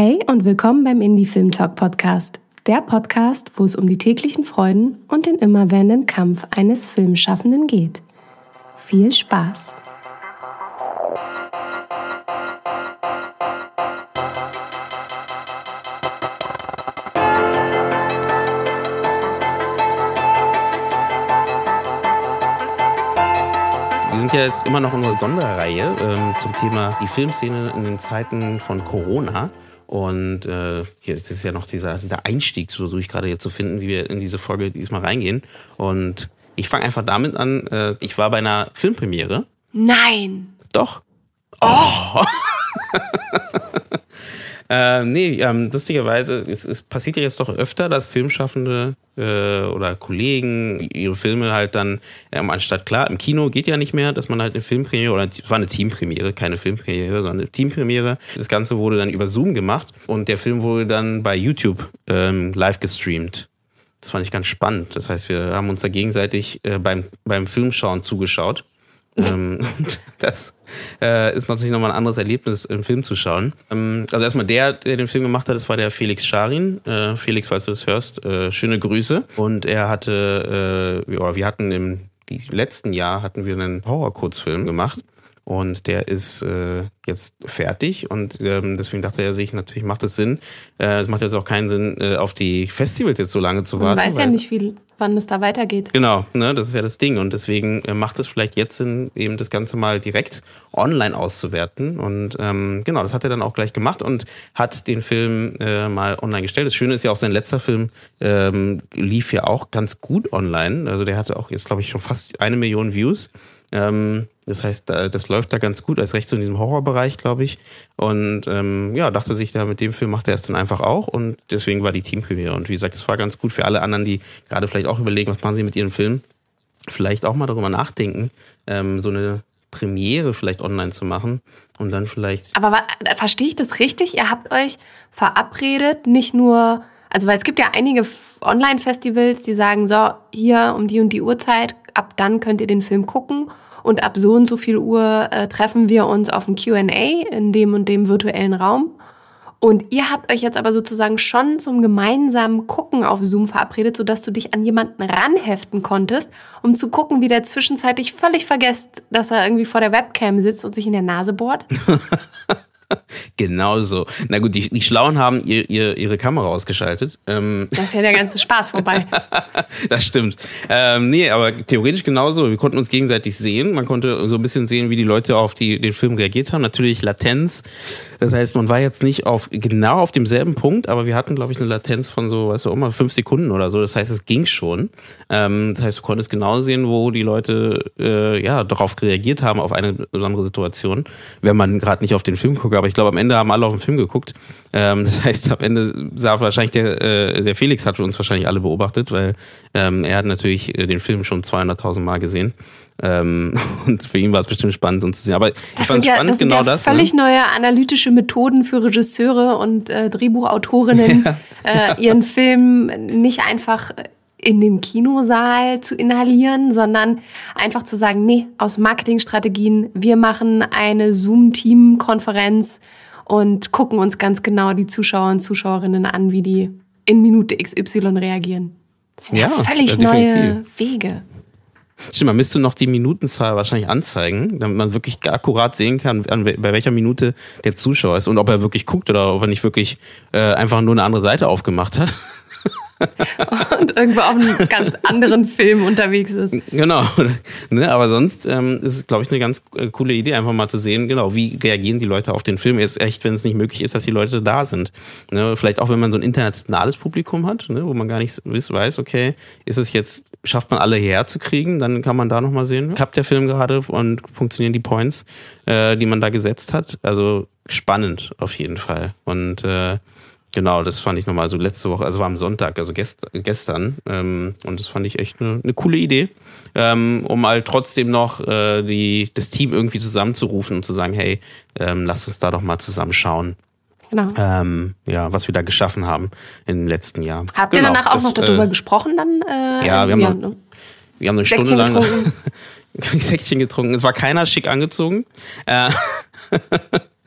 Hey und willkommen beim Indie Film Talk Podcast. Der Podcast, wo es um die täglichen Freuden und den immerwährenden Kampf eines Filmschaffenden geht. Viel Spaß! Wir sind ja jetzt immer noch in unserer Sonderreihe ähm, zum Thema die Filmszene in den Zeiten von Corona. Und äh, hier ist ja noch dieser, dieser Einstieg, so versuche ich gerade jetzt zu finden, wie wir in diese Folge diesmal reingehen. Und ich fange einfach damit an, äh, ich war bei einer Filmpremiere. Nein! Doch. Oh! Äh, nee, ähm, lustigerweise, es, es passiert ja jetzt doch öfter, dass Filmschaffende äh, oder Kollegen ihre Filme halt dann, ähm, anstatt klar, im Kino geht ja nicht mehr, dass man halt eine Filmpremiere oder es war eine Teampremiere, keine Filmpremiere, sondern eine Teampremiere. Das Ganze wurde dann über Zoom gemacht und der Film wurde dann bei YouTube ähm, live gestreamt. Das fand ich ganz spannend. Das heißt, wir haben uns da gegenseitig äh, beim, beim Filmschauen zugeschaut. Ähm, das äh, ist natürlich nochmal ein anderes Erlebnis, im Film zu schauen. Ähm, also erstmal der, der den Film gemacht hat, das war der Felix Scharin. Äh, Felix, falls du das hörst, äh, schöne Grüße. Und er hatte, äh, oder wir hatten im letzten Jahr hatten wir einen Horror-Kurzfilm gemacht. Und der ist äh, jetzt fertig und ähm, deswegen dachte er sich, natürlich macht es Sinn. Äh, es macht jetzt auch keinen Sinn, äh, auf die Festivals jetzt so lange zu warten. Man weiß ja nicht, wie, wann es da weitergeht. Genau, ne, das ist ja das Ding. Und deswegen äh, macht es vielleicht jetzt Sinn, eben das Ganze mal direkt online auszuwerten. Und ähm, genau, das hat er dann auch gleich gemacht und hat den Film äh, mal online gestellt. Das Schöne ist ja auch, sein letzter Film ähm, lief ja auch ganz gut online. Also der hatte auch jetzt, glaube ich, schon fast eine Million Views. Ähm, das heißt, das läuft da ganz gut, als recht so in diesem Horrorbereich, glaube ich. Und ähm, ja, dachte sich, da mit dem Film macht er es dann einfach auch. Und deswegen war die Teampremiere. Und wie gesagt, es war ganz gut für alle anderen, die gerade vielleicht auch überlegen, was machen sie mit ihrem Film. Vielleicht auch mal darüber nachdenken, ähm, so eine Premiere vielleicht online zu machen und dann vielleicht. Aber verstehe ich das richtig? Ihr habt euch verabredet, nicht nur, also weil es gibt ja einige Online-Festivals, die sagen, so, hier um die und die Uhrzeit, ab dann könnt ihr den Film gucken und ab so und so viel Uhr äh, treffen wir uns auf ein QA in dem und dem virtuellen Raum. Und ihr habt euch jetzt aber sozusagen schon zum gemeinsamen Gucken auf Zoom verabredet, sodass du dich an jemanden ranheften konntest, um zu gucken, wie der zwischenzeitlich völlig vergisst, dass er irgendwie vor der Webcam sitzt und sich in der Nase bohrt. genau so. Na gut, die, die Schlauen haben ihr, ihr, ihre Kamera ausgeschaltet. Ähm das ist ja der ganze Spaß vorbei. das stimmt. Ähm, nee, aber theoretisch genauso. Wir konnten uns gegenseitig sehen. Man konnte so ein bisschen sehen, wie die Leute auf die, den Film reagiert haben. Natürlich Latenz. Das heißt, man war jetzt nicht auf genau auf demselben Punkt, aber wir hatten, glaube ich, eine Latenz von so, weißt du, mal fünf Sekunden oder so. Das heißt, es ging schon. Ähm, das heißt, du konntest genau sehen, wo die Leute äh, ja darauf reagiert haben auf eine besondere Situation, wenn man gerade nicht auf den Film guckt. Aber ich glaube, am Ende haben alle auf den Film geguckt. Ähm, das heißt, am Ende sah wahrscheinlich der, äh, der Felix hat uns wahrscheinlich alle beobachtet, weil ähm, er hat natürlich äh, den Film schon 200.000 Mal gesehen. Ähm, und für ihn war es bestimmt spannend, uns zu sehen. Aber ich fand es ja, spannend, das sind genau ja das. Völlig ne? neue analytische Methoden für Regisseure und äh, Drehbuchautorinnen, ja. äh, ihren Film nicht einfach in dem Kinosaal zu inhalieren, sondern einfach zu sagen, nee, aus Marketingstrategien, wir machen eine Zoom-Team-Konferenz und gucken uns ganz genau die Zuschauer und Zuschauerinnen an, wie die in Minute XY reagieren. Das sind ja, ja völlig neue Wege. Stimmt, man müsste noch die Minutenzahl wahrscheinlich anzeigen, damit man wirklich akkurat sehen kann, bei welcher Minute der Zuschauer ist und ob er wirklich guckt oder ob er nicht wirklich äh, einfach nur eine andere Seite aufgemacht hat. Und irgendwo auf einem ganz anderen Film unterwegs ist. Genau. ne, aber sonst ähm, ist es, glaube ich, eine ganz äh, coole Idee, einfach mal zu sehen, genau, wie reagieren die Leute auf den Film. Jetzt echt, wenn es nicht möglich ist, dass die Leute da sind. Ne, vielleicht auch, wenn man so ein internationales Publikum hat, ne, wo man gar nicht weiß, okay, ist es jetzt, schafft man alle herzukriegen, dann kann man da nochmal sehen, klappt der Film gerade und funktionieren die Points, äh, die man da gesetzt hat. Also spannend auf jeden Fall. Und äh, Genau, das fand ich nochmal so letzte Woche, also war am Sonntag, also gest, gestern. Ähm, und das fand ich echt eine, eine coole Idee, ähm, um halt trotzdem noch äh, die, das Team irgendwie zusammenzurufen und zu sagen, hey, ähm, lass uns da doch mal zusammen schauen. Genau. Ähm, ja, was wir da geschaffen haben im letzten Jahr. Habt genau, ihr danach auch das, noch darüber äh, gesprochen dann? Äh, ja, wir haben, ja, noch, wir haben eine Säckchen Stunde lang Säckchen getrunken. Es war keiner schick angezogen. Äh,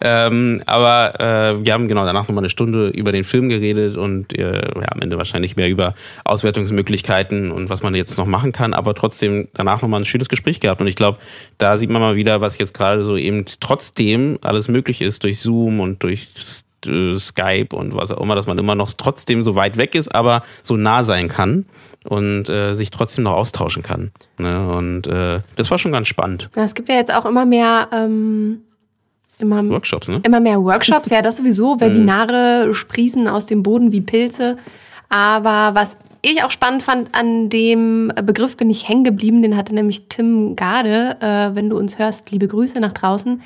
ähm, aber äh, wir haben genau danach nochmal eine Stunde über den Film geredet und äh, ja, am Ende wahrscheinlich mehr über Auswertungsmöglichkeiten und was man jetzt noch machen kann, aber trotzdem danach nochmal ein schönes Gespräch gehabt. Und ich glaube, da sieht man mal wieder, was jetzt gerade so eben trotzdem alles möglich ist durch Zoom und durch äh, Skype und was auch immer, dass man immer noch trotzdem so weit weg ist, aber so nah sein kann und äh, sich trotzdem noch austauschen kann. Ne? Und äh, das war schon ganz spannend. Ja, es gibt ja jetzt auch immer mehr ähm, immer, Workshops, ne? Immer mehr Workshops, ja, das sowieso. Webinare sprießen aus dem Boden wie Pilze. Aber was ich auch spannend fand, an dem Begriff bin ich hängen geblieben, den hatte nämlich Tim Gade, äh, wenn du uns hörst, liebe Grüße nach draußen,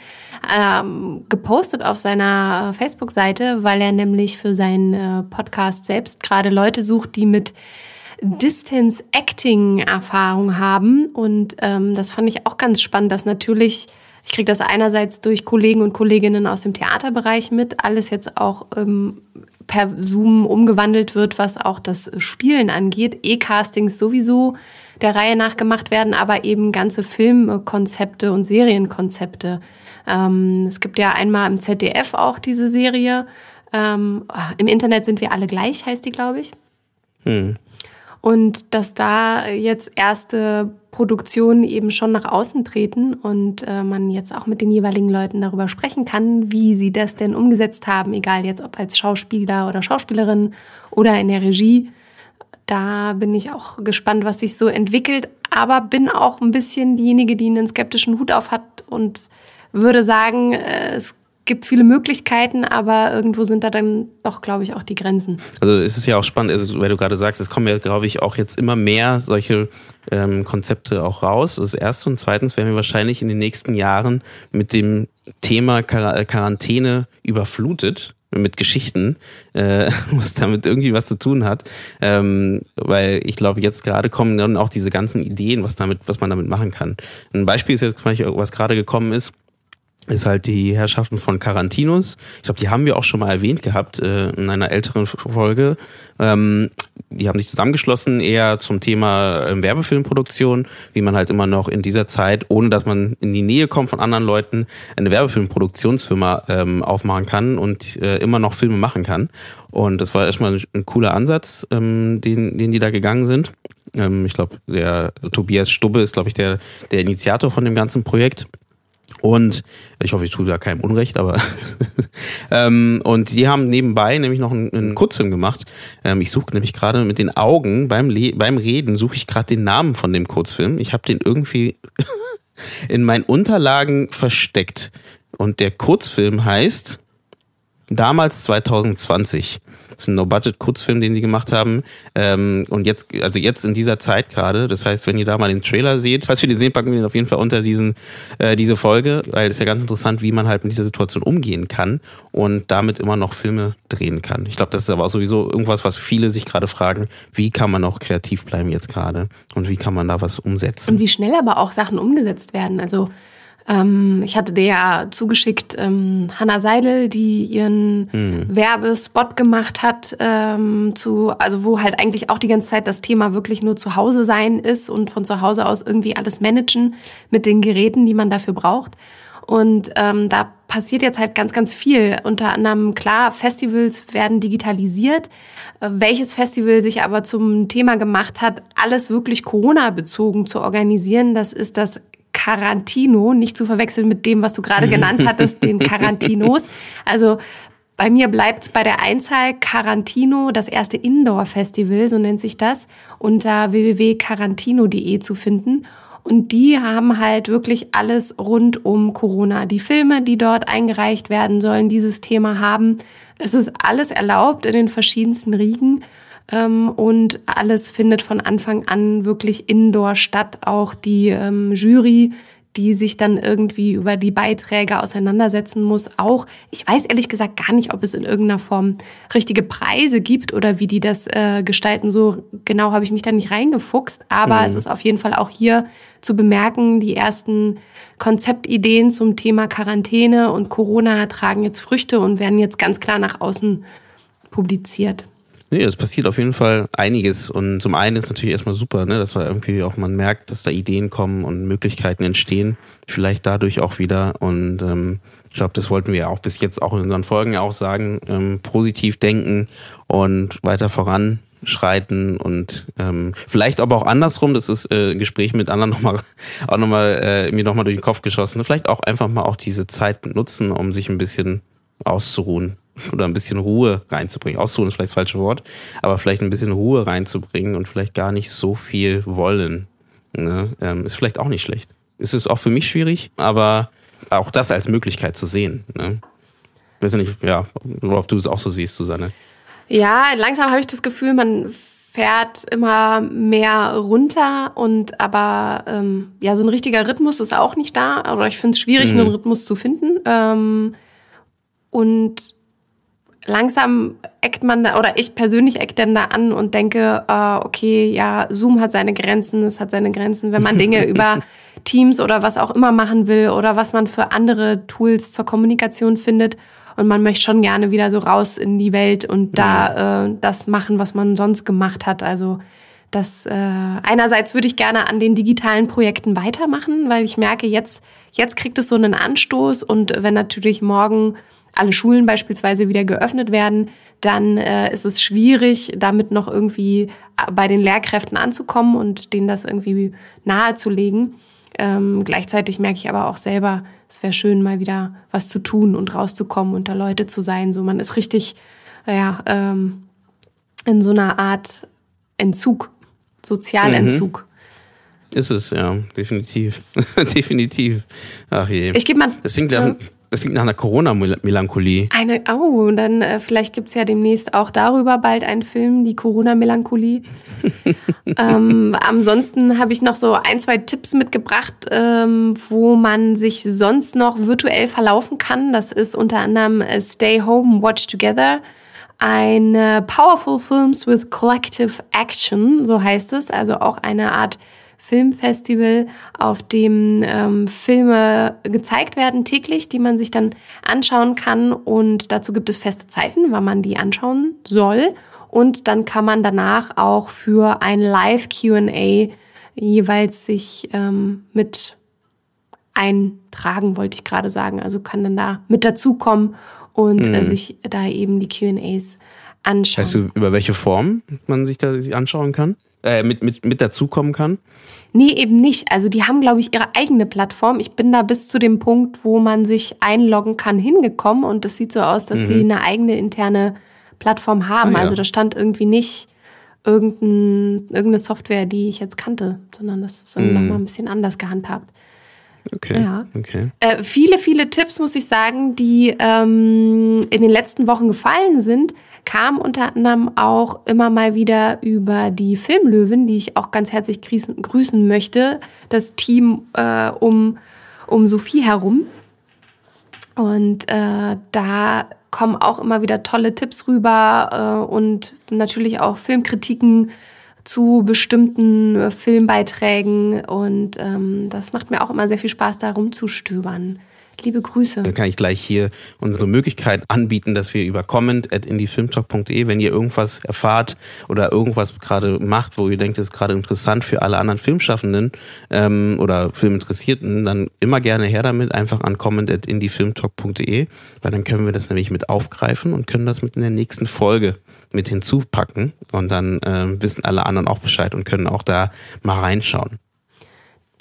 ähm, gepostet auf seiner Facebook-Seite, weil er nämlich für seinen äh, Podcast selbst gerade Leute sucht, die mit Distance Acting Erfahrung haben. Und ähm, das fand ich auch ganz spannend, dass natürlich ich kriege das einerseits durch Kollegen und Kolleginnen aus dem Theaterbereich mit, alles jetzt auch ähm, per Zoom umgewandelt wird, was auch das Spielen angeht. E-Castings sowieso der Reihe nach gemacht werden, aber eben ganze Filmkonzepte und Serienkonzepte. Ähm, es gibt ja einmal im ZDF auch diese Serie. Ähm, Im Internet sind wir alle gleich, heißt die, glaube ich. Hm. Und dass da jetzt erste Produktionen eben schon nach außen treten und äh, man jetzt auch mit den jeweiligen Leuten darüber sprechen kann, wie sie das denn umgesetzt haben, egal jetzt ob als Schauspieler oder Schauspielerin oder in der Regie. Da bin ich auch gespannt, was sich so entwickelt, aber bin auch ein bisschen diejenige, die einen skeptischen Hut auf hat und würde sagen, äh, es gibt viele Möglichkeiten, aber irgendwo sind da dann doch, glaube ich, auch die Grenzen. Also es ist ja auch spannend, also, weil du gerade sagst, es kommen ja, glaube ich, auch jetzt immer mehr solche ähm, Konzepte auch raus. Das erste und zweitens werden wir wahrscheinlich in den nächsten Jahren mit dem Thema Quar Quarantäne überflutet mit Geschichten, äh, was damit irgendwie was zu tun hat. Ähm, weil ich glaube, jetzt gerade kommen dann auch diese ganzen Ideen, was damit, was man damit machen kann. Ein Beispiel ist jetzt, was gerade gekommen ist, ist halt die Herrschaften von Carantinos. Ich glaube, die haben wir auch schon mal erwähnt gehabt äh, in einer älteren Folge. Ähm, die haben sich zusammengeschlossen eher zum Thema äh, Werbefilmproduktion, wie man halt immer noch in dieser Zeit, ohne dass man in die Nähe kommt von anderen Leuten, eine Werbefilmproduktionsfirma ähm, aufmachen kann und äh, immer noch Filme machen kann. Und das war erstmal ein, ein cooler Ansatz, ähm, den, den die da gegangen sind. Ähm, ich glaube, der Tobias Stubbe ist, glaube ich, der, der Initiator von dem ganzen Projekt. Und ich hoffe, ich tue da keinem Unrecht, aber ähm, und die haben nebenbei nämlich noch einen, einen Kurzfilm gemacht. Ähm, ich suche nämlich gerade mit den Augen beim Le beim Reden suche ich gerade den Namen von dem Kurzfilm. Ich habe den irgendwie in meinen Unterlagen versteckt. Und der Kurzfilm heißt damals 2020. Das ist ein No-Budget-Kurzfilm, den sie gemacht haben. Ähm, und jetzt, also jetzt in dieser Zeit gerade, das heißt, wenn ihr da mal den Trailer seht, falls wir den sehen, packen wir ihn auf jeden Fall unter diesen, äh, diese Folge, weil es ist ja ganz interessant, wie man halt mit dieser Situation umgehen kann und damit immer noch Filme drehen kann. Ich glaube, das ist aber auch sowieso irgendwas, was viele sich gerade fragen, wie kann man auch kreativ bleiben jetzt gerade und wie kann man da was umsetzen. Und wie schnell aber auch Sachen umgesetzt werden. Also ähm, ich hatte dir ja zugeschickt ähm, Hanna Seidel, die ihren mhm. Werbespot gemacht hat, ähm, zu, also wo halt eigentlich auch die ganze Zeit das Thema wirklich nur zu Hause sein ist und von zu Hause aus irgendwie alles managen mit den Geräten, die man dafür braucht. Und ähm, da passiert jetzt halt ganz, ganz viel. Unter anderem, klar, Festivals werden digitalisiert. Äh, welches Festival sich aber zum Thema gemacht hat, alles wirklich Corona-bezogen zu organisieren, das ist das Carantino, nicht zu verwechseln mit dem, was du gerade genannt hattest, den Carantinos. Also bei mir bleibt es bei der Einzahl Carantino, das erste Indoor-Festival, so nennt sich das, unter www.carantino.de zu finden. Und die haben halt wirklich alles rund um Corona. Die Filme, die dort eingereicht werden sollen, dieses Thema haben. Es ist alles erlaubt in den verschiedensten Riegen. Ähm, und alles findet von Anfang an wirklich indoor statt. Auch die ähm, Jury, die sich dann irgendwie über die Beiträge auseinandersetzen muss. Auch, ich weiß ehrlich gesagt gar nicht, ob es in irgendeiner Form richtige Preise gibt oder wie die das äh, gestalten. So genau habe ich mich da nicht reingefuchst. Aber mhm. es ist auf jeden Fall auch hier zu bemerken, die ersten Konzeptideen zum Thema Quarantäne und Corona tragen jetzt Früchte und werden jetzt ganz klar nach außen publiziert. Nee, es passiert auf jeden Fall einiges. Und zum einen ist natürlich erstmal super, ne, dass man irgendwie auch man merkt, dass da Ideen kommen und Möglichkeiten entstehen. Vielleicht dadurch auch wieder. Und ähm, ich glaube, das wollten wir ja auch bis jetzt auch in unseren Folgen auch sagen. Ähm, positiv denken und weiter voranschreiten und ähm, vielleicht aber auch andersrum, das ist äh, Gespräch mit anderen nochmal auch nochmal äh, mir nochmal durch den Kopf geschossen. Vielleicht auch einfach mal auch diese Zeit nutzen, um sich ein bisschen auszuruhen oder ein bisschen Ruhe reinzubringen. Ausruhen ist vielleicht das falsche Wort, aber vielleicht ein bisschen Ruhe reinzubringen und vielleicht gar nicht so viel wollen. Ne? Ähm, ist vielleicht auch nicht schlecht. Ist es auch für mich schwierig, aber auch das als Möglichkeit zu sehen. Ne? Ich weiß nicht, ja, ob du es auch so siehst, Susanne. Ja, langsam habe ich das Gefühl, man fährt immer mehr runter und aber ähm, ja, so ein richtiger Rhythmus ist auch nicht da. Aber ich finde es schwierig, mhm. einen Rhythmus zu finden. Ähm, und langsam eckt man da, oder ich persönlich eck dann da an und denke, äh, okay, ja, Zoom hat seine Grenzen, es hat seine Grenzen, wenn man Dinge über Teams oder was auch immer machen will oder was man für andere Tools zur Kommunikation findet. Und man möchte schon gerne wieder so raus in die Welt und da äh, das machen, was man sonst gemacht hat. Also das äh, einerseits würde ich gerne an den digitalen Projekten weitermachen, weil ich merke, jetzt, jetzt kriegt es so einen Anstoß und wenn natürlich morgen alle Schulen beispielsweise wieder geöffnet werden, dann äh, ist es schwierig, damit noch irgendwie äh, bei den Lehrkräften anzukommen und denen das irgendwie nahezulegen. Ähm, gleichzeitig merke ich aber auch selber, es wäre schön, mal wieder was zu tun und rauszukommen, unter Leute zu sein. So, man ist richtig, ja, ähm, in so einer Art Entzug, Sozialentzug. Mhm. Ist es, ja, definitiv. definitiv. Ach je. Ich gebe mal. Das klingt ja. Das klingt nach einer Corona-Melancholie. Eine, oh, dann äh, vielleicht gibt es ja demnächst auch darüber bald einen Film, die Corona-Melancholie. ähm, ansonsten habe ich noch so ein, zwei Tipps mitgebracht, ähm, wo man sich sonst noch virtuell verlaufen kann. Das ist unter anderem äh, Stay Home, Watch Together. Eine Powerful Films with Collective Action, so heißt es. Also auch eine Art Filmfestival, auf dem ähm, Filme gezeigt werden täglich, die man sich dann anschauen kann. Und dazu gibt es feste Zeiten, wann man die anschauen soll. Und dann kann man danach auch für ein Live-QA jeweils sich ähm, mit eintragen, wollte ich gerade sagen. Also kann dann da mit dazukommen und äh, mhm. äh, sich da eben die QAs anschauen. Weißt du, über welche Form man sich da sich anschauen kann? Äh, mit, mit, mit dazukommen kann? Nee, eben nicht. Also die haben, glaube ich, ihre eigene Plattform. Ich bin da bis zu dem Punkt, wo man sich einloggen kann, hingekommen und es sieht so aus, dass mhm. sie eine eigene interne Plattform haben. Ah, ja. Also da stand irgendwie nicht irgendein, irgendeine Software, die ich jetzt kannte, sondern das ist mhm. nochmal ein bisschen anders gehandhabt. Okay. Ja. okay. Äh, viele, viele Tipps, muss ich sagen, die ähm, in den letzten Wochen gefallen sind kam unter anderem auch immer mal wieder über die Filmlöwen, die ich auch ganz herzlich grüßen, möchte, das Team äh, um, um Sophie herum. Und äh, da kommen auch immer wieder tolle Tipps rüber äh, und natürlich auch Filmkritiken zu bestimmten äh, Filmbeiträgen. Und ähm, das macht mir auch immer sehr viel Spaß, da rumzustöbern. Liebe Grüße. Dann kann ich gleich hier unsere Möglichkeit anbieten, dass wir über comment at indiefilmtalk.de, wenn ihr irgendwas erfahrt oder irgendwas gerade macht, wo ihr denkt, das ist gerade interessant für alle anderen Filmschaffenden ähm, oder Filminteressierten, dann immer gerne her damit, einfach an comment at indiefilmtalk.de, weil dann können wir das nämlich mit aufgreifen und können das mit in der nächsten Folge mit hinzupacken und dann äh, wissen alle anderen auch Bescheid und können auch da mal reinschauen.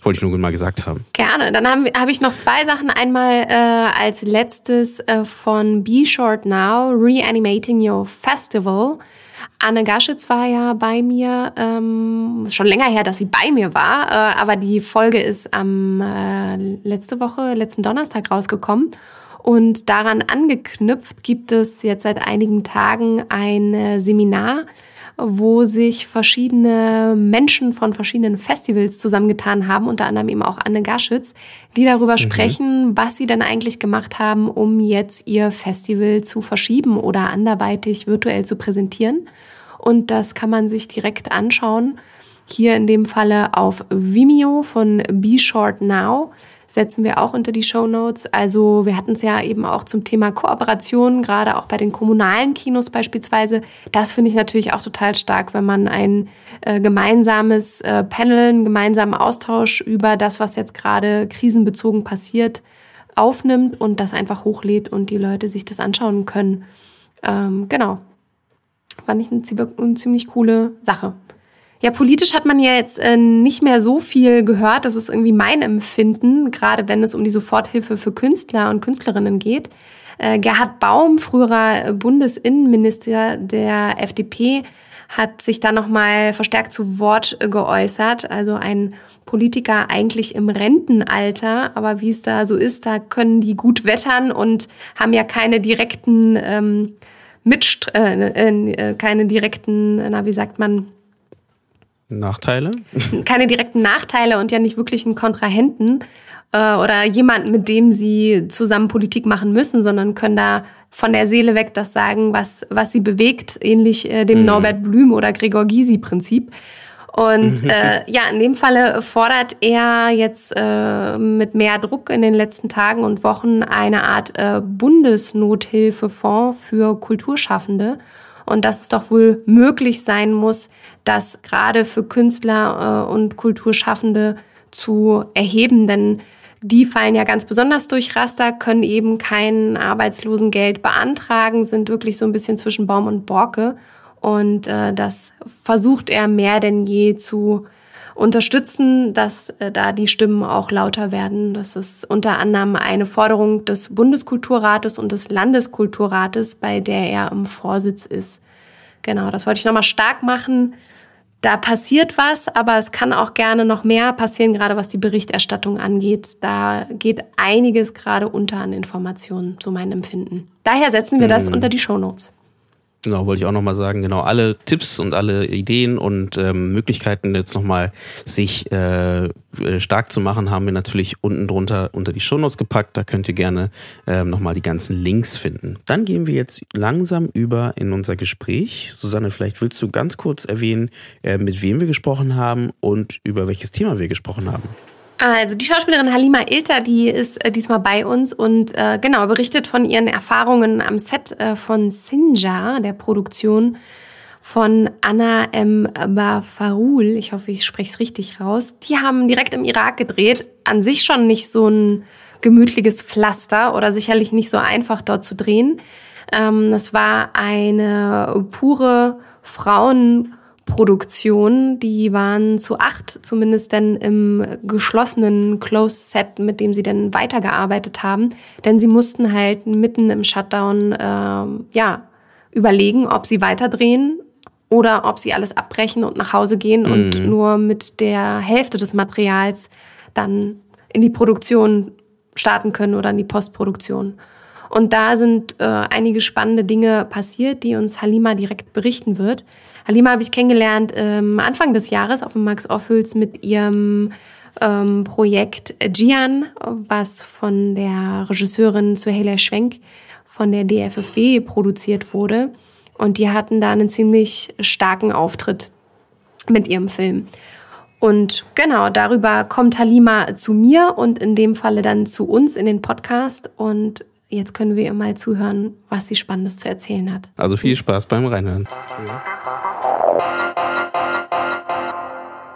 Wollte ich nur mal gesagt haben. Gerne. Dann habe hab ich noch zwei Sachen. Einmal äh, als letztes äh, von Be Short Now, Reanimating Your Festival. Anne Gaschitz war ja bei mir, ähm, schon länger her, dass sie bei mir war, äh, aber die Folge ist am äh, letzte Woche, letzten Donnerstag rausgekommen. Und daran angeknüpft gibt es jetzt seit einigen Tagen ein äh, Seminar wo sich verschiedene Menschen von verschiedenen Festivals zusammengetan haben, unter anderem eben auch Anne Gaschitz, die darüber mhm. sprechen, was sie denn eigentlich gemacht haben, um jetzt ihr Festival zu verschieben oder anderweitig virtuell zu präsentieren. Und das kann man sich direkt anschauen. Hier in dem Falle auf Vimeo von Be Short Now setzen wir auch unter die Show Notes. Also wir hatten es ja eben auch zum Thema Kooperation, gerade auch bei den kommunalen Kinos beispielsweise. Das finde ich natürlich auch total stark, wenn man ein äh, gemeinsames äh, Panel, einen gemeinsamen Austausch über das, was jetzt gerade krisenbezogen passiert, aufnimmt und das einfach hochlädt und die Leute sich das anschauen können. Ähm, genau. Fand ich eine, eine ziemlich coole Sache. Ja, politisch hat man ja jetzt äh, nicht mehr so viel gehört. Das ist irgendwie mein Empfinden, gerade wenn es um die Soforthilfe für Künstler und Künstlerinnen geht. Äh, Gerhard Baum, früherer Bundesinnenminister der FDP, hat sich da nochmal verstärkt zu Wort geäußert. Also ein Politiker eigentlich im Rentenalter, aber wie es da so ist, da können die gut wettern und haben ja keine direkten ähm, Mitst äh, äh, keine direkten, na wie sagt man, Nachteile? Keine direkten Nachteile und ja nicht wirklich einen Kontrahenten äh, oder jemanden, mit dem sie zusammen Politik machen müssen, sondern können da von der Seele weg das sagen, was, was sie bewegt, ähnlich äh, dem mhm. Norbert Blüm oder Gregor Gysi-Prinzip. Und äh, ja, in dem Falle fordert er jetzt äh, mit mehr Druck in den letzten Tagen und Wochen eine Art äh, Bundesnothilfefonds für Kulturschaffende und dass es doch wohl möglich sein muss, das gerade für Künstler äh, und Kulturschaffende zu erheben, denn die fallen ja ganz besonders durch Raster, können eben kein Arbeitslosengeld beantragen, sind wirklich so ein bisschen zwischen Baum und Borke. Und äh, das versucht er mehr denn je zu unterstützen, dass äh, da die Stimmen auch lauter werden. Das ist unter anderem eine Forderung des Bundeskulturrates und des Landeskulturrates, bei der er im Vorsitz ist. Genau, das wollte ich nochmal stark machen. Da passiert was, aber es kann auch gerne noch mehr passieren, gerade was die Berichterstattung angeht. Da geht einiges gerade unter an Informationen, so mein Empfinden. Daher setzen wir das mhm. unter die Shownotes. Genau, wollte ich auch nochmal sagen, genau, alle Tipps und alle Ideen und ähm, Möglichkeiten jetzt nochmal sich äh, stark zu machen, haben wir natürlich unten drunter unter die Shownotes gepackt. Da könnt ihr gerne ähm, nochmal die ganzen Links finden. Dann gehen wir jetzt langsam über in unser Gespräch. Susanne, vielleicht willst du ganz kurz erwähnen, äh, mit wem wir gesprochen haben und über welches Thema wir gesprochen haben. Also die Schauspielerin Halima Ilter, die ist äh, diesmal bei uns und äh, genau berichtet von ihren Erfahrungen am Set äh, von Sinja, der Produktion von Anna M. Bafarul. Ich hoffe, ich spreche es richtig raus. Die haben direkt im Irak gedreht. An sich schon nicht so ein gemütliches Pflaster oder sicherlich nicht so einfach dort zu drehen. Ähm, das war eine pure Frauen- Produktion, die waren zu acht, zumindest dann im geschlossenen Closed Set, mit dem sie dann weitergearbeitet haben. Denn sie mussten halt mitten im Shutdown äh, ja, überlegen, ob sie weiterdrehen oder ob sie alles abbrechen und nach Hause gehen mhm. und nur mit der Hälfte des Materials dann in die Produktion starten können oder in die Postproduktion. Und da sind äh, einige spannende Dinge passiert, die uns Halima direkt berichten wird. Halima habe ich kennengelernt ähm, Anfang des Jahres auf dem Max Ophüls mit ihrem ähm, Projekt Gian, was von der Regisseurin Suheila Schwenk von der DFFB produziert wurde. Und die hatten da einen ziemlich starken Auftritt mit ihrem Film. Und genau, darüber kommt Halima zu mir und in dem Falle dann zu uns in den Podcast. Und jetzt können wir ihr mal zuhören, was sie Spannendes zu erzählen hat. Also viel Spaß beim Reinhören.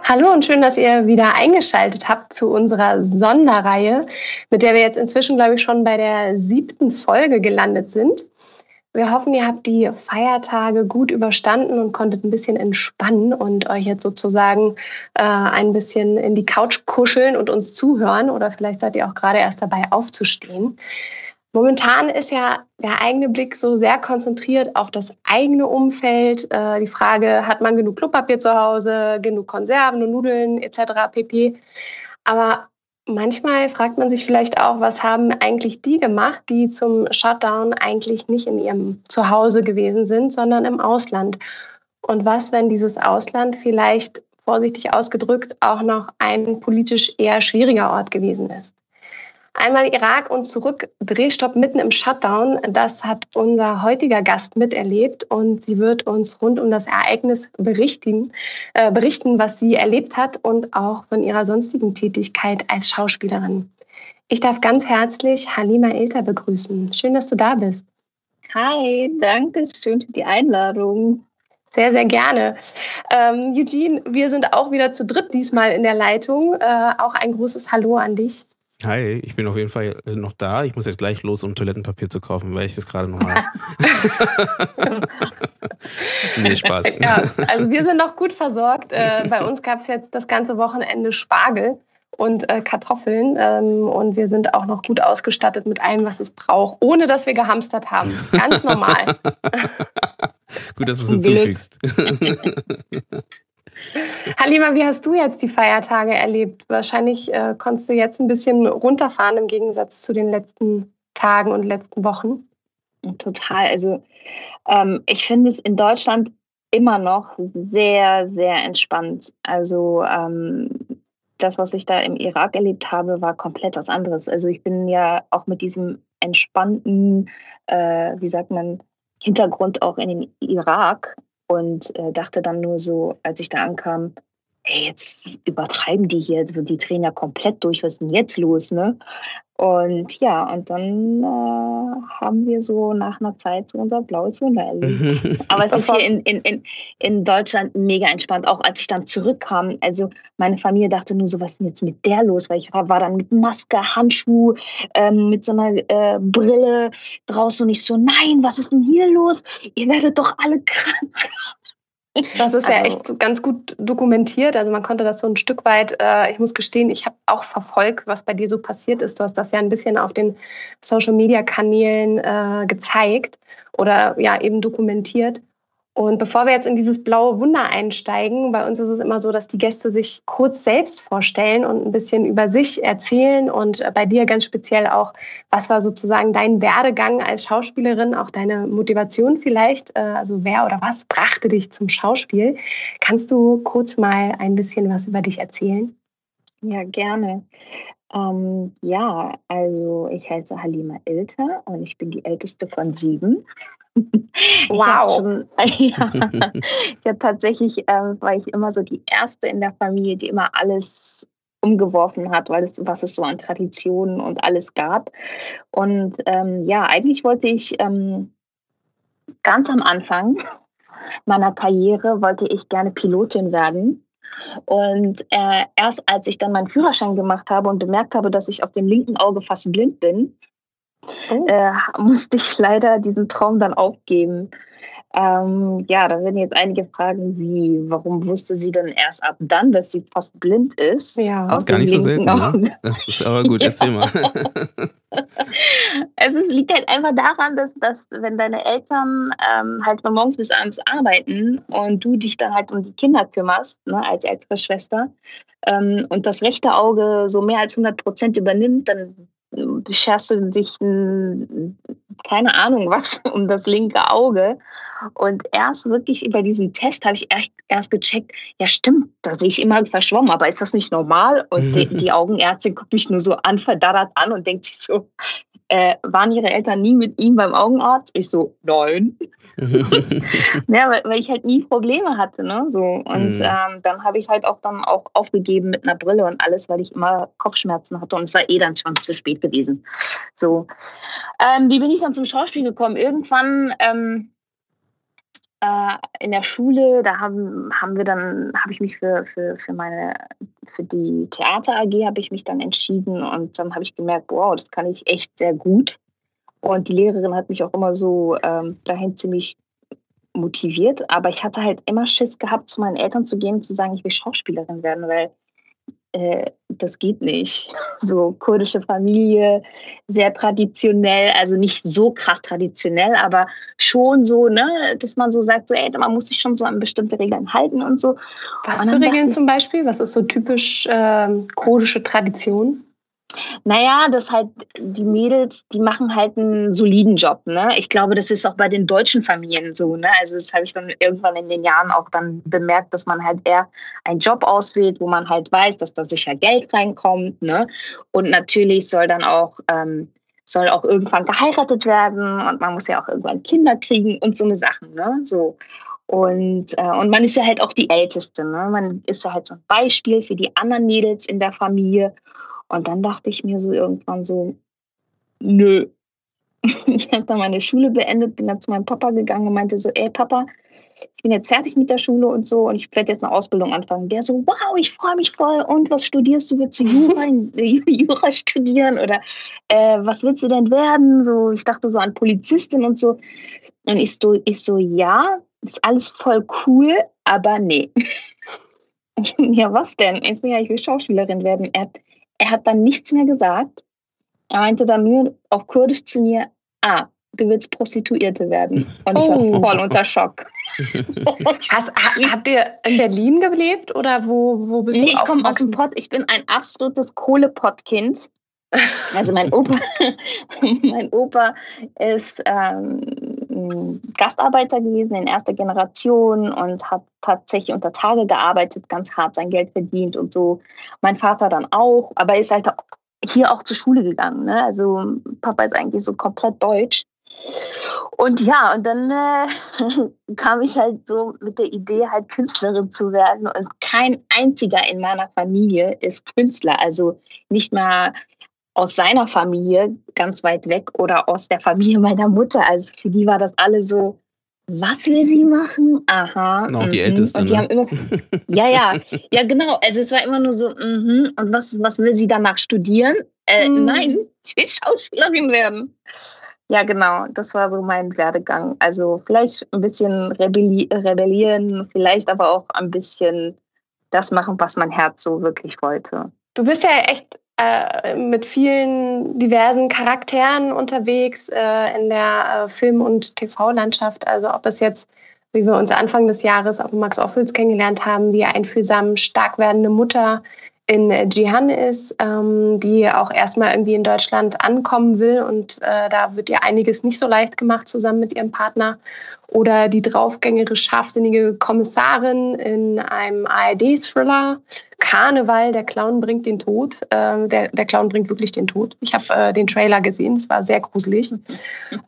Hallo und schön, dass ihr wieder eingeschaltet habt zu unserer Sonderreihe, mit der wir jetzt inzwischen, glaube ich, schon bei der siebten Folge gelandet sind. Wir hoffen, ihr habt die Feiertage gut überstanden und konntet ein bisschen entspannen und euch jetzt sozusagen äh, ein bisschen in die Couch kuscheln und uns zuhören. Oder vielleicht seid ihr auch gerade erst dabei aufzustehen. Momentan ist ja der eigene Blick so sehr konzentriert auf das eigene Umfeld. Äh, die Frage, hat man genug Klopapier zu Hause, genug Konserven und Nudeln etc. pp. Aber manchmal fragt man sich vielleicht auch, was haben eigentlich die gemacht, die zum Shutdown eigentlich nicht in ihrem Zuhause gewesen sind, sondern im Ausland. Und was, wenn dieses Ausland vielleicht vorsichtig ausgedrückt auch noch ein politisch eher schwieriger Ort gewesen ist? Einmal Irak und zurück, Drehstopp mitten im Shutdown. Das hat unser heutiger Gast miterlebt und sie wird uns rund um das Ereignis berichten, äh, berichten, was sie erlebt hat und auch von ihrer sonstigen Tätigkeit als Schauspielerin. Ich darf ganz herzlich Halima Ilter begrüßen. Schön, dass du da bist. Hi, danke schön für die Einladung. Sehr, sehr gerne. Ähm, Eugene, wir sind auch wieder zu dritt diesmal in der Leitung. Äh, auch ein großes Hallo an dich. Hi, ich bin auf jeden Fall äh, noch da. Ich muss jetzt gleich los, um Toilettenpapier zu kaufen, weil ich das gerade noch mal. nee, Spaß. Ja, also wir sind noch gut versorgt. Äh, bei uns gab es jetzt das ganze Wochenende Spargel und äh, Kartoffeln ähm, und wir sind auch noch gut ausgestattet mit allem, was es braucht, ohne dass wir gehamstert haben. Ganz normal. gut, dass du es hinzufügst. Halima, wie hast du jetzt die Feiertage erlebt? Wahrscheinlich äh, konntest du jetzt ein bisschen runterfahren im Gegensatz zu den letzten Tagen und letzten Wochen. Total. Also ähm, ich finde es in Deutschland immer noch sehr, sehr entspannt. Also ähm, das, was ich da im Irak erlebt habe, war komplett was anderes. Also ich bin ja auch mit diesem entspannten, äh, wie sagt man, Hintergrund auch in den Irak und äh, dachte dann nur so, als ich da ankam, hey, jetzt übertreiben die hier, die drehen ja komplett durch, was ist denn jetzt los, ne? Und ja, und dann äh, haben wir so nach einer Zeit so unser blaues Wunder erlebt. Aber es ist hier in, in, in, in Deutschland mega entspannt, auch als ich dann zurückkam. Also meine Familie dachte nur so, was ist denn jetzt mit der los? Weil ich war, war dann mit Maske, Handschuh, ähm, mit so einer äh, Brille draußen und ich so, nein, was ist denn hier los? Ihr werdet doch alle krank. Das ist also, ja echt ganz gut dokumentiert. Also man konnte das so ein Stück weit, äh, ich muss gestehen, ich habe auch verfolgt, was bei dir so passiert ist. Du hast das ja ein bisschen auf den Social-Media-Kanälen äh, gezeigt oder ja eben dokumentiert. Und bevor wir jetzt in dieses blaue Wunder einsteigen, bei uns ist es immer so, dass die Gäste sich kurz selbst vorstellen und ein bisschen über sich erzählen und äh, bei dir ganz speziell auch, was war sozusagen dein Werdegang als Schauspielerin, auch deine Motivation vielleicht, äh, also wer oder was brachte dich zum Schauspiel. Kannst du kurz mal ein bisschen was über dich erzählen? Ja, gerne. Ähm, ja, also ich heiße Halima Ilter und ich bin die älteste von sieben. Wow. Ich habe ja, hab tatsächlich, äh, war ich immer so die Erste in der Familie, die immer alles umgeworfen hat, weil es, was es so an Traditionen und alles gab. Und ähm, ja, eigentlich wollte ich ähm, ganz am Anfang meiner Karriere, wollte ich gerne Pilotin werden. Und äh, erst als ich dann meinen Führerschein gemacht habe und bemerkt habe, dass ich auf dem linken Auge fast blind bin, oh. äh, musste ich leider diesen Traum dann aufgeben. Ähm, ja, da werden jetzt einige fragen, wie, warum wusste sie denn erst ab dann, dass sie fast blind ist? Ja, das ist gar nicht so selten. Ne? Das ist aber gut, erzähl mal. es ist, liegt halt einfach daran, dass, dass wenn deine Eltern ähm, halt von morgens bis abends arbeiten und du dich dann halt um die Kinder kümmerst, ne, als ältere Schwester, ähm, und das rechte Auge so mehr als 100 Prozent übernimmt, dann bescherst du dich ein, keine Ahnung was um das linke Auge. Und erst wirklich über diesen Test habe ich erst, gecheckt, ja stimmt, da sehe ich immer verschwommen, aber ist das nicht normal? Und die, die Augenärztin guckt mich nur so an, verdattert an und denkt sich so, äh, waren ihre Eltern nie mit ihm beim Augenarzt? Ich so, nein. ja, weil, weil, ich halt nie Probleme hatte, ne? So. Und mhm. ähm, dann habe ich halt auch dann auch aufgegeben mit einer Brille und alles, weil ich immer Kopfschmerzen hatte und es war eh dann schon zu spät gewesen. So. Ähm, wie bin ich dann zum Schauspiel gekommen? Irgendwann ähm, äh, in der Schule, da haben, haben wir dann, habe ich mich für, für, für meine, für die Theater AG habe ich mich dann entschieden und dann habe ich gemerkt, wow, das kann ich echt sehr gut. Und die Lehrerin hat mich auch immer so ähm, dahin ziemlich motiviert, aber ich hatte halt immer Schiss gehabt, zu meinen Eltern zu gehen und zu sagen, ich will Schauspielerin werden, weil äh, das geht nicht. So kurdische Familie, sehr traditionell, also nicht so krass traditionell, aber schon so, ne, dass man so sagt, so, ey, man muss sich schon so an bestimmte Regeln halten und so. Was und für Regeln zum Beispiel? Was ist so typisch äh, kurdische Tradition? Naja, das halt, die Mädels, die machen halt einen soliden Job. Ne? Ich glaube, das ist auch bei den deutschen Familien so. Ne? Also das habe ich dann irgendwann in den Jahren auch dann bemerkt, dass man halt eher einen Job auswählt, wo man halt weiß, dass da sicher Geld reinkommt. Ne? Und natürlich soll dann auch, ähm, soll auch irgendwann geheiratet werden und man muss ja auch irgendwann Kinder kriegen und so eine Sachen. Ne? So. Und, äh, und man ist ja halt auch die Älteste. Ne? Man ist ja halt so ein Beispiel für die anderen Mädels in der Familie. Und dann dachte ich mir so irgendwann so, nö. Ich habe dann meine Schule beendet, bin dann zu meinem Papa gegangen und meinte so, ey Papa, ich bin jetzt fertig mit der Schule und so und ich werde jetzt eine Ausbildung anfangen. Der so, wow, ich freue mich voll. Und was studierst du? Willst du Jura, Jura studieren oder äh, was willst du denn werden? So, ich dachte so an Polizistin und so. Und ich so, ich so, ja, ist alles voll cool, aber nee. ja, was denn? Ich so, ja, ich will Schauspielerin werden. Er, er hat dann nichts mehr gesagt. Er meinte dann nur auf Kurdisch zu mir, ah, du willst Prostituierte werden. Und ich oh. war voll unter Schock. Hast, habt ihr in Berlin gelebt oder wo, wo bist nee, du? Ich komme aus dem Pott. Ich bin ein absolutes Kohlepott-Kind. Also mein Opa, mein Opa ist ähm, Gastarbeiter gewesen in erster Generation und hat tatsächlich unter Tage gearbeitet, ganz hart sein Geld verdient und so. Mein Vater dann auch, aber er ist halt hier auch zur Schule gegangen. Ne? Also Papa ist eigentlich so komplett deutsch. Und ja, und dann äh, kam ich halt so mit der Idee, halt Künstlerin zu werden. Und kein einziger in meiner Familie ist Künstler. Also nicht mal aus seiner Familie ganz weit weg oder aus der Familie meiner Mutter. Also für die war das alle so, was will sie machen? Aha. Noch die mhm. Älteste. Und die ne? haben immer, ja, ja, ja, genau. Also es war immer nur so, mhm. und was, was will sie danach studieren? Äh, mhm. Nein, ich will Schauspielerin werden. Ja, genau, das war so mein Werdegang. Also vielleicht ein bisschen rebelli rebellieren, vielleicht aber auch ein bisschen das machen, was mein Herz so wirklich wollte. Du bist ja echt äh, mit vielen diversen Charakteren unterwegs äh, in der äh, Film- und TV-Landschaft. Also ob es jetzt, wie wir uns Anfang des Jahres auf Max Ophüls kennengelernt haben, die einfühlsam stark werdende Mutter in Jihan ist, ähm, die auch erstmal irgendwie in Deutschland ankommen will und äh, da wird ihr einiges nicht so leicht gemacht zusammen mit ihrem Partner. Oder die draufgängere, scharfsinnige Kommissarin in einem ARD-Thriller. Karneval, der Clown bringt den Tod. Äh, der, der Clown bringt wirklich den Tod. Ich habe äh, den Trailer gesehen, es war sehr gruselig.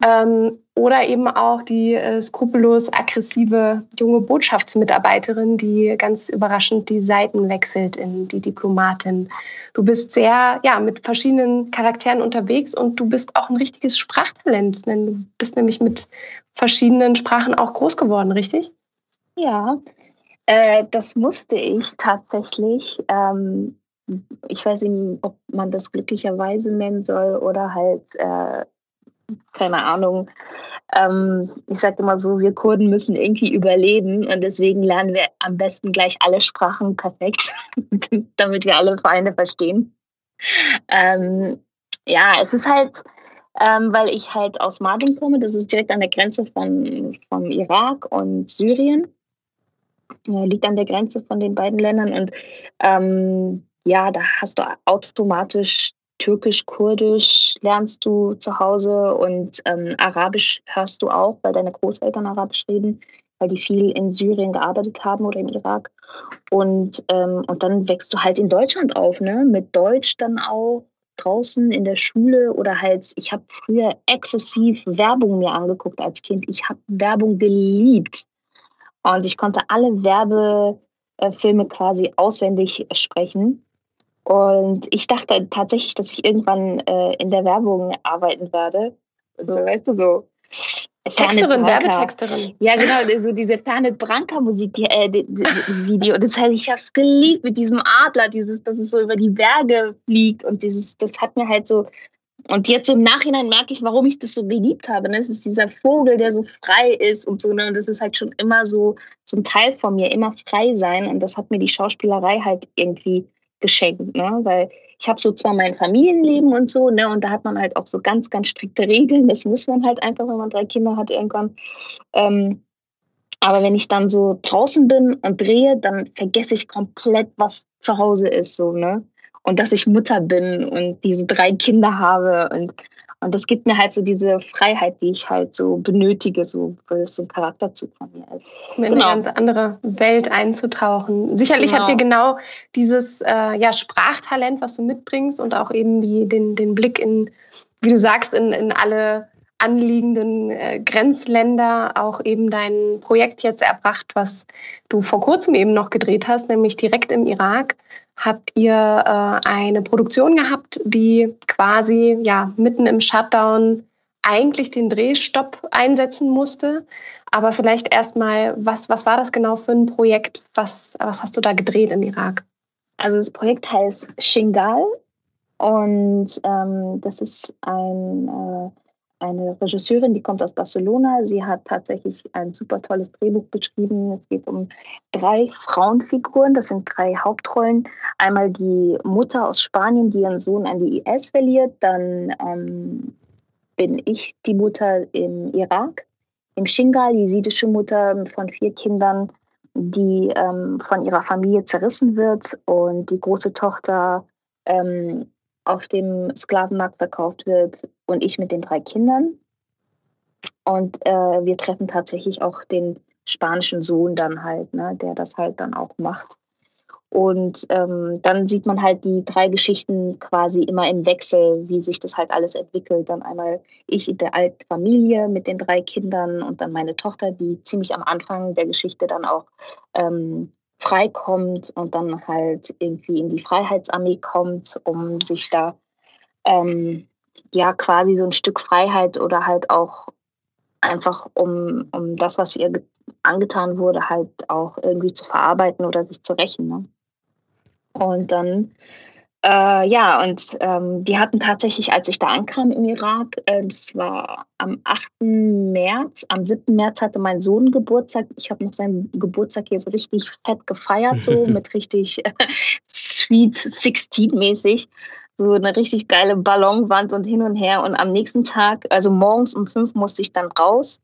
ähm, oder eben auch die äh, skrupellos aggressive junge Botschaftsmitarbeiterin, die ganz überraschend die Seiten wechselt in die Diplomatin. Du bist sehr ja, mit verschiedenen Charakteren unterwegs und du bist auch ein richtiges Sprachtalent, denn du bist nämlich mit verschiedenen Sprachen auch groß geworden, richtig? Ja, äh, das musste ich tatsächlich. Ähm, ich weiß nicht, ob man das glücklicherweise nennen soll oder halt äh, keine Ahnung. Ähm, ich sage immer so, wir Kurden müssen irgendwie überleben und deswegen lernen wir am besten gleich alle Sprachen perfekt, damit wir alle Feinde verstehen. Ähm, ja, es ist halt, ähm, weil ich halt aus Mardin komme, das ist direkt an der Grenze von, vom Irak und Syrien. Ja, liegt an der Grenze von den beiden Ländern und ähm, ja, da hast du automatisch Türkisch, Kurdisch lernst du zu Hause und ähm, Arabisch hörst du auch, weil deine Großeltern Arabisch reden, weil die viel in Syrien gearbeitet haben oder im Irak. Und, ähm, und dann wächst du halt in Deutschland auf, ne? Mit Deutsch dann auch draußen in der Schule oder halt, ich habe früher exzessiv Werbung mir angeguckt als Kind. Ich habe Werbung geliebt. Und ich konnte alle Werbefilme quasi auswendig sprechen. Und ich dachte tatsächlich, dass ich irgendwann äh, in der Werbung arbeiten werde. Und so, weißt du, so. Texterin, Werbetexterin. Ja, genau, so diese Ferne Branca Musik, die, äh, die, die Video. Das heißt, ich habe es geliebt mit diesem Adler, dieses, dass es so über die Berge fliegt und dieses, das hat mir halt so. Und jetzt so im Nachhinein merke ich, warum ich das so geliebt habe. Ne? Es ist dieser Vogel, der so frei ist und so. Ne? Und das ist halt schon immer so, so ein Teil von mir, immer frei sein. Und das hat mir die Schauspielerei halt irgendwie geschenkt, ne? Weil ich habe so zwar mein Familienleben und so, ne, und da hat man halt auch so ganz, ganz strikte Regeln. Das muss man halt einfach, wenn man drei Kinder hat irgendwann. Ähm, aber wenn ich dann so draußen bin und drehe, dann vergesse ich komplett, was zu Hause ist, so, ne? Und dass ich Mutter bin und diese drei Kinder habe und und das gibt mir halt so diese Freiheit, die ich halt so benötige, so, weil es so ein Charakterzug von mir ist. Um in genau. eine ganz andere Welt einzutauchen. Sicherlich genau. habt ihr genau dieses äh, ja, Sprachtalent, was du mitbringst und auch eben die, den, den Blick in, wie du sagst, in, in alle anliegenden äh, Grenzländer auch eben dein Projekt jetzt erbracht, was du vor kurzem eben noch gedreht hast, nämlich direkt im Irak habt ihr äh, eine Produktion gehabt, die quasi ja mitten im Shutdown eigentlich den Drehstopp einsetzen musste. Aber vielleicht erstmal, was, was war das genau für ein Projekt? Was, was hast du da gedreht im Irak? Also das Projekt heißt Shingal und ähm, das ist ein, äh, eine Regisseurin, die kommt aus Barcelona. Sie hat tatsächlich ein super tolles Drehbuch beschrieben. Es geht um drei Frauenfiguren, das sind drei Hauptrollen. Einmal die Mutter aus Spanien, die ihren Sohn an die IS verliert. Dann ähm, bin ich die Mutter im Irak, im Shingal, die jesidische Mutter von vier Kindern, die ähm, von ihrer Familie zerrissen wird und die große Tochter ähm, auf dem Sklavenmarkt verkauft wird und ich mit den drei Kindern. Und äh, wir treffen tatsächlich auch den spanischen Sohn dann halt, ne, der das halt dann auch macht. Und ähm, dann sieht man halt die drei Geschichten quasi immer im Wechsel, wie sich das halt alles entwickelt. Dann einmal ich in der alten Familie mit den drei Kindern und dann meine Tochter, die ziemlich am Anfang der Geschichte dann auch ähm, freikommt und dann halt irgendwie in die Freiheitsarmee kommt, um sich da ähm, ja quasi so ein Stück Freiheit oder halt auch einfach um, um das, was ihr angetan wurde, halt auch irgendwie zu verarbeiten oder sich zu rächen. Ne? Und dann, äh, ja, und ähm, die hatten tatsächlich, als ich da ankam im Irak, äh, das war am 8. März, am 7. März hatte mein Sohn Geburtstag. Ich habe noch seinen Geburtstag hier so richtig fett gefeiert, so mit richtig äh, Sweet 16 mäßig. So eine richtig geile Ballonwand und hin und her. Und am nächsten Tag, also morgens um fünf, musste ich dann raus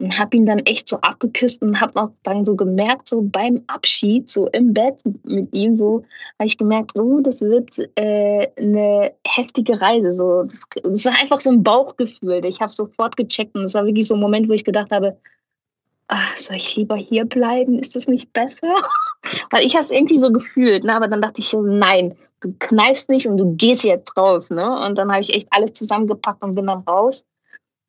und habe ihn dann echt so abgeküsst und habe auch dann so gemerkt, so beim Abschied, so im Bett mit ihm, so habe ich gemerkt, oh, das wird äh, eine heftige Reise. So, das, das, war einfach so ein Bauchgefühl. Ich habe sofort gecheckt und es war wirklich so ein Moment, wo ich gedacht habe, ach, soll ich lieber hier bleiben? Ist das nicht besser? Weil ich habe es irgendwie so gefühlt, ne? aber dann dachte ich, nein, du kneifst nicht und du gehst jetzt raus. Ne? Und dann habe ich echt alles zusammengepackt und bin dann raus.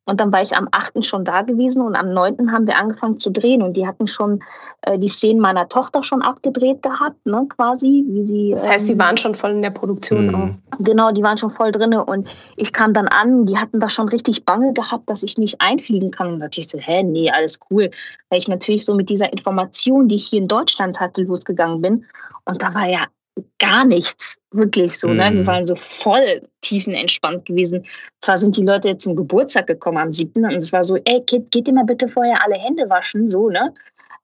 Und dann war ich am 8. schon da gewesen und am 9. haben wir angefangen zu drehen. Und die hatten schon äh, die Szenen meiner Tochter schon abgedreht gehabt, ne, quasi. Wie sie, das heißt, ähm, die waren schon voll in der Produktion mhm. auch. Genau, die waren schon voll drin. Und ich kam dann an, die hatten da schon richtig Bange gehabt, dass ich nicht einfliegen kann. Und da dachte ich so, hä, nee, alles cool. Weil ich natürlich so mit dieser Information, die ich hier in Deutschland hatte, losgegangen bin. Und da war ja gar nichts, wirklich so. Mhm. Ne? Wir mhm. waren so voll tiefenentspannt gewesen. Zwar sind die Leute jetzt zum Geburtstag gekommen am 7. und es war so, ey, geht, geht ihr mal bitte vorher alle Hände waschen, so, ne?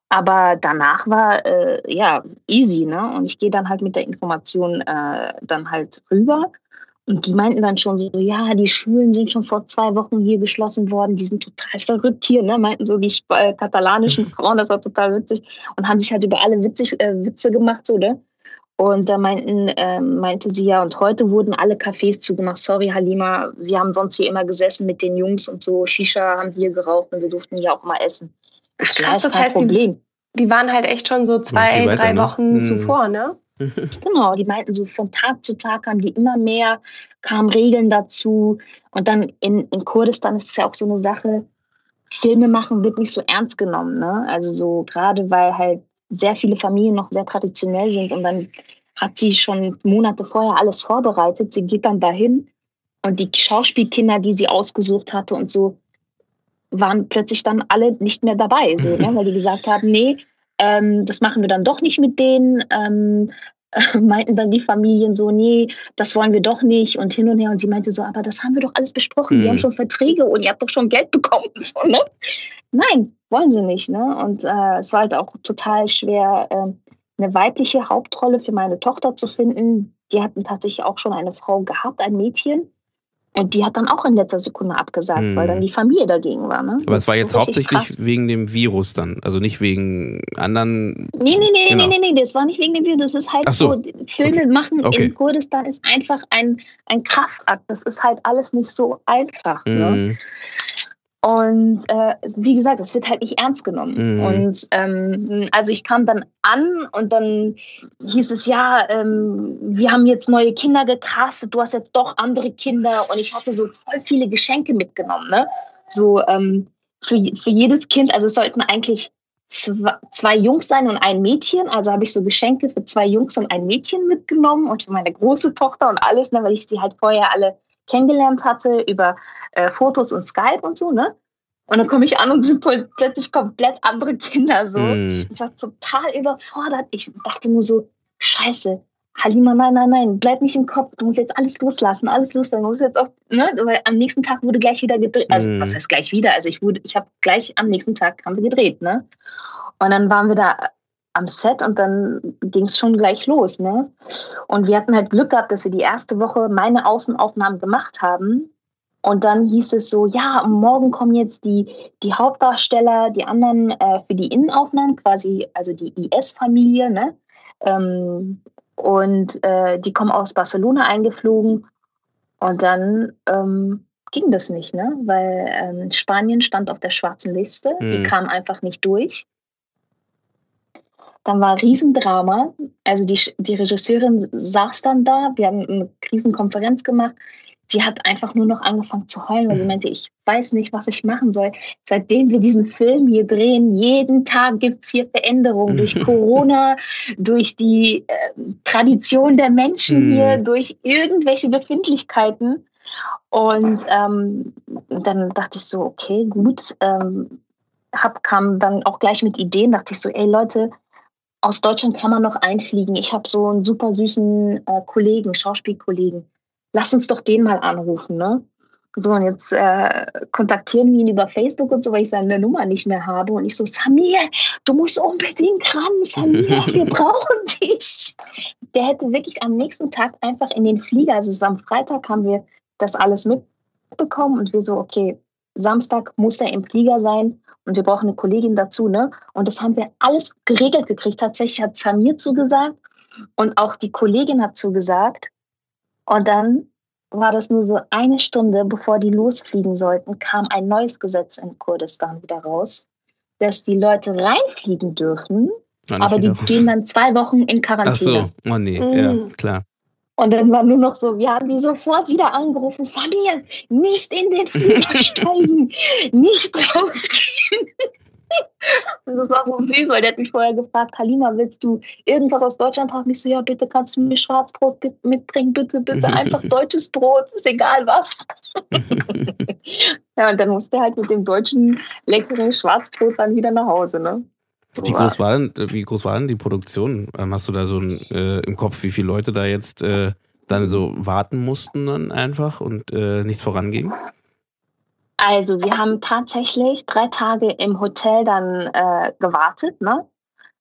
Aber danach war äh, ja easy, ne? Und ich gehe dann halt mit der Information äh, dann halt rüber. Und die meinten dann schon so, ja, die Schulen sind schon vor zwei Wochen hier geschlossen worden, die sind total verrückt hier, ne? Meinten so die äh, katalanischen Frauen, das war total witzig und haben sich halt über alle witzig, äh, Witze gemacht, so, ne? Und da meinten, äh, meinte sie ja, und heute wurden alle Cafés zugemacht. Sorry, Halima, wir haben sonst hier immer gesessen mit den Jungs und so. Shisha haben hier geraucht und wir durften hier auch mal essen. Ach, krass, das heißt, Problem. Die, die, waren halt echt schon so zwei, weiter, drei ne? Wochen hm. zuvor, ne? genau, die meinten so, von Tag zu Tag haben die immer mehr, kamen Regeln dazu. Und dann in, in Kurdistan ist es ja auch so eine Sache, Filme machen wird nicht so ernst genommen. Ne? Also so gerade weil halt sehr viele Familien noch sehr traditionell sind und dann hat sie schon Monate vorher alles vorbereitet. Sie geht dann dahin und die Schauspielkinder, die sie ausgesucht hatte und so, waren plötzlich dann alle nicht mehr dabei, so, ne? weil die gesagt haben, nee, ähm, das machen wir dann doch nicht mit denen. Ähm, meinten dann die Familien so, nee, das wollen wir doch nicht und hin und her. Und sie meinte so, aber das haben wir doch alles besprochen. Mhm. Wir haben schon Verträge und ihr habt doch schon Geld bekommen. So, ne? Nein, wollen sie nicht. Ne? Und äh, es war halt auch total schwer, äh, eine weibliche Hauptrolle für meine Tochter zu finden. Die hatten tatsächlich auch schon eine Frau gehabt, ein Mädchen. Und die hat dann auch in letzter Sekunde abgesagt, hm. weil dann die Familie dagegen war. Ne? Aber es war jetzt hauptsächlich krass. wegen dem Virus dann, also nicht wegen anderen. Nee, nee, nee, genau. nee, nee, nee, das war nicht wegen dem Virus. Das ist halt so. so, Filme okay. machen okay. in Kurdistan ist einfach ein, ein Kraftakt. Das ist halt alles nicht so einfach. Ne? Mhm. Ne? Und äh, wie gesagt, es wird halt nicht ernst genommen. Mhm. Und ähm, also ich kam dann an und dann hieß es, ja, ähm, wir haben jetzt neue Kinder gecastet, du hast jetzt doch andere Kinder. Und ich hatte so voll viele Geschenke mitgenommen. Ne? So ähm, für, für jedes Kind, also es sollten eigentlich zwei Jungs sein und ein Mädchen. Also habe ich so Geschenke für zwei Jungs und ein Mädchen mitgenommen und für meine große Tochter und alles, ne, weil ich sie halt vorher alle kennengelernt hatte über äh, Fotos und Skype und so, ne? Und dann komme ich an und sind plötzlich komplett andere Kinder. So. Mm. Ich war total überfordert. Ich dachte nur so, scheiße, Halima, nein, nein, nein, bleib nicht im Kopf. Du musst jetzt alles loslassen, alles loslassen. Du musst jetzt auch, ne? Weil am nächsten Tag wurde gleich wieder gedreht. Also, mm. was heißt gleich wieder? Also, ich wurde, ich habe gleich am nächsten Tag haben wir gedreht, ne? Und dann waren wir da am Set und dann ging es schon gleich los, ne? Und wir hatten halt Glück gehabt, dass wir die erste Woche meine Außenaufnahmen gemacht haben und dann hieß es so, ja, morgen kommen jetzt die, die Hauptdarsteller, die anderen äh, für die Innenaufnahmen, quasi, also die IS-Familie, ne? Ähm, und äh, die kommen aus Barcelona eingeflogen. Und dann ähm, ging das nicht, ne? Weil ähm, Spanien stand auf der schwarzen Liste, mhm. die kam einfach nicht durch. Dann war Riesendrama. Also die, die Regisseurin saß dann da, wir haben eine Krisenkonferenz gemacht sie hat einfach nur noch angefangen zu heulen, weil sie meinte, ich weiß nicht, was ich machen soll. Seitdem wir diesen Film hier drehen, jeden Tag gibt es hier Veränderungen durch Corona, durch die äh, Tradition der Menschen hier, mhm. durch irgendwelche Befindlichkeiten. Und ähm, dann dachte ich so, okay, gut. Ähm, hab, kam dann auch gleich mit Ideen, dachte ich so, ey Leute, aus Deutschland kann man noch einfliegen. Ich habe so einen super süßen äh, Kollegen, Schauspielkollegen lass uns doch den mal anrufen, ne? So, und jetzt äh, kontaktieren wir ihn über Facebook und so, weil ich seine Nummer nicht mehr habe. Und ich so, Samir, du musst unbedingt ran, Samir, wir brauchen dich. Der hätte wirklich am nächsten Tag einfach in den Flieger, also so am Freitag haben wir das alles mitbekommen und wir so, okay, Samstag muss er im Flieger sein und wir brauchen eine Kollegin dazu, ne? Und das haben wir alles geregelt gekriegt. Tatsächlich hat Samir zugesagt und auch die Kollegin hat zugesagt. Und dann war das nur so eine Stunde, bevor die losfliegen sollten, kam ein neues Gesetz in Kurdistan wieder raus, dass die Leute reinfliegen dürfen, aber die raus. gehen dann zwei Wochen in Quarantäne. Ach so, oh nee, mhm. ja, klar. Und dann war nur noch so, wir haben die sofort wieder angerufen, Samir, nicht in den Flieger steigen, nicht rausgehen. Und das war so süß, weil der hat mich vorher gefragt, Halima, willst du irgendwas aus Deutschland haben? Ich so, ja, bitte kannst du mir Schwarzbrot mitbringen, bitte, bitte, einfach deutsches Brot, ist egal was. ja, und dann musste er halt mit dem deutschen leckeren Schwarzbrot dann wieder nach Hause, ne? Wie groß, war denn, wie groß war denn die Produktion? Ähm, hast du da so ein, äh, im Kopf, wie viele Leute da jetzt äh, dann so warten mussten dann einfach und äh, nichts voranging? Also wir haben tatsächlich drei Tage im Hotel dann äh, gewartet, ne?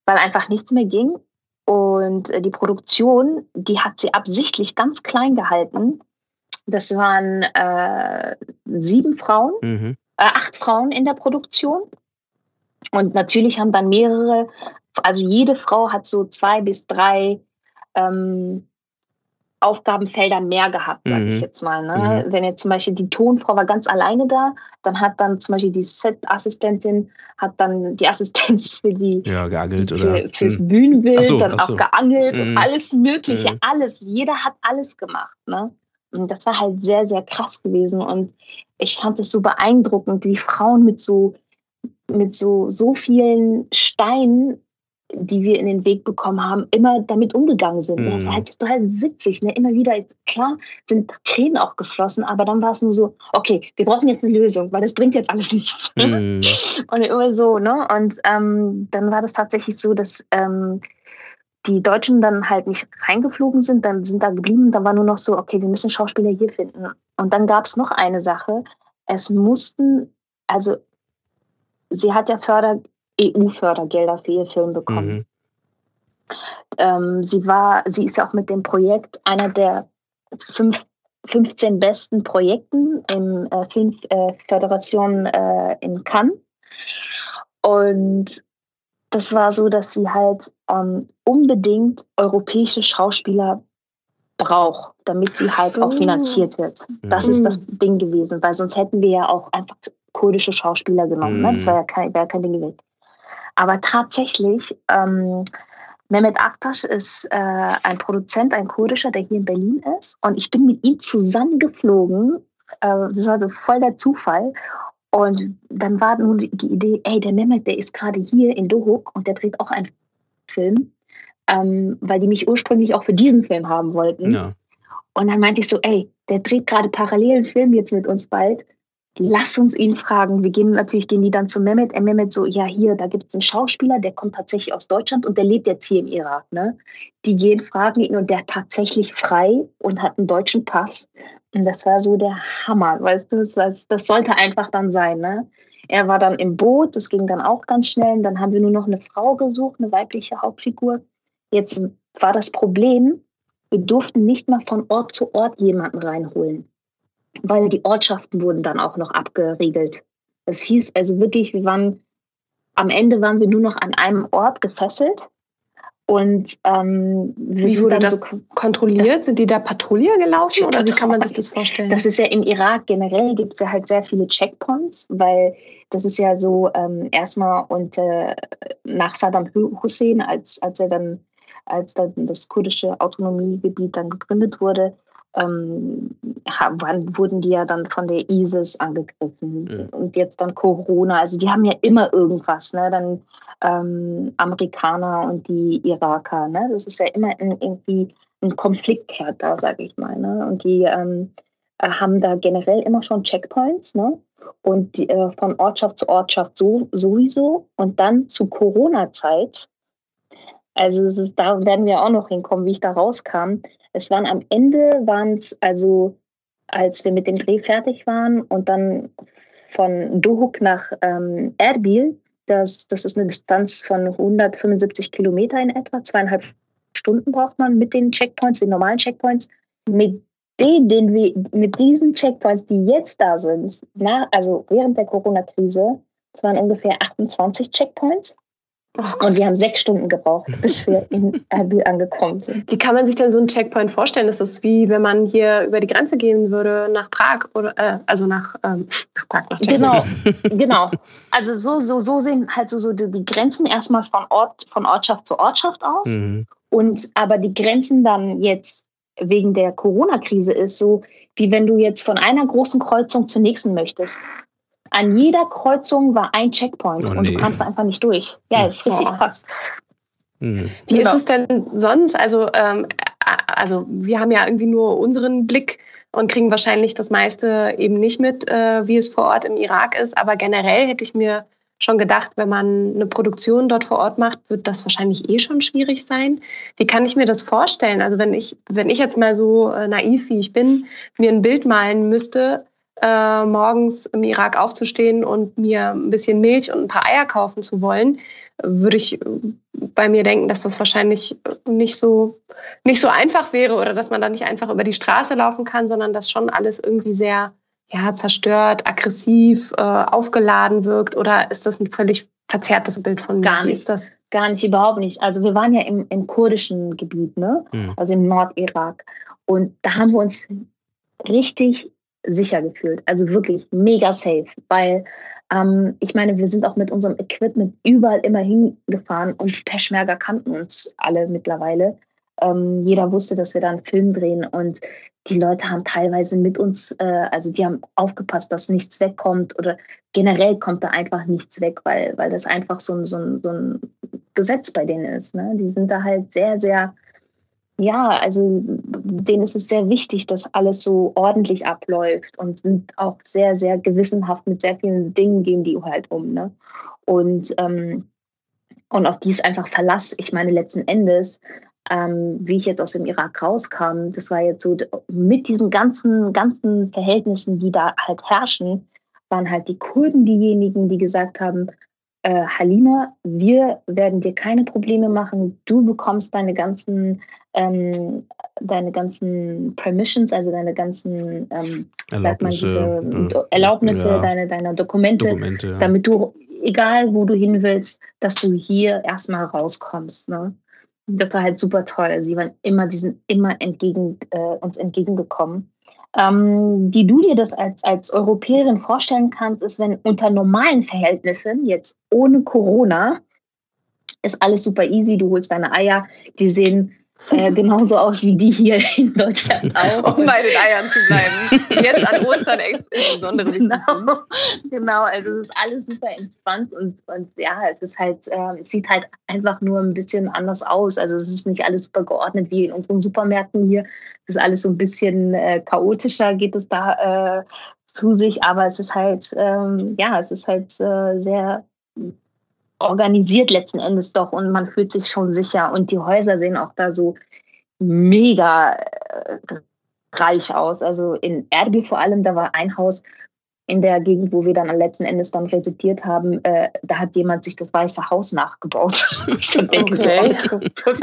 weil einfach nichts mehr ging. Und äh, die Produktion, die hat sie absichtlich ganz klein gehalten. Das waren äh, sieben Frauen, mhm. Äh, acht Frauen in der Produktion. Und natürlich haben dann mehrere, also jede Frau hat so zwei bis drei ähm, Aufgabenfelder mehr gehabt, sage mhm. ich jetzt mal. Ne? Mhm. Wenn jetzt zum Beispiel die Tonfrau war ganz alleine da, dann hat dann zum Beispiel die Set-Assistentin hat dann die Assistenz für die ja, geangelt für, oder fürs mhm. Bühnenbild so, dann auch so. geangelt und mhm. alles Mögliche, mhm. alles. Jeder hat alles gemacht. Ne? Und das war halt sehr, sehr krass gewesen. Und ich fand es so beeindruckend, wie Frauen mit so mit so, so vielen Steinen die wir in den Weg bekommen haben, immer damit umgegangen sind. Mhm. Das war halt total witzig. Ne? Immer wieder, klar, sind Tränen auch geflossen, aber dann war es nur so, okay, wir brauchen jetzt eine Lösung, weil das bringt jetzt alles nichts. Mhm. Und immer so, ne? Und ähm, dann war das tatsächlich so, dass ähm, die Deutschen dann halt nicht reingeflogen sind, dann sind da geblieben. Dann war nur noch so, okay, wir müssen Schauspieler hier finden. Und dann gab es noch eine Sache. Es mussten, also sie hat ja Förder, EU-Fördergelder für ihr Film bekommen. Mhm. Ähm, sie war, sie ist auch mit dem Projekt einer der fünf, 15 besten Projekten in äh, Filmföderation äh, äh, in Cannes. Und das war so, dass sie halt ähm, unbedingt europäische Schauspieler braucht, damit sie halt auch finanziert wird. Das mhm. ist das Ding gewesen, weil sonst hätten wir ja auch einfach kurdische Schauspieler genommen. Mhm. Ne? Das mhm. wäre ja kein, wär kein Ding gewesen. Aber tatsächlich, ähm, Mehmet Aktaş ist äh, ein Produzent, ein kurdischer, der hier in Berlin ist. Und ich bin mit ihm zusammengeflogen. Äh, das war so voll der Zufall. Und dann war nun die Idee, ey, der Mehmet, der ist gerade hier in Dohuk und der dreht auch einen Film, ähm, weil die mich ursprünglich auch für diesen Film haben wollten. Ja. Und dann meinte ich so, ey, der dreht gerade parallel einen Film jetzt mit uns bald lass uns ihn fragen. Wir gehen natürlich, gehen die dann zu Mehmet. Er Mehmet so, ja, hier, da gibt es einen Schauspieler, der kommt tatsächlich aus Deutschland und der lebt jetzt hier im Irak. Ne? Die gehen, fragen ihn und der hat tatsächlich frei und hat einen deutschen Pass. Und das war so der Hammer, weißt du, das, das sollte einfach dann sein. Ne? Er war dann im Boot, das ging dann auch ganz schnell. Und dann haben wir nur noch eine Frau gesucht, eine weibliche Hauptfigur. Jetzt war das Problem, wir durften nicht mal von Ort zu Ort jemanden reinholen weil die Ortschaften wurden dann auch noch abgeriegelt. Das hieß also wirklich, wir waren, am Ende waren wir nur noch an einem Ort gefesselt. Und ähm, wie wurde das so, kontrolliert? Das, Sind die da Patrouille gelaufen oder wie kann man sich das vorstellen? Das ist ja im Irak generell gibt es ja halt sehr viele Checkpoints, weil das ist ja so ähm, erstmal und äh, nach Saddam Hussein, als, als er dann, als dann das kurdische Autonomiegebiet dann gegründet wurde, ähm, wann wurden die ja dann von der ISIS angegriffen ja. und jetzt dann Corona. Also die haben ja immer irgendwas, ne? Dann ähm, Amerikaner und die Iraker, ne? Das ist ja immer in, irgendwie ein Konfliktherd da, sage ich mal, ne? Und die ähm, äh, haben da generell immer schon Checkpoints, ne? Und die, äh, von Ortschaft zu Ortschaft so, sowieso. Und dann zu Corona-Zeit, also ist, da werden wir auch noch hinkommen, wie ich da rauskam es waren am Ende, waren es also, als wir mit dem Dreh fertig waren und dann von Dohuk nach ähm, Erbil, das, das ist eine Distanz von 175 Kilometer in etwa, zweieinhalb Stunden braucht man mit den Checkpoints, den normalen Checkpoints. Mit den, den wir, mit diesen Checkpoints, die jetzt da sind, na, also während der Corona-Krise, es waren ungefähr 28 Checkpoints. Oh und wir haben sechs Stunden gebraucht, bis wir in Erbil angekommen sind. Wie kann man sich denn so einen Checkpoint vorstellen? Das ist wie wenn man hier über die Grenze gehen würde nach Prag oder äh, also nach, ähm, nach Prag, nach Genau, genau. Also so, so, so sehen halt so, so die Grenzen erstmal von Ort, von Ortschaft zu Ortschaft aus. Mhm. Und aber die Grenzen dann jetzt wegen der Corona-Krise ist so, wie wenn du jetzt von einer großen Kreuzung zur nächsten möchtest an jeder Kreuzung war ein Checkpoint oh, und du kamst einfach nicht durch. Ja, ist richtig oh. krass. Mhm. Wie genau. ist es denn sonst? Also, ähm, also wir haben ja irgendwie nur unseren Blick und kriegen wahrscheinlich das meiste eben nicht mit, äh, wie es vor Ort im Irak ist. Aber generell hätte ich mir schon gedacht, wenn man eine Produktion dort vor Ort macht, wird das wahrscheinlich eh schon schwierig sein. Wie kann ich mir das vorstellen? Also wenn ich, wenn ich jetzt mal so äh, naiv wie ich bin, mir ein Bild malen müsste, äh, morgens im Irak aufzustehen und mir ein bisschen Milch und ein paar Eier kaufen zu wollen, würde ich bei mir denken, dass das wahrscheinlich nicht so, nicht so einfach wäre oder dass man da nicht einfach über die Straße laufen kann, sondern dass schon alles irgendwie sehr ja, zerstört, aggressiv, äh, aufgeladen wirkt? Oder ist das ein völlig verzerrtes Bild von mir? Gar nicht. Ist das? Gar nicht, überhaupt nicht. Also wir waren ja im, im kurdischen Gebiet, ne? Mhm. also im Nordirak. Und da haben wir uns richtig sicher gefühlt. Also wirklich mega safe, weil ähm, ich meine, wir sind auch mit unserem Equipment überall immer hingefahren und die Peschmerger kannten uns alle mittlerweile. Ähm, jeder wusste, dass wir da einen Film drehen und die Leute haben teilweise mit uns, äh, also die haben aufgepasst, dass nichts wegkommt oder generell kommt da einfach nichts weg, weil, weil das einfach so ein, so, ein, so ein Gesetz bei denen ist. Ne? Die sind da halt sehr, sehr ja, also denen ist es sehr wichtig, dass alles so ordentlich abläuft und sind auch sehr, sehr gewissenhaft mit sehr vielen Dingen gehen die halt um. Ne? Und, ähm, und auf die ist einfach Verlass. Ich meine, letzten Endes, ähm, wie ich jetzt aus dem Irak rauskam, das war jetzt so mit diesen ganzen, ganzen Verhältnissen, die da halt herrschen, waren halt die Kurden diejenigen, die gesagt haben, äh, Halima, wir werden dir keine Probleme machen. Du bekommst deine ganzen, ähm, deine ganzen Permissions, also deine ganzen ähm, Erlaubnisse, diese, äh, Erlaubnisse ja. deine, deine Dokumente, Dokumente ja. damit du, egal wo du hin willst, dass du hier erstmal rauskommst. Ne? Das war halt super toll. Sie waren immer, die sind immer entgegen, äh, uns entgegengekommen. Ähm, wie du dir das als, als Europäerin vorstellen kannst, ist, wenn unter normalen Verhältnissen, jetzt ohne Corona, ist alles super easy. Du holst deine Eier, die sehen äh, genauso aus wie die hier in Deutschland auch. Um bei den Eiern zu bleiben. Jetzt an Ostern insbesondere. Genau, genau, also es ist alles super entspannt und, und ja, es ist halt, äh, es sieht halt einfach nur ein bisschen anders aus. Also es ist nicht alles super geordnet wie in unseren Supermärkten hier. Es ist alles so ein bisschen äh, chaotischer, geht es da äh, zu sich, aber es ist halt, ähm, ja, es ist halt äh, sehr organisiert letzten Endes doch und man fühlt sich schon sicher und die Häuser sehen auch da so mega äh, reich aus. Also in Erbil vor allem, da war ein Haus in der Gegend, wo wir dann am letzten Endes dann residiert haben, äh, da hat jemand sich das Weiße Haus nachgebaut. ich denke, okay.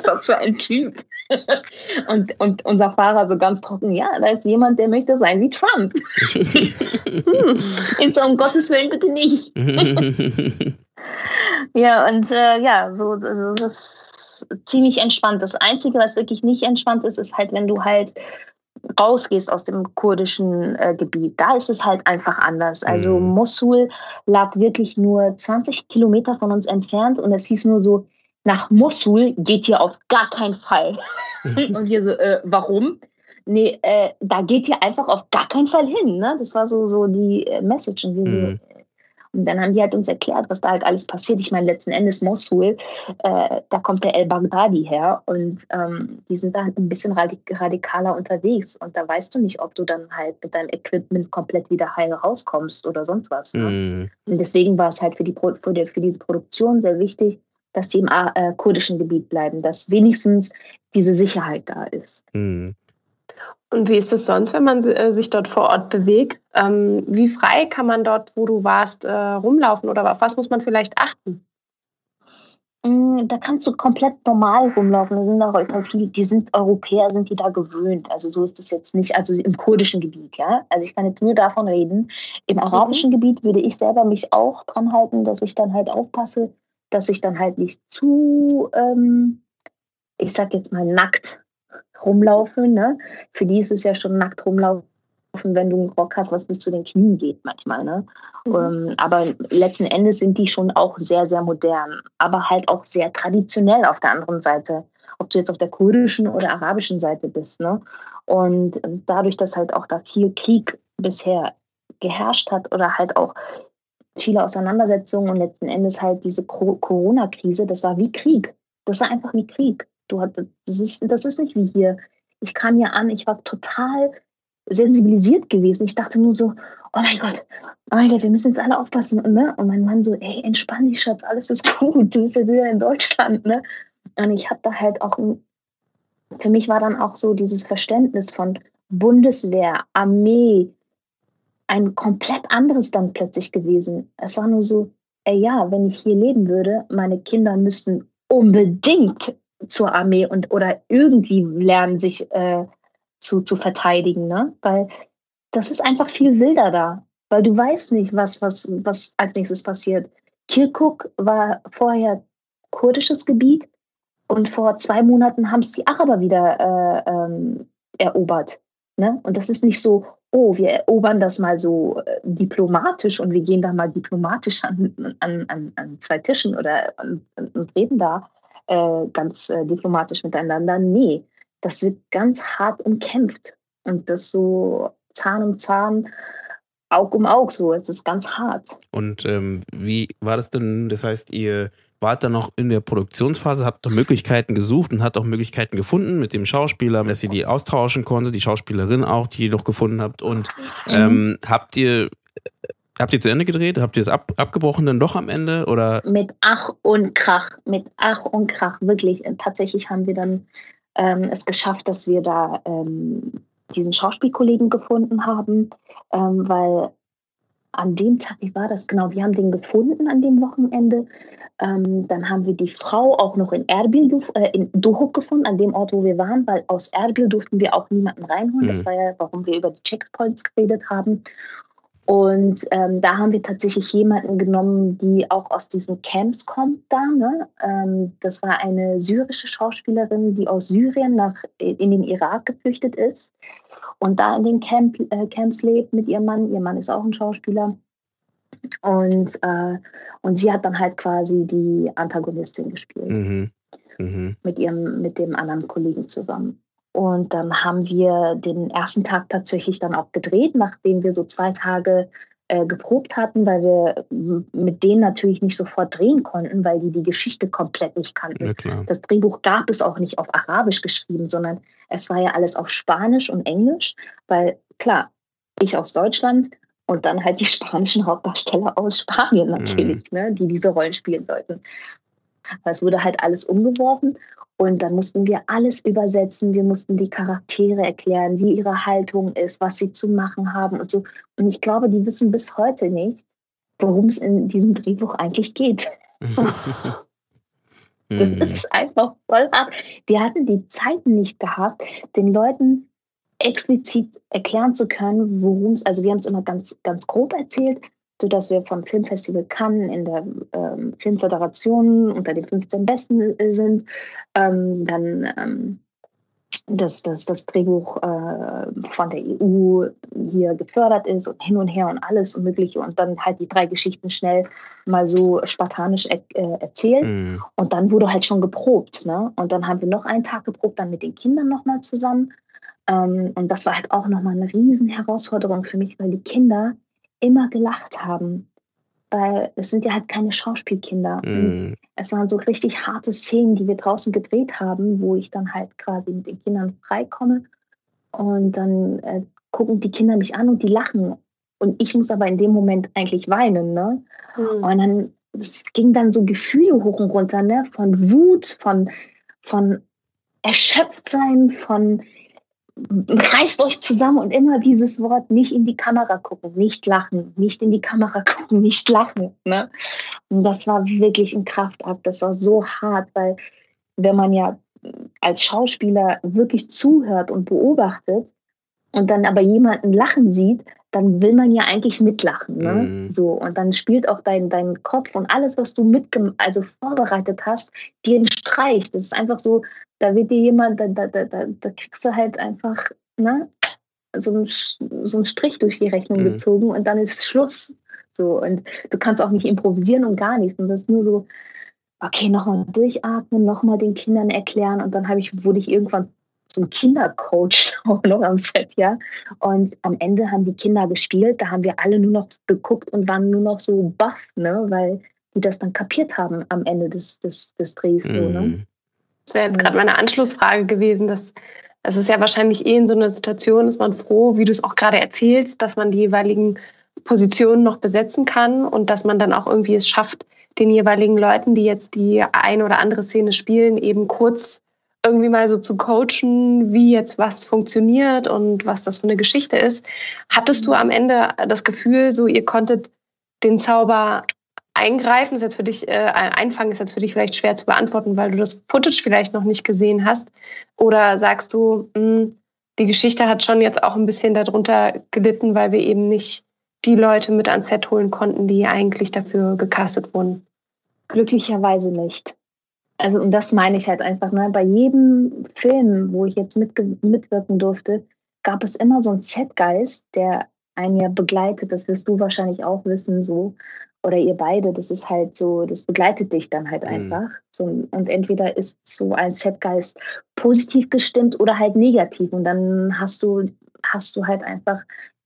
was für ein Typ? und, und unser Fahrer so ganz trocken, ja, da ist jemand, der möchte sein wie Trump. hm. So, um Gottes Willen bitte nicht. Ja, und äh, ja, so also das ist ziemlich entspannt. Das Einzige, was wirklich nicht entspannt ist, ist halt, wenn du halt rausgehst aus dem kurdischen äh, Gebiet. Da ist es halt einfach anders. Also mhm. Mosul lag wirklich nur 20 Kilometer von uns entfernt und es hieß nur so, nach Mosul geht ihr auf gar keinen Fall. und wir so, äh, warum? Nee, äh, da geht ihr einfach auf gar keinen Fall hin. Ne? Das war so, so die äh, Message. Und wir mhm. so, und dann haben die halt uns erklärt, was da halt alles passiert. Ich meine, letzten Endes Mosul, äh, da kommt der El-Baghdadi her und ähm, die sind da halt ein bisschen radikaler unterwegs. Und da weißt du nicht, ob du dann halt mit deinem Equipment komplett wieder heil rauskommst oder sonst was. Ne? Mhm. Und deswegen war es halt für, die, für, die, für diese Produktion sehr wichtig, dass die im äh, kurdischen Gebiet bleiben, dass wenigstens diese Sicherheit da ist. Mhm. Und wie ist es sonst, wenn man äh, sich dort vor Ort bewegt? Ähm, wie frei kann man dort, wo du warst, äh, rumlaufen oder auf was muss man vielleicht achten? Mm, da kannst du komplett normal rumlaufen. Da sind auch viele, die sind Europäer, sind die da gewöhnt. Also so ist es jetzt nicht, also im kurdischen Gebiet, ja. Also ich kann jetzt nur davon reden. Im mhm. arabischen mhm. Gebiet würde ich selber mich auch dran halten, dass ich dann halt aufpasse, dass ich dann halt nicht zu, ähm, ich sag jetzt mal, nackt rumlaufen. Ne? Für die ist es ja schon nackt rumlaufen, wenn du einen Rock hast, was bis zu den Knien geht manchmal. Ne? Mhm. Ähm, aber letzten Endes sind die schon auch sehr, sehr modern, aber halt auch sehr traditionell auf der anderen Seite. Ob du jetzt auf der kurdischen oder arabischen Seite bist. Ne? Und dadurch, dass halt auch da viel Krieg bisher geherrscht hat oder halt auch viele Auseinandersetzungen und letzten Endes halt diese Corona-Krise, das war wie Krieg. Das war einfach wie Krieg. Du hast, das, ist, das ist nicht wie hier. Ich kam hier an, ich war total sensibilisiert gewesen. Ich dachte nur so, oh mein Gott, oh mein Gott, wir müssen jetzt alle aufpassen. Und, ne? und mein Mann so, ey, entspann dich, Schatz, alles ist gut. Du bist jetzt wieder in Deutschland. Ne? Und ich habe da halt auch, für mich war dann auch so dieses Verständnis von Bundeswehr, Armee, ein komplett anderes dann plötzlich gewesen. Es war nur so, ey, ja, wenn ich hier leben würde, meine Kinder müssten unbedingt zur Armee und oder irgendwie lernen, sich äh, zu, zu verteidigen, ne? Weil das ist einfach viel wilder da. Weil du weißt nicht, was, was, was als nächstes passiert. Kirkuk war vorher kurdisches Gebiet und vor zwei Monaten haben es die Araber wieder äh, ähm, erobert. Ne? Und das ist nicht so, oh, wir erobern das mal so äh, diplomatisch und wir gehen da mal diplomatisch an, an, an, an zwei Tischen oder und, und reden da, äh, ganz äh, diplomatisch miteinander. Nee, das wird ganz hart umkämpft. Und das so Zahn um Zahn, Aug um Aug, so. Es ist ganz hart. Und ähm, wie war das denn? Das heißt, ihr wart dann noch in der Produktionsphase, habt doch Möglichkeiten gesucht und habt auch Möglichkeiten gefunden mit dem Schauspieler, dass ihr die austauschen konnte, die Schauspielerin auch, die ihr noch gefunden habt. Und mhm. ähm, habt ihr Habt ihr zu Ende gedreht? Habt ihr es ab, abgebrochen dann doch am Ende? Oder? Mit Ach und Krach, mit Ach und Krach, wirklich. Tatsächlich haben wir dann ähm, es geschafft, dass wir da ähm, diesen Schauspielkollegen gefunden haben, ähm, weil an dem Tag, wie war das genau? Wir haben den gefunden an dem Wochenende. Ähm, dann haben wir die Frau auch noch in Erbil, äh, in Dohuk gefunden, an dem Ort, wo wir waren, weil aus Erbil durften wir auch niemanden reinholen. Mhm. Das war ja, warum wir über die Checkpoints geredet haben. Und ähm, da haben wir tatsächlich jemanden genommen, die auch aus diesen Camps kommt da. Ne? Ähm, das war eine syrische Schauspielerin, die aus Syrien nach, in den Irak geflüchtet ist und da in den Camp, äh, Camps lebt mit ihrem Mann. Ihr Mann ist auch ein Schauspieler. Und, äh, und sie hat dann halt quasi die Antagonistin gespielt. Mhm. mhm. mit ihrem, mit dem anderen Kollegen zusammen. Und dann haben wir den ersten Tag tatsächlich dann auch gedreht, nachdem wir so zwei Tage äh, geprobt hatten, weil wir mit denen natürlich nicht sofort drehen konnten, weil die die Geschichte komplett nicht kannten. Ja, das Drehbuch gab es auch nicht auf Arabisch geschrieben, sondern es war ja alles auf Spanisch und Englisch, weil klar, ich aus Deutschland und dann halt die spanischen Hauptdarsteller aus Spanien natürlich, mhm. ne, die diese Rollen spielen sollten. Es wurde halt alles umgeworfen und dann mussten wir alles übersetzen. Wir mussten die Charaktere erklären, wie ihre Haltung ist, was sie zu machen haben und so. Und ich glaube, die wissen bis heute nicht, worum es in diesem Drehbuch eigentlich geht. das mhm. ist einfach voll hart. Wir hatten die Zeit nicht gehabt, den Leuten explizit erklären zu können, worum es, also wir haben es immer ganz, ganz grob erzählt, sodass wir vom Filmfestival Cannes in der ähm, Filmföderation unter den 15 Besten äh, sind. Ähm, dann ähm, dass, dass das Drehbuch äh, von der EU hier gefördert ist und hin und her und alles und Mögliche und dann halt die drei Geschichten schnell mal so spartanisch er, äh, erzählt mhm. und dann wurde halt schon geprobt. Ne? Und dann haben wir noch einen Tag geprobt, dann mit den Kindern nochmal zusammen. Ähm, und das war halt auch nochmal eine riesen Herausforderung für mich, weil die Kinder immer gelacht haben. Weil es sind ja halt keine Schauspielkinder. Mm. Es waren so richtig harte Szenen, die wir draußen gedreht haben, wo ich dann halt quasi mit den Kindern freikomme. Und dann äh, gucken die Kinder mich an und die lachen. Und ich muss aber in dem Moment eigentlich weinen. Ne? Mm. Und dann es ging dann so Gefühle hoch und runter, ne? Von Wut, von, von Erschöpftsein, von reißt euch zusammen und immer dieses Wort nicht in die Kamera gucken, nicht lachen, nicht in die Kamera gucken, nicht lachen. Ne? Und das war wirklich ein Kraftakt. Das war so hart, weil wenn man ja als Schauspieler wirklich zuhört und beobachtet und dann aber jemanden lachen sieht, dann will man ja eigentlich mitlachen. Ne? Mhm. So, und dann spielt auch dein, dein Kopf und alles, was du mit, also vorbereitet hast, dir einen Streich. Das ist einfach so, da wird dir jemand, da, da, da, da kriegst du halt einfach ne, so, ein, so einen Strich durch die Rechnung mhm. gezogen und dann ist Schluss. So, und du kannst auch nicht improvisieren und gar nichts. Und das ist nur so, okay, nochmal durchatmen, nochmal den Kindern erklären. Und dann ich, wurde ich irgendwann zum Kindercoach auch noch am Set, ja. Und am Ende haben die Kinder gespielt, da haben wir alle nur noch geguckt und waren nur noch so baff, ne, weil die das dann kapiert haben am Ende des, des, des Drehs. Mhm. So, ne? Mhm. Das wäre jetzt gerade meine Anschlussfrage gewesen, dass es ist ja wahrscheinlich eh in so einer Situation, ist man froh, wie du es auch gerade erzählst, dass man die jeweiligen Positionen noch besetzen kann und dass man dann auch irgendwie es schafft, den jeweiligen Leuten, die jetzt die eine oder andere Szene spielen, eben kurz irgendwie mal so zu coachen, wie jetzt was funktioniert und was das für eine Geschichte ist. Hattest du mhm. am Ende das Gefühl, so ihr konntet den Zauber eingreifen, ist jetzt für dich, äh, einfangen ist jetzt für dich vielleicht schwer zu beantworten, weil du das Footage vielleicht noch nicht gesehen hast? Oder sagst du, mh, hm, die Geschichte hat schon jetzt auch ein bisschen darunter gelitten, weil wir eben nicht die Leute mit ans Set holen konnten, die eigentlich dafür gecastet wurden? Glücklicherweise nicht also und das meine ich halt einfach, ne? bei jedem Film, wo ich jetzt mitwirken durfte, gab es immer so einen Setgeist, der einen ja begleitet, das wirst du wahrscheinlich auch wissen, so, oder ihr beide, das ist halt so, das begleitet dich dann halt mhm. einfach. So, und entweder ist so ein Setgeist positiv gestimmt oder halt negativ. Und dann hast du, hast du halt einfach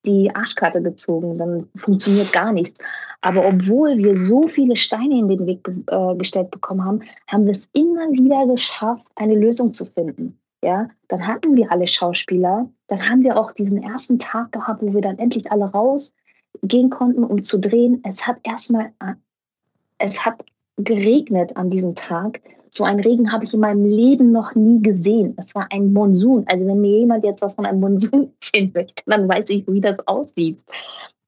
die Arschkarte gezogen, dann funktioniert gar nichts. Aber obwohl wir so viele Steine in den Weg äh, gestellt bekommen haben, haben wir es immer wieder geschafft, eine Lösung zu finden. Ja, dann hatten wir alle Schauspieler, dann haben wir auch diesen ersten Tag gehabt, wo wir dann endlich alle rausgehen konnten, um zu drehen. Es hat erstmal, es hat geregnet an diesem Tag. So einen Regen habe ich in meinem Leben noch nie gesehen. Es war ein Monsun. Also wenn mir jemand jetzt was von einem Monsun erzählen möchte, dann weiß ich, wie das aussieht.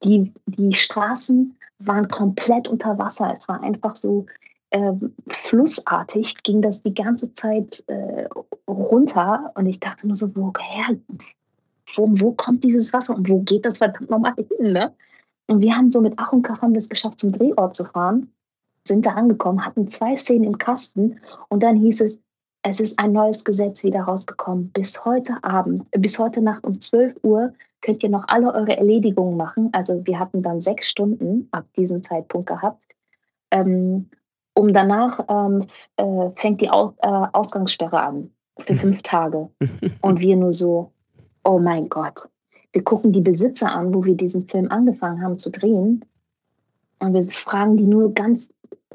Die, die Straßen waren komplett unter Wasser. Es war einfach so äh, flussartig, ging das die ganze Zeit äh, runter. Und ich dachte nur so, woher, wo, wo kommt dieses Wasser und wo geht das verdammt nochmal hin? Ne? Und wir haben so mit Ach und Krach haben es geschafft, zum Drehort zu fahren sind da angekommen, hatten zwei Szenen im Kasten und dann hieß es, es ist ein neues Gesetz wieder rausgekommen. Bis heute Abend, äh, bis heute Nacht um 12 Uhr könnt ihr noch alle eure Erledigungen machen. Also wir hatten dann sechs Stunden ab diesem Zeitpunkt gehabt. Ähm, um danach ähm, äh, fängt die Au äh, Ausgangssperre an für fünf Tage. Und wir nur so, oh mein Gott. Wir gucken die Besitzer an, wo wir diesen Film angefangen haben zu drehen. Und wir fragen die nur ganz,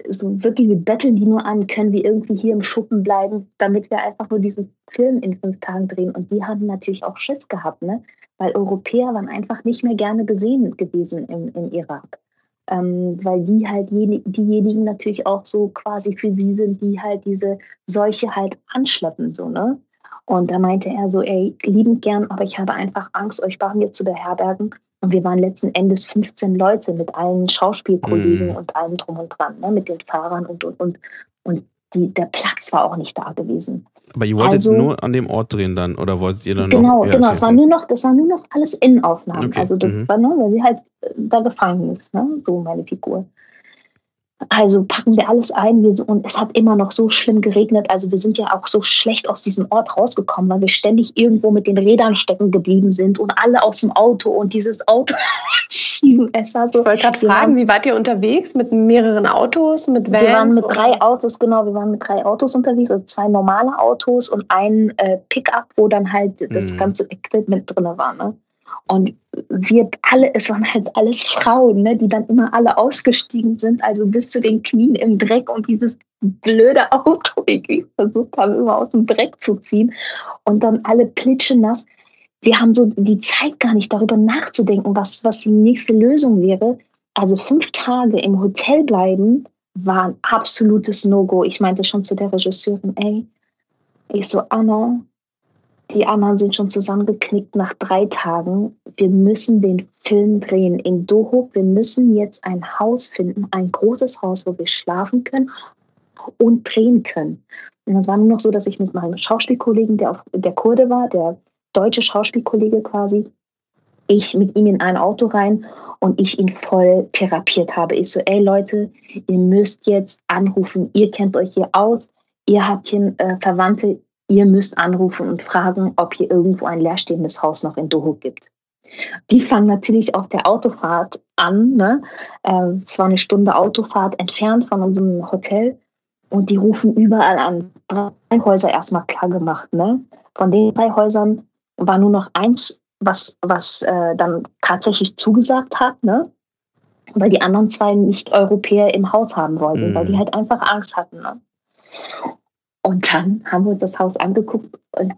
so wirklich, wir betteln die nur an, können wir irgendwie hier im Schuppen bleiben, damit wir einfach nur diesen Film in fünf Tagen drehen. Und die haben natürlich auch Schiss gehabt, ne? Weil Europäer waren einfach nicht mehr gerne gesehen gewesen im, im Irak ähm, weil die halt diejenigen natürlich auch so quasi für sie sind, die halt diese Seuche halt anschleppen, so, ne? Und da meinte er so, ey, liebend gern, aber ich habe einfach Angst, euch bei mir zu beherbergen. Und wir waren letzten Endes 15 Leute mit allen Schauspielkollegen mm. und allem drum und dran, ne? mit den Fahrern und, und, und. Und die, der Platz war auch nicht da gewesen. Aber ihr wolltet also, nur an dem Ort drehen dann oder wolltet ihr dann genau, noch? Ja, genau, okay. es war nur noch, das war nur noch alles Innenaufnahmen. Okay. Also das mhm. war nur, weil sie halt äh, da gefangen ist, ne? so meine Figur. Also packen wir alles ein wir so, und es hat immer noch so schlimm geregnet. Also wir sind ja auch so schlecht aus diesem Ort rausgekommen, weil wir ständig irgendwo mit den Rädern stecken geblieben sind und alle aus dem Auto und dieses Auto schieben. Es war so, ich wollte gerade fragen, wie wart ihr unterwegs? Mit mehreren Autos, mit Vans? Wir waren mit oder? drei Autos, genau, wir waren mit drei Autos unterwegs, also zwei normale Autos und ein äh, Pickup, wo dann halt mhm. das ganze Equipment drin war. Ne? Und wir alle, es waren halt alles Frauen, ne, die dann immer alle ausgestiegen sind, also bis zu den Knien im Dreck und dieses blöde Auto irgendwie versucht haben, immer aus dem Dreck zu ziehen und dann alle plitschenass. Wir haben so die Zeit gar nicht darüber nachzudenken, was, was die nächste Lösung wäre. Also fünf Tage im Hotel bleiben war ein absolutes No-Go. Ich meinte schon zu der Regisseurin, ey, ich so, Anna, die anderen sind schon zusammengeknickt nach drei Tagen. Wir müssen den Film drehen in Doho. Wir müssen jetzt ein Haus finden, ein großes Haus, wo wir schlafen können und drehen können. Und es war nur noch so, dass ich mit meinem Schauspielkollegen, der, auf, der Kurde war, der deutsche Schauspielkollege quasi, ich mit ihm in ein Auto rein und ich ihn voll therapiert habe. Ich so, ey Leute, ihr müsst jetzt anrufen, ihr kennt euch hier aus, ihr habt hier äh, Verwandte, ihr müsst anrufen und fragen, ob hier irgendwo ein leerstehendes Haus noch in Doho gibt. Die fangen natürlich auf der Autofahrt an. Ne? Äh, es war eine Stunde Autofahrt entfernt von unserem Hotel. Und die rufen überall an. Drei Häuser erstmal klar gemacht. Ne? Von den drei Häusern war nur noch eins, was, was äh, dann tatsächlich zugesagt hat. Ne? Weil die anderen zwei Nicht-Europäer im Haus haben wollten, mhm. weil die halt einfach Angst hatten. Ne? Und dann haben wir uns das Haus angeguckt und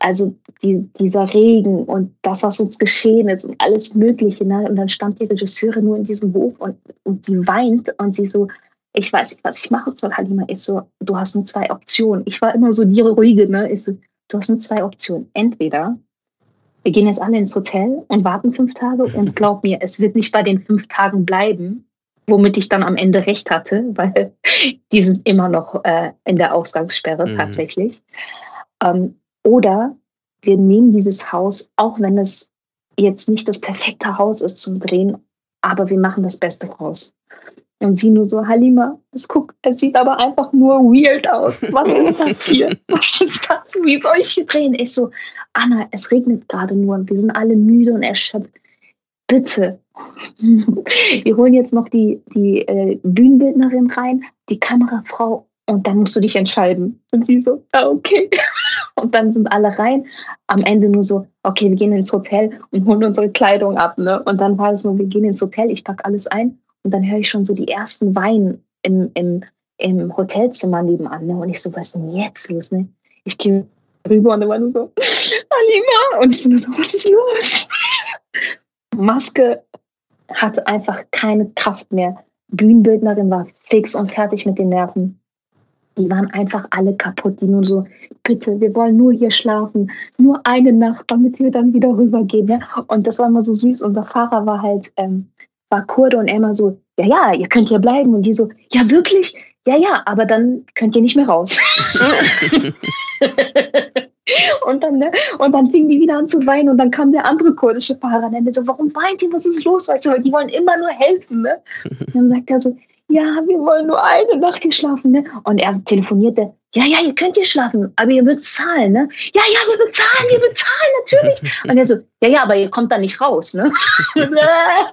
also die, dieser Regen und das, was uns geschehen ist und alles Mögliche. Ne? Und dann stand die Regisseurin nur in diesem Hof und, und sie weint und sie so, ich weiß nicht, was ich machen soll, Halima. Ich so, du hast nur zwei Optionen. Ich war immer so die Ruhige, ne? Ich so, du hast nur zwei Optionen. Entweder wir gehen jetzt alle ins Hotel und warten fünf Tage und glaub mir, es wird nicht bei den fünf Tagen bleiben womit ich dann am Ende recht hatte, weil die sind immer noch äh, in der Ausgangssperre mhm. tatsächlich. Ähm, oder wir nehmen dieses Haus, auch wenn es jetzt nicht das perfekte Haus ist zum Drehen, aber wir machen das Beste raus. Und sie nur so, Halima, es, guckt, es sieht aber einfach nur weird aus. Was ist das hier? Was ist das? Wie soll ich hier drehen? Ich so, Anna, es regnet gerade nur und wir sind alle müde und erschöpft. Bitte, wir holen jetzt noch die, die äh, Bühnenbildnerin rein, die Kamerafrau und dann musst du dich entscheiden. Und sie so, ah, okay. Und dann sind alle rein. Am Ende nur so, okay, wir gehen ins Hotel und holen unsere Kleidung ab. Ne? Und dann war es so, wir gehen ins Hotel, ich packe alles ein und dann höre ich schon so die ersten Weinen im, im, im Hotelzimmer nebenan. Ne? Und ich so, was ist denn jetzt los? Ne? Ich gehe rüber und dann war nur so, Alima. Und ich so, was ist los? Maske hatte einfach keine Kraft mehr. Bühnenbildnerin war fix und fertig mit den Nerven. Die waren einfach alle kaputt, die nur so, bitte, wir wollen nur hier schlafen, nur eine Nacht, damit wir dann wieder rübergehen. Ja? Und das war immer so süß. Unser Fahrer war halt, ähm, war Kurde und er immer so, ja, ja, ihr könnt hier bleiben. Und die so, ja, wirklich? Ja, ja, aber dann könnt ihr nicht mehr raus. Und dann, ne, und dann fingen die wieder an zu weinen und dann kam der andere kurdische Fahrer und so, warum weint ihr, was ist los? Weißt du, weil die wollen immer nur helfen. Ne? Und dann sagt er so, ja, wir wollen nur eine Nacht hier schlafen. Ne? Und er telefonierte, ja, ja, ihr könnt hier schlafen, aber ihr müsst zahlen. Ne? Ja, ja, wir bezahlen, wir bezahlen, natürlich. Und er so, ja, ja, aber ihr kommt da nicht raus. Ne?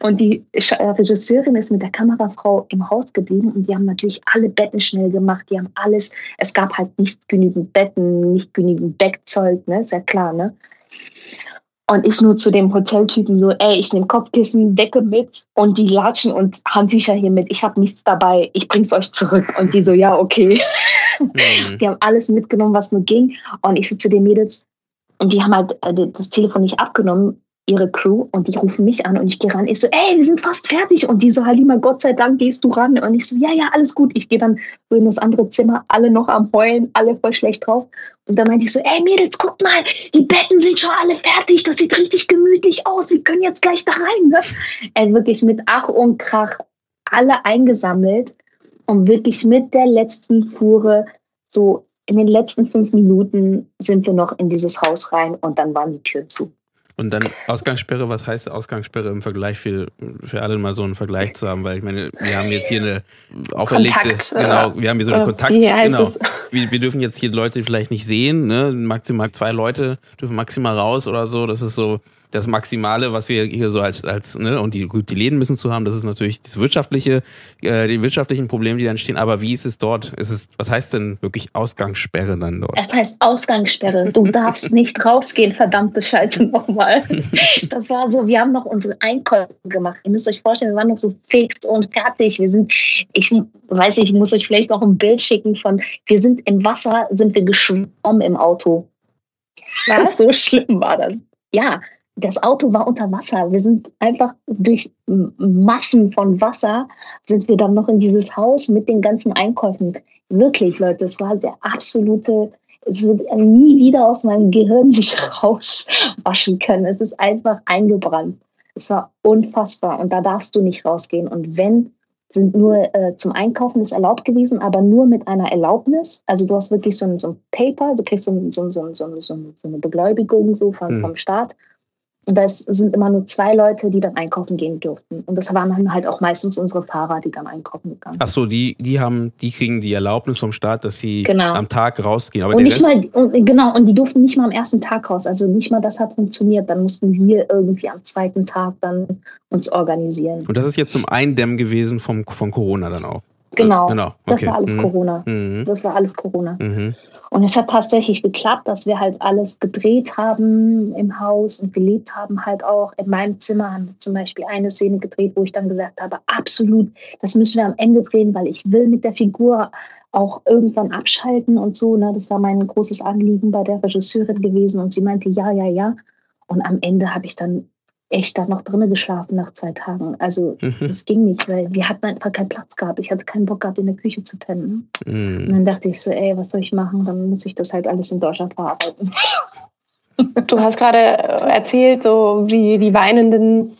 und die äh, Regisseurin ist mit der Kamerafrau im Haus geblieben und die haben natürlich alle Betten schnell gemacht. Die haben alles, es gab halt nicht genügend Betten, nicht genügend Beckzeug, ne? Ist ja klar, ne? Und ich nur zu dem Hoteltypen so, ey, ich nehme Kopfkissen, Decke mit und die latschen und Handtücher hier mit. Ich habe nichts dabei, ich bring's euch zurück. Und die so, ja, okay. Mhm. Die haben alles mitgenommen, was nur ging. Und ich so zu den Mädels, und die haben halt äh, das Telefon nicht abgenommen ihre Crew und die rufen mich an und ich gehe ran. Ich so, ey, wir sind fast fertig. Und die so, Halima, Gott sei Dank gehst du ran. Und ich so, ja, ja, alles gut. Ich gehe dann in das andere Zimmer, alle noch am Heulen, alle voll schlecht drauf. Und dann meinte ich so, ey Mädels, guckt mal, die Betten sind schon alle fertig. Das sieht richtig gemütlich aus. Wir können jetzt gleich da rein. Ne? Ey, wirklich mit Ach und Krach alle eingesammelt und wirklich mit der letzten Fuhre so in den letzten fünf Minuten sind wir noch in dieses Haus rein und dann waren die Türen zu. Und dann Ausgangssperre, was heißt Ausgangssperre im Vergleich für, für alle mal so einen Vergleich zu haben? Weil ich meine, wir haben jetzt hier eine auferlegte, Kontakt, genau, wir haben hier so eine Kontakt, genau. Wir, wir, dürfen jetzt hier Leute vielleicht nicht sehen, ne? Maximal zwei Leute dürfen maximal raus oder so. Das ist so, das Maximale, was wir hier so als, als ne, und die, gut, die Läden müssen zu haben, das ist natürlich das wirtschaftliche, äh, die wirtschaftlichen Probleme, die dann stehen. Aber wie ist es dort? Ist es, was heißt denn wirklich Ausgangssperre dann dort? Es heißt Ausgangssperre. Du darfst nicht rausgehen, verdammte Scheiße nochmal. Das war so, wir haben noch unsere Einkäufe gemacht. Ihr müsst euch vorstellen, wir waren noch so fix und fertig. Wir sind, ich weiß nicht, ich muss euch vielleicht noch ein Bild schicken von, wir sind im Wasser, sind wir geschwommen im Auto. Was? So schlimm war das. Ja, das Auto war unter Wasser. Wir sind einfach durch Massen von Wasser sind wir dann noch in dieses Haus mit den ganzen Einkäufen. Wirklich, Leute, es war der absolute, es wird nie wieder aus meinem Gehirn sich rauswaschen können. Es ist einfach eingebrannt. Es war unfassbar und da darfst du nicht rausgehen. Und wenn, sind nur äh, zum Einkaufen ist erlaubt gewesen, aber nur mit einer Erlaubnis. Also du hast wirklich so ein, so ein Paper, du kriegst so, so, so, so, so, eine Beglaubigung so vom, mhm. vom Staat und das sind immer nur zwei Leute, die dann einkaufen gehen durften. Und das waren dann halt auch meistens unsere Fahrer, die dann einkaufen gegangen sind. Ach so, die, die haben, die kriegen die Erlaubnis vom Staat, dass sie genau. am Tag rausgehen. Aber und nicht mal, und, genau, und die durften nicht mal am ersten Tag raus. Also nicht mal das hat funktioniert. Dann mussten wir irgendwie am zweiten Tag dann uns organisieren. Und das ist jetzt zum Eindämmen gewesen vom, von Corona dann auch. Genau. genau. Okay. Das war alles mhm. Corona. Mhm. Das war alles Corona. Mhm. Und es hat tatsächlich geklappt, dass wir halt alles gedreht haben im Haus und gelebt haben halt auch. In meinem Zimmer haben wir zum Beispiel eine Szene gedreht, wo ich dann gesagt habe, absolut, das müssen wir am Ende drehen, weil ich will mit der Figur auch irgendwann abschalten und so. Ne? Das war mein großes Anliegen bei der Regisseurin gewesen und sie meinte, ja, ja, ja. Und am Ende habe ich dann echt da noch drinnen geschlafen nach zwei Tagen. Also mhm. das ging nicht, weil wir hatten einfach keinen Platz gehabt. Ich hatte keinen Bock gehabt, in der Küche zu pennen. Mhm. Und dann dachte ich so, ey, was soll ich machen? Dann muss ich das halt alles in Deutschland verarbeiten. Du hast gerade erzählt, so wie die weinenden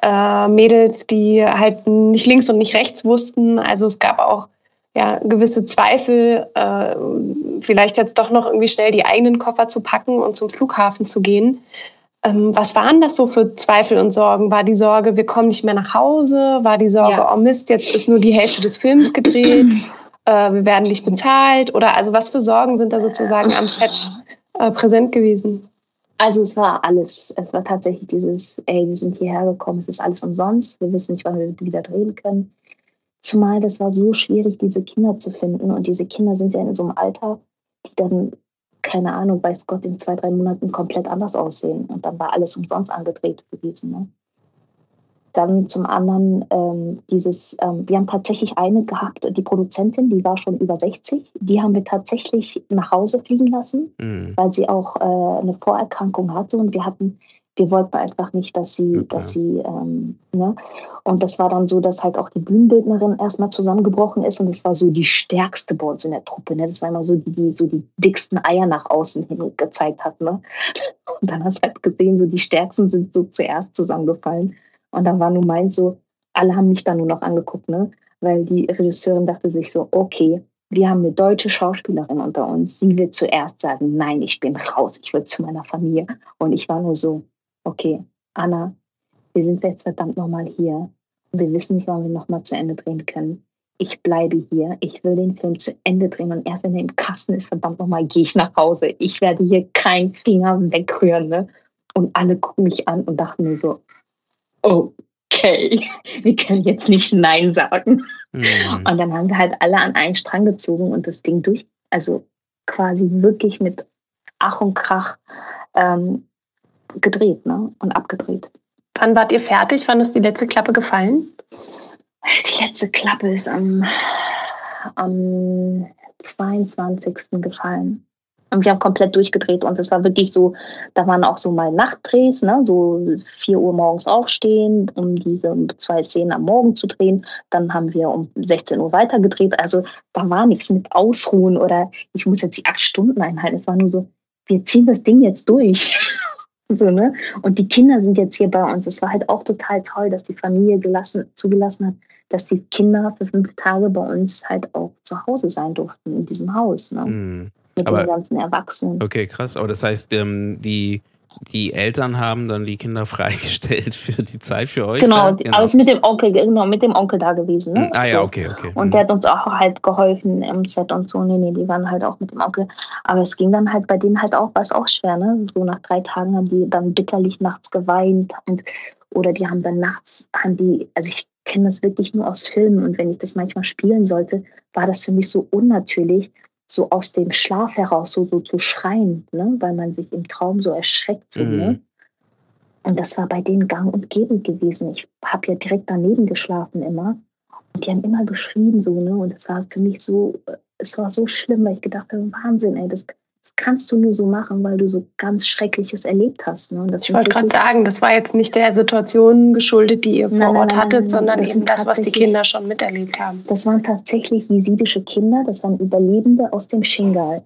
äh, Mädels, die halt nicht links und nicht rechts wussten. Also es gab auch ja, gewisse Zweifel, äh, vielleicht jetzt doch noch irgendwie schnell die eigenen Koffer zu packen und zum Flughafen zu gehen. Ähm, was waren das so für Zweifel und Sorgen? War die Sorge, wir kommen nicht mehr nach Hause? War die Sorge, ja. oh Mist, jetzt ist nur die Hälfte des Films gedreht? äh, wir werden nicht bezahlt? Oder also was für Sorgen sind da sozusagen am Set äh, präsent gewesen? Also es war alles. Es war tatsächlich dieses, ey, wir sind hierher gekommen, es ist alles umsonst, wir wissen nicht, wann wir wieder drehen können. Zumal das war so schwierig, diese Kinder zu finden. Und diese Kinder sind ja in so einem Alter, die dann keine Ahnung, weiß Gott, in zwei, drei Monaten komplett anders aussehen. Und dann war alles umsonst angedreht gewesen. Ne? Dann zum anderen ähm, dieses, ähm, wir haben tatsächlich eine gehabt, die Produzentin, die war schon über 60. Die haben wir tatsächlich nach Hause fliegen lassen, mhm. weil sie auch äh, eine Vorerkrankung hatte. Und wir hatten wir wollten einfach nicht, dass sie, okay. dass sie, ähm, ne? Und das war dann so, dass halt auch die Bühnenbildnerin erstmal zusammengebrochen ist und das war so die stärkste bei uns in der Truppe, ne? Das war immer so die, die so die dicksten Eier nach außen hin gezeigt hat, ne? Und dann hast du halt gesehen, so die stärksten sind so zuerst zusammengefallen. Und dann war nur mein so, alle haben mich dann nur noch angeguckt, ne? Weil die Regisseurin dachte sich so, okay, wir haben eine deutsche Schauspielerin unter uns. Sie wird zuerst sagen, nein, ich bin raus, ich will zu meiner Familie. Und ich war nur so, okay, Anna, wir sind jetzt verdammt nochmal hier wir wissen nicht, wann wir nochmal zu Ende drehen können. Ich bleibe hier, ich will den Film zu Ende drehen und erst wenn er im Kasten ist, verdammt nochmal, gehe ich nach Hause. Ich werde hier keinen Finger wegrühren. Ne? Und alle gucken mich an und dachten mir so, okay, wir können jetzt nicht Nein sagen. Mhm. Und dann haben wir halt alle an einen Strang gezogen und das Ding durch, also quasi wirklich mit Ach und Krach ähm, gedreht ne? und abgedreht. Wann wart ihr fertig? Wann ist die letzte Klappe gefallen? Die letzte Klappe ist am, am 22. gefallen. Und wir haben komplett durchgedreht und es war wirklich so, da waren auch so mal Nachtdrehs, ne? so 4 Uhr morgens aufstehen, um diese zwei Szenen am Morgen zu drehen. Dann haben wir um 16 Uhr weiter gedreht. Also da war nichts mit Ausruhen oder ich muss jetzt die acht Stunden einhalten. Es war nur so, wir ziehen das Ding jetzt durch. So, ne? Und die Kinder sind jetzt hier bei uns. Es war halt auch total toll, dass die Familie gelassen, zugelassen hat, dass die Kinder für fünf Tage bei uns halt auch zu Hause sein durften in diesem Haus. Ne? Mhm mit aber, den ganzen Erwachsenen. Okay, krass. Aber das heißt, ähm, die, die Eltern haben dann die Kinder freigestellt für die Zeit für euch? Genau, genau. aber ist mit dem Onkel, genau, mit dem Onkel da gewesen. Ne? Ah ja, okay, okay. Und mhm. der hat uns auch halt geholfen im Set und so. Nee, nee, die waren halt auch mit dem Onkel. Aber es ging dann halt bei denen halt auch, war es auch schwer, ne? So nach drei Tagen haben die dann bitterlich nachts geweint und oder die haben dann nachts, haben die, also ich kenne das wirklich nur aus Filmen und wenn ich das manchmal spielen sollte, war das für mich so unnatürlich, so aus dem Schlaf heraus so, so zu schreien, ne? weil man sich im Traum so erschreckt. So, ne? mhm. ne? Und das war bei denen gang und gäbe gewesen. Ich habe ja direkt daneben geschlafen immer. Und die haben immer geschrien so, ne? Und es war für mich so, es war so schlimm, weil ich gedacht habe, Wahnsinn, ey, das, kannst du nur so machen, weil du so ganz Schreckliches erlebt hast. Ne? ich wollte gerade sagen, das war jetzt nicht der Situation geschuldet, die ihr vor nein, Ort nein, hattet, nein, sondern das eben das, was die Kinder schon miterlebt haben. Das waren tatsächlich jesidische Kinder, das waren Überlebende aus dem Shingal.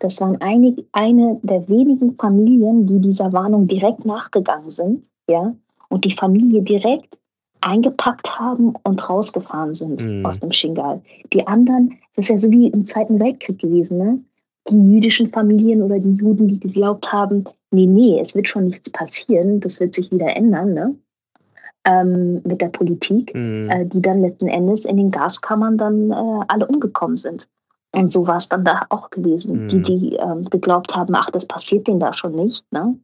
Das waren einig, eine der wenigen Familien, die dieser Warnung direkt nachgegangen sind, ja, und die Familie direkt eingepackt haben und rausgefahren sind mhm. aus dem Shingal. Die anderen, das ist ja so wie im Zweiten Weltkrieg gewesen, ne? Die jüdischen Familien oder die Juden, die geglaubt haben, nee, nee, es wird schon nichts passieren, das wird sich wieder ändern, ne? Ähm, mit der Politik, mhm. äh, die dann letzten Endes in den Gaskammern dann äh, alle umgekommen sind. Und so war es dann da auch gewesen. Mhm. Die, die ähm, geglaubt haben, ach, das passiert denen da schon nicht. Ne?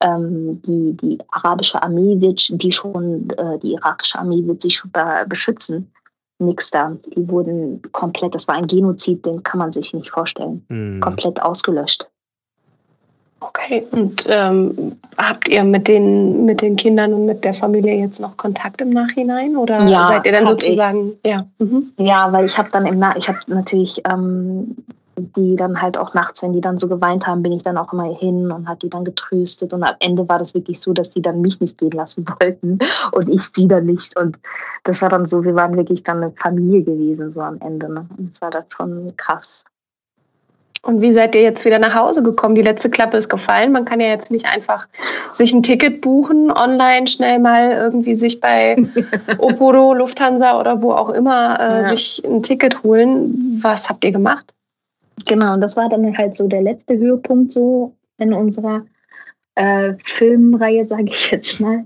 Ähm, die, die arabische Armee wird, die schon, äh, die irakische Armee wird sich schon beschützen nichts da. Die wurden komplett, das war ein Genozid, den kann man sich nicht vorstellen. Mhm. Komplett ausgelöscht. Okay, und ähm, habt ihr mit den, mit den Kindern und mit der Familie jetzt noch Kontakt im Nachhinein oder ja, seid ihr dann sozusagen, ich. ja? Mhm. Ja, weil ich habe dann im Nach ich habe natürlich ähm, die dann halt auch nachts, wenn die dann so geweint haben, bin ich dann auch immer hin und hat die dann getröstet. Und am Ende war das wirklich so, dass die dann mich nicht gehen lassen wollten und ich sie dann nicht. Und das war dann so, wir waren wirklich dann eine Familie gewesen, so am Ende. Ne? Und das war dann schon krass. Und wie seid ihr jetzt wieder nach Hause gekommen? Die letzte Klappe ist gefallen. Man kann ja jetzt nicht einfach sich ein Ticket buchen, online schnell mal irgendwie sich bei Oporo, Lufthansa oder wo auch immer äh, ja. sich ein Ticket holen. Was habt ihr gemacht? Genau, und das war dann halt so der letzte Höhepunkt so in unserer äh, Filmreihe, sage ich jetzt mal.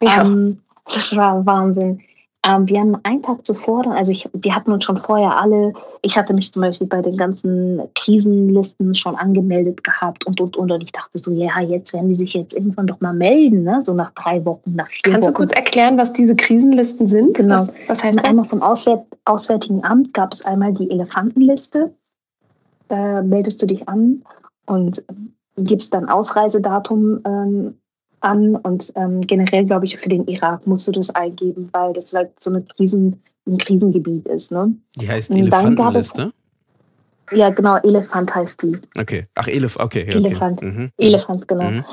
Ja. Ähm, das war Wahnsinn. Ähm, wir haben einen Tag zuvor, also ich, wir hatten uns schon vorher alle, ich hatte mich zum Beispiel bei den ganzen Krisenlisten schon angemeldet gehabt und und und und ich dachte so, ja, jetzt werden die sich jetzt irgendwann doch mal melden, ne? so nach drei Wochen, nach vier Kannst Wochen. du kurz erklären, was diese Krisenlisten sind? Genau. Was, was heißt das? Einmal vom Auswärt Auswärtigen Amt gab es einmal die Elefantenliste äh, meldest du dich an und gibst dann Ausreisedatum ähm, an und ähm, generell glaube ich für den Irak musst du das eingeben, weil das halt so eine Krisen, ein Krisengebiet ist. Ne? Die heißt Elefantenliste? Ja, genau, Elefant heißt die. Okay. Ach, Elef okay, okay. Elefant. Mhm. Elefant, genau. Mhm.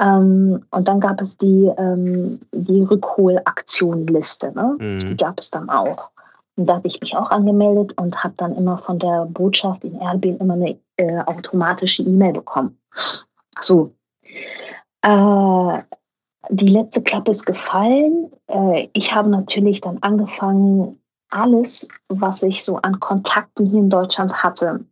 Ähm, und dann gab es die, ähm, die Rückholaktionliste, ne? Mhm. Die gab es dann auch. Und da habe ich mich auch angemeldet und habe dann immer von der Botschaft in Erbil immer eine äh, automatische E-Mail bekommen. So. Äh, die letzte Klappe ist gefallen. Äh, ich habe natürlich dann angefangen, alles, was ich so an Kontakten hier in Deutschland hatte,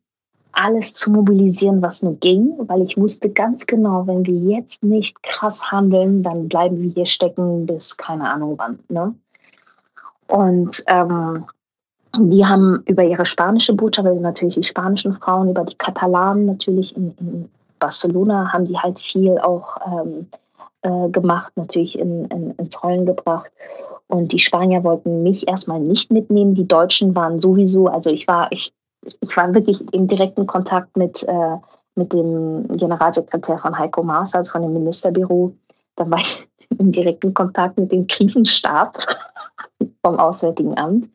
alles zu mobilisieren, was nur ging, weil ich wusste ganz genau, wenn wir jetzt nicht krass handeln, dann bleiben wir hier stecken bis keine Ahnung wann. Ne? Und ähm, die haben über ihre spanische Botschaft, also natürlich die spanischen Frauen, über die Katalanen natürlich in, in Barcelona, haben die halt viel auch ähm, äh, gemacht, natürlich in, in, ins Rollen gebracht. Und die Spanier wollten mich erstmal nicht mitnehmen. Die Deutschen waren sowieso, also ich war, ich, ich war wirklich im direkten Kontakt mit, äh, mit dem Generalsekretär von Heiko Maas, also von dem Ministerbüro. Dann war ich im direkten Kontakt mit dem Krisenstab vom Auswärtigen Amt.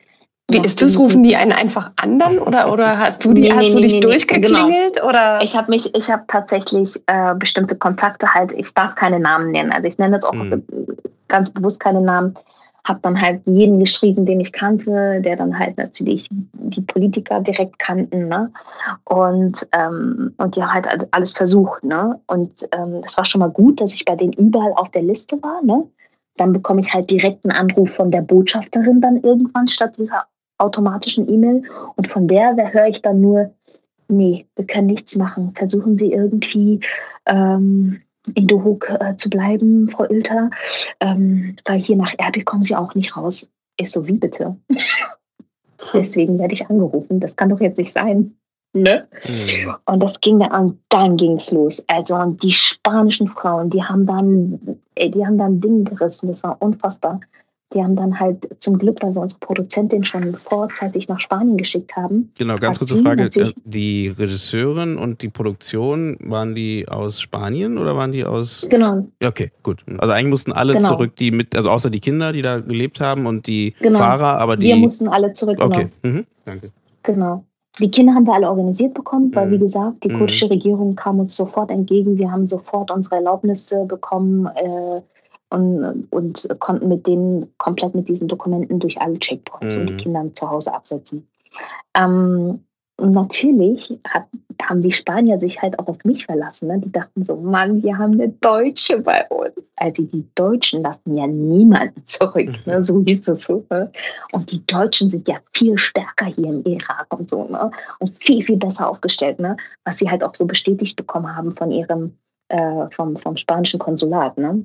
Wie ist das? Rufen die einen einfach an dann oder, oder hast du, die, nee, hast nee, du dich nee, durchgeklingelt? Genau. Oder? Ich habe mich, ich habe tatsächlich äh, bestimmte Kontakte halt, ich darf keine Namen nennen. Also ich nenne jetzt auch mhm. ganz bewusst keine Namen. Habe dann halt jeden geschrieben, den ich kannte, der dann halt natürlich die Politiker direkt kannten. Ne? Und, ähm, und ja, halt alles versucht. Ne? Und ähm, das war schon mal gut, dass ich bei denen überall auf der Liste war. Ne? Dann bekomme ich halt direkt einen Anruf von der Botschafterin dann irgendwann statt dieser automatischen E-Mail und von der höre ich dann nur, nee, wir können nichts machen. Versuchen Sie irgendwie ähm, in Dohuk äh, zu bleiben, Frau Ilter, ähm, weil hier nach Erbil kommen Sie auch nicht raus. Ist so, wie bitte? Deswegen werde ich angerufen. Das kann doch jetzt nicht sein. Ne? Mhm. Und das ging dann, und dann ging es los. Also und die spanischen Frauen, die haben dann, die haben dann Ding gerissen. Das war unfassbar. Die haben dann halt zum Glück, weil wir unsere Produzentin schon vorzeitig nach Spanien geschickt haben. Genau, ganz kurze Frage. Die Regisseurin und die Produktion, waren die aus Spanien oder waren die aus. Genau. Okay, gut. Also eigentlich mussten alle genau. zurück, die mit, also außer die Kinder, die da gelebt haben und die genau. Fahrer, aber die. Wir mussten alle zurück. Genau. Okay, mhm. danke. Genau. Die Kinder haben wir alle organisiert bekommen, weil, mhm. wie gesagt, die mhm. kurdische Regierung kam uns sofort entgegen. Wir haben sofort unsere Erlaubnisse bekommen. Äh, und, und konnten mit denen komplett mit diesen Dokumenten durch alle Checkpoints mhm. und die Kinder zu Hause absetzen. Ähm, natürlich hat, haben die Spanier sich halt auch auf mich verlassen. Ne? Die dachten so, Mann, wir haben eine Deutsche bei uns. Also die Deutschen lassen ja niemanden zurück, ne? so hieß es so. Ne? Und die Deutschen sind ja viel stärker hier im Irak und so ne? und viel, viel besser aufgestellt, ne? was sie halt auch so bestätigt bekommen haben von ihrem, äh, vom, vom spanischen Konsulat. Ne?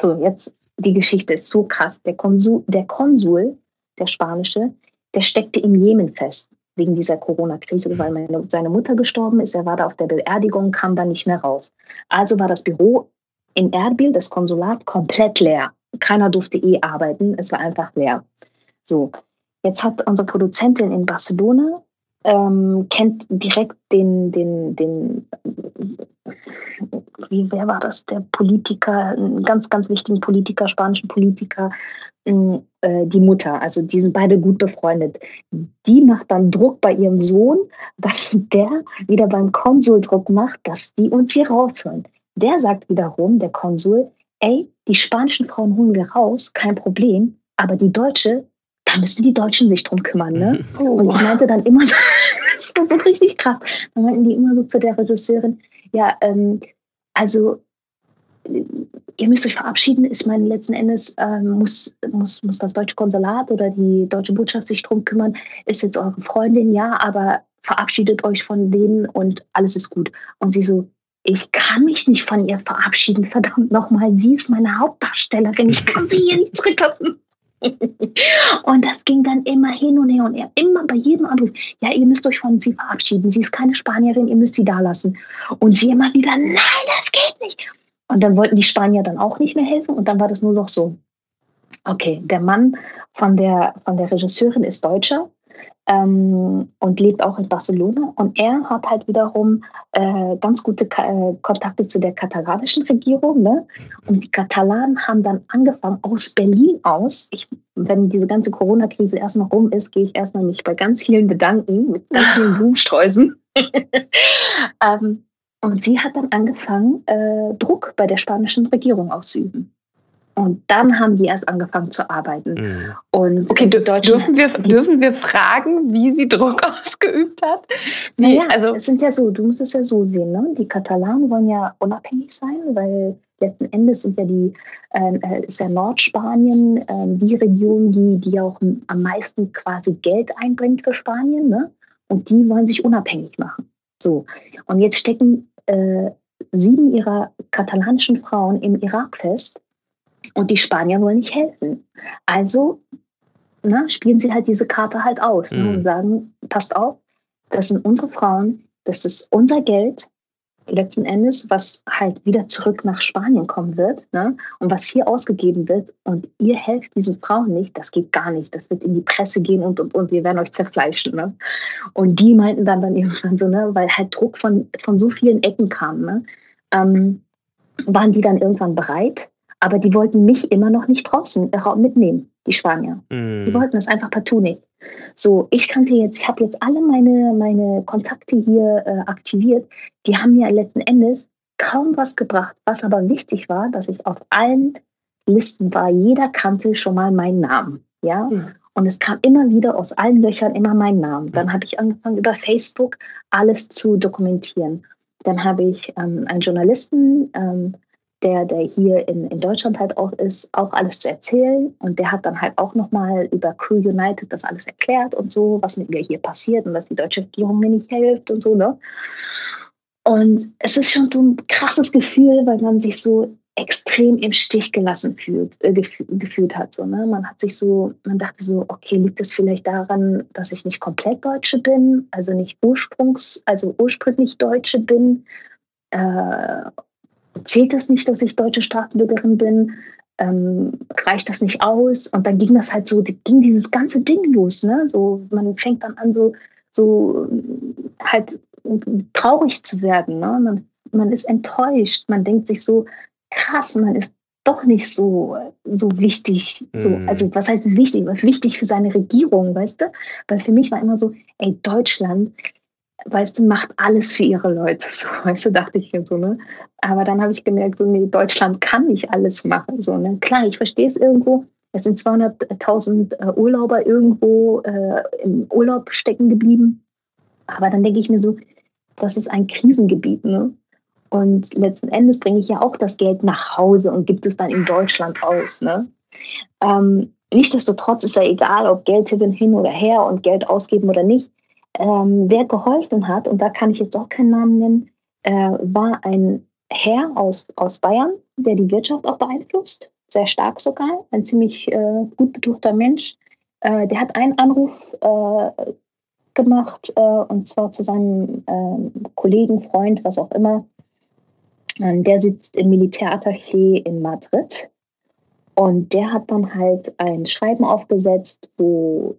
So, jetzt die Geschichte ist so krass. Der Konsul, der Konsul, der spanische, der steckte im Jemen fest wegen dieser Corona-Krise, weil meine, seine Mutter gestorben ist. Er war da auf der Beerdigung, kam dann nicht mehr raus. Also war das Büro in Erbil, das Konsulat, komplett leer. Keiner durfte eh arbeiten, es war einfach leer. So, jetzt hat unsere Produzentin in Barcelona ähm, kennt direkt den, den, den, wie, wer war das, der Politiker, einen ganz, ganz wichtigen Politiker, spanischen Politiker, äh, die Mutter. Also die sind beide gut befreundet. Die macht dann Druck bei ihrem Sohn, dass der wieder beim Konsul Druck macht, dass die uns hier rausholen. Der sagt wiederum, der Konsul, ey, die spanischen Frauen holen wir raus, kein Problem, aber die Deutsche, da müssen die Deutschen sich drum kümmern. Ne? Oh. Und die meinte dann immer so, das war so richtig krass. Dann meinten die immer so zu der Regisseurin, ja, ähm, also ihr müsst euch verabschieden, ist mein letzten Endes, ähm, muss, muss, muss das deutsche Konsulat oder die deutsche Botschaft sich drum kümmern, ist jetzt eure Freundin, ja, aber verabschiedet euch von denen und alles ist gut. Und sie so, ich kann mich nicht von ihr verabschieden, verdammt nochmal, sie ist meine Hauptdarstellerin, ich kann sie hier nicht zurücklassen und das ging dann immer hin und her und her, immer bei jedem Anruf. Ja, ihr müsst euch von sie verabschieden. Sie ist keine Spanierin, ihr müsst sie da lassen. Und sie immer wieder, nein, das geht nicht. Und dann wollten die Spanier dann auch nicht mehr helfen und dann war das nur noch so. Okay, der Mann von der, von der Regisseurin ist Deutscher ähm, und lebt auch in Barcelona. Und er hat halt wiederum äh, ganz gute Ka äh, Kontakte zu der katalanischen Regierung. Ne? Und die Katalanen haben dann angefangen, aus Berlin aus, ich, wenn diese ganze Corona-Krise erstmal rum ist, gehe ich erstmal mich bei ganz vielen bedanken, mit ganz vielen Blumensträußen. ähm, und sie hat dann angefangen, äh, Druck bei der spanischen Regierung auszuüben. Und dann haben die erst angefangen zu arbeiten. Mhm. Und okay, dürfen wir, dürfen wir fragen, wie sie Druck ausgeübt hat? Wie, naja, also es sind ja so, du musst es ja so sehen, ne? Die Katalanen wollen ja unabhängig sein, weil letzten Endes sind ja die, ähm, äh, ist ja Nordspanien äh, die Region, die, die auch am meisten quasi Geld einbringt für Spanien, ne? Und die wollen sich unabhängig machen. So. Und jetzt stecken äh, sieben ihrer katalanischen Frauen im Irak fest und die Spanier wollen nicht helfen. Also na, ne, spielen sie halt diese Karte halt aus mhm. ne, und sagen, passt auf, das sind unsere Frauen, das ist unser Geld, letzten Endes, was halt wieder zurück nach Spanien kommen wird ne? und was hier ausgegeben wird und ihr helft diesen Frauen nicht, das geht gar nicht. Das wird in die Presse gehen und und und wir werden euch zerfleischen. Ne? Und die meinten dann dann irgendwann so, ne, weil halt Druck von, von so vielen Ecken kam, ne, ähm, waren die dann irgendwann bereit, aber die wollten mich immer noch nicht draußen äh, mitnehmen, die Spanier. Mm. Die wollten das einfach partout nicht. So, ich kannte jetzt, ich habe jetzt alle meine, meine Kontakte hier äh, aktiviert. Die haben mir letzten Endes kaum was gebracht. Was aber wichtig war, dass ich auf allen Listen war. Jeder kannte schon mal meinen Namen. Ja. Mhm. Und es kam immer wieder aus allen Löchern immer mein Name. Dann habe ich angefangen, über Facebook alles zu dokumentieren. Dann habe ich ähm, einen Journalisten ähm, der, der hier in, in Deutschland halt auch ist, auch alles zu erzählen. Und der hat dann halt auch nochmal über Crew United das alles erklärt und so, was mit mir hier passiert und dass die deutsche Regierung mir nicht hilft und so, ne? Und es ist schon so ein krasses Gefühl, weil man sich so extrem im Stich gelassen fühlt, äh, gef gefühlt hat. So, ne? Man hat sich so, man dachte so, okay, liegt es vielleicht daran, dass ich nicht komplett Deutsche bin, also nicht ursprungs, also ursprünglich Deutsche bin, äh, zählt das nicht, dass ich deutsche Staatsbürgerin bin? Ähm, reicht das nicht aus? Und dann ging das halt so, ging dieses ganze Ding los. Ne? So, man fängt dann an, so, so halt traurig zu werden. Ne? Man, man ist enttäuscht. Man denkt sich so, krass, man ist doch nicht so, so wichtig. So, mm. Also, was heißt wichtig? Was wichtig für seine Regierung, weißt du? Weil für mich war immer so, ey, Deutschland weißt du, macht alles für ihre Leute. So, weißt du, dachte ich mir so, ne? Aber dann habe ich gemerkt, so, nee, Deutschland kann nicht alles machen. So, ne? Klar, ich verstehe es irgendwo. Es sind 200.000 äh, Urlauber irgendwo äh, im Urlaub stecken geblieben. Aber dann denke ich mir so, das ist ein Krisengebiet, ne? Und letzten Endes bringe ich ja auch das Geld nach Hause und gibt es dann in Deutschland aus, ne? Ähm, Nichtsdestotrotz ist ja egal, ob Geld hin oder her und Geld ausgeben oder nicht ähm, wer geholfen hat, und da kann ich jetzt auch keinen Namen nennen, äh, war ein Herr aus, aus Bayern, der die Wirtschaft auch beeinflusst, sehr stark sogar, ein ziemlich äh, gut betuchter Mensch. Äh, der hat einen Anruf äh, gemacht, äh, und zwar zu seinem ähm, Kollegen, Freund, was auch immer. Ähm, der sitzt im Militärattaché in Madrid. Und der hat dann halt ein Schreiben aufgesetzt, wo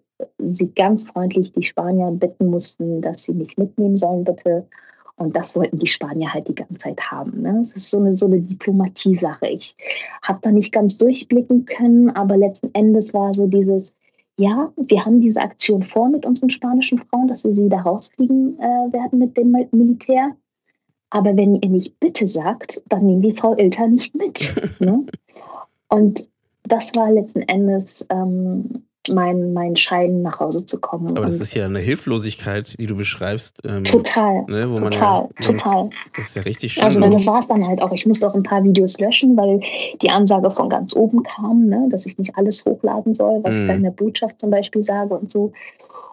sie ganz freundlich die Spanier bitten mussten, dass sie mich mitnehmen sollen, bitte. Und das wollten die Spanier halt die ganze Zeit haben. Ne? Das ist so eine, so eine Diplomatie-Sache. Ich habe da nicht ganz durchblicken können, aber letzten Endes war so dieses, ja, wir haben diese Aktion vor mit unseren spanischen Frauen, dass wir sie da rausfliegen äh, werden mit dem Militär. Aber wenn ihr nicht bitte sagt, dann nehmen wir Frau Ilter nicht mit. ne? Und das war letzten Endes ähm, mein, mein Schein nach Hause zu kommen. Aber das ist ja eine Hilflosigkeit, die du beschreibst. Ähm, total. Ne, total, ja, total. Das ist ja richtig schön. Also das war es dann halt auch. Ich musste auch ein paar Videos löschen, weil die Ansage von ganz oben kam, ne, dass ich nicht alles hochladen soll, was mhm. ich bei der Botschaft zum Beispiel sage und so.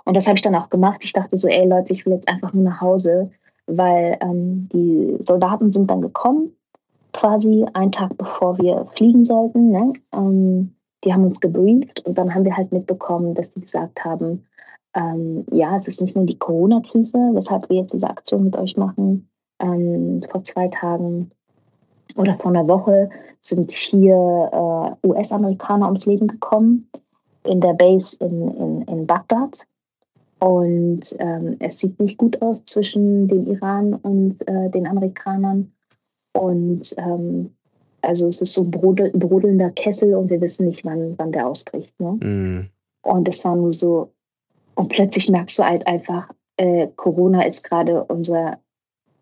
Und das habe ich dann auch gemacht. Ich dachte so, ey Leute, ich will jetzt einfach nur nach Hause, weil ähm, die Soldaten sind dann gekommen, quasi einen Tag bevor wir fliegen sollten. Ne? Ähm, die haben uns gebrieft und dann haben wir halt mitbekommen, dass die gesagt haben, ähm, ja, es ist nicht nur die Corona-Krise, weshalb wir jetzt diese Aktion mit euch machen. Ähm, vor zwei Tagen oder vor einer Woche sind vier äh, US-Amerikaner ums Leben gekommen in der Base in, in, in Bagdad. Und ähm, es sieht nicht gut aus zwischen dem Iran und äh, den Amerikanern. Und ähm, also es ist so ein brodel, brodelnder Kessel und wir wissen nicht, wann, wann der ausbricht. Ne? Mm. Und es war nur so, und plötzlich merkst du halt einfach, äh, Corona ist gerade unser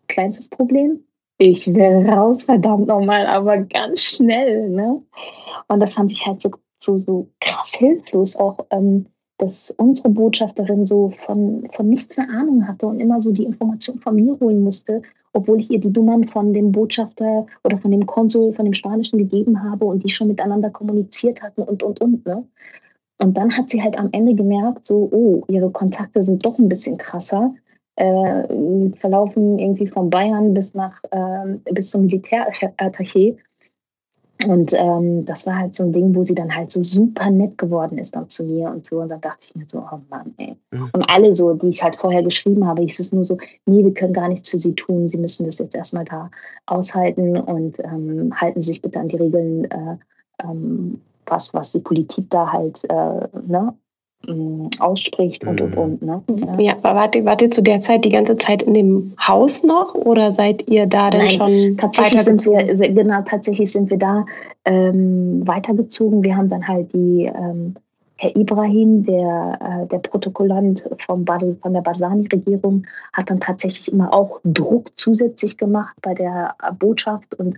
kleinstes Problem. Ich will raus, verdammt nochmal, aber ganz schnell. Ne? Und das fand ich halt so, so, so krass hilflos, auch ähm, dass unsere Botschafterin so von, von nichts eine Ahnung hatte und immer so die Information von mir holen musste obwohl ich ihr die Nummern von dem Botschafter oder von dem Konsul, von dem Spanischen gegeben habe und die schon miteinander kommuniziert hatten und, und, und. Ne? Und dann hat sie halt am Ende gemerkt, so, oh, ihre Kontakte sind doch ein bisschen krasser. Äh, verlaufen irgendwie von Bayern bis nach äh, bis zum Militärattaché. Und ähm, das war halt so ein Ding, wo sie dann halt so super nett geworden ist dann zu mir und so. Und dann dachte ich mir so, oh Mann, ey. Und alle so, die ich halt vorher geschrieben habe, ist es nur so, nee, wir können gar nichts für sie tun. Sie müssen das jetzt erstmal da aushalten und ähm, halten sich bitte an die Regeln, äh, ähm, was, was die Politik da halt äh, ne, mm, ausspricht und und mhm. und. Ne? Ja, aber wart ihr, wart ihr zu der Zeit die ganze Zeit in dem Haus noch oder seid ihr da denn Nein, schon tatsächlich sind wir Genau, tatsächlich sind wir da ähm, weitergezogen. Wir haben dann halt die ähm, Herr Ibrahim, der, äh, der Protokollant vom von der Barzani-Regierung, hat dann tatsächlich immer auch Druck zusätzlich gemacht bei der Botschaft und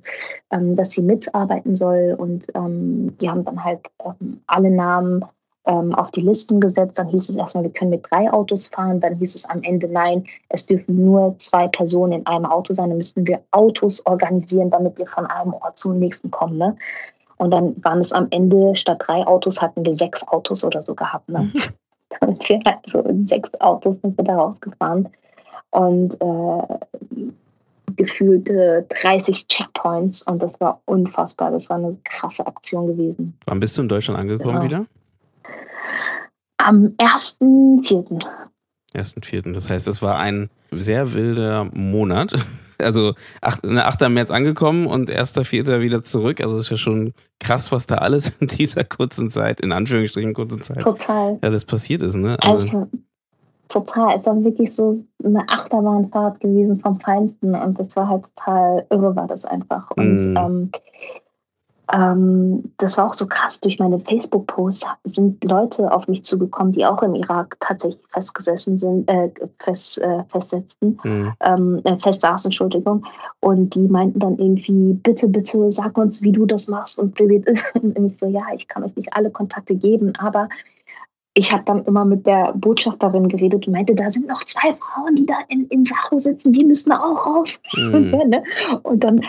ähm, dass sie mitarbeiten soll. Und ähm, die haben dann halt ähm, alle Namen ähm, auf die Listen gesetzt. Dann hieß es erstmal, wir können mit drei Autos fahren. Dann hieß es am Ende, nein, es dürfen nur zwei Personen in einem Auto sein. Dann müssten wir Autos organisieren, damit wir von einem Ort zum nächsten kommen. Ne? Und dann waren es am Ende, statt drei Autos hatten wir sechs Autos oder so gehabt. Ne? Mhm. Damit wir halt so sechs Autos sind wir da rausgefahren. Und äh, gefühlte 30 Checkpoints und das war unfassbar. Das war eine krasse Aktion gewesen. Wann bist du in Deutschland angekommen genau. wieder? Am 1.4. 1.4. Das heißt, es war ein sehr wilder Monat. Also 8, 8. März angekommen und 1.4. wieder zurück. Also das ist ja schon krass, was da alles in dieser kurzen Zeit, in Anführungsstrichen kurzen Zeit, total. ja, das passiert ist. Ne? Also, also total. Es war wirklich so eine Achterbahnfahrt gewesen vom Feinsten und das war halt total irre, war das einfach. Und mm. ähm, ähm, das war auch so krass. Durch meine Facebook-Posts sind Leute auf mich zugekommen, die auch im Irak tatsächlich festgesessen sind, äh, fest, äh, festsetzten, mhm. ähm, äh, festsaßen, Entschuldigung. Und die meinten dann irgendwie, bitte, bitte, sag uns, wie du das machst. Und ich so, ja, ich kann euch nicht alle Kontakte geben, aber ich habe dann immer mit der Botschafterin geredet und meinte, da sind noch zwei Frauen, die da in, in Sacho sitzen, die müssen auch raus. Mhm. Und, ne? und dann,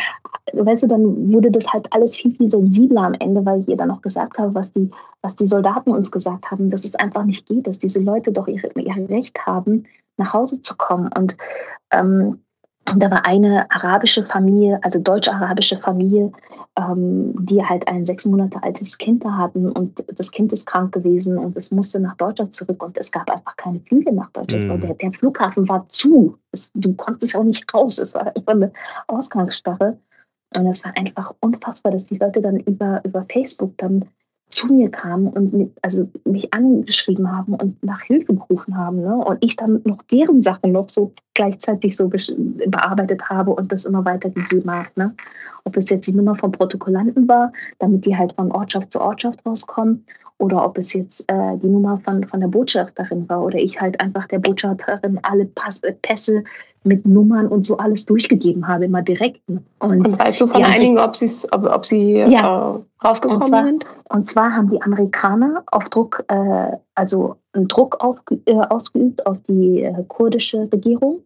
weißt du, dann wurde das halt alles viel, viel sensibler am Ende, weil ich ihr dann auch gesagt habe, was die, was die Soldaten uns gesagt haben, dass es einfach nicht geht, dass diese Leute doch ihre, ihr Recht haben, nach Hause zu kommen. Und ähm, und da war eine arabische Familie, also deutsch-arabische Familie, ähm, die halt ein sechs Monate altes Kind da hatten und das Kind ist krank gewesen und es musste nach Deutschland zurück und es gab einfach keine Flüge nach Deutschland. Mhm. Der, der, Flughafen war zu. Es, du konntest auch nicht raus. Es war einfach eine Ausgangssperre. Und es war einfach unfassbar, dass die Leute dann über, über Facebook dann zu mir kamen und mit, also mich angeschrieben haben und nach Hilfe gerufen haben. Ne? Und ich dann noch deren Sachen noch so gleichzeitig so bearbeitet habe und das immer weitergegeben habe. Ne? Ob es jetzt die Nummer vom Protokollanten war, damit die halt von Ortschaft zu Ortschaft rauskommen, oder ob es jetzt äh, die Nummer von, von der Botschafterin war oder ich halt einfach der Botschafterin alle Pass, äh, Pässe mit Nummern und so alles durchgegeben habe, immer direkt. Und, und weißt du von einigen, ob, ob, ob sie ja. äh, rausgekommen und zwar, sind? Und zwar haben die Amerikaner auf Druck, äh, also einen Druck auf, äh, ausgeübt auf die äh, kurdische Regierung,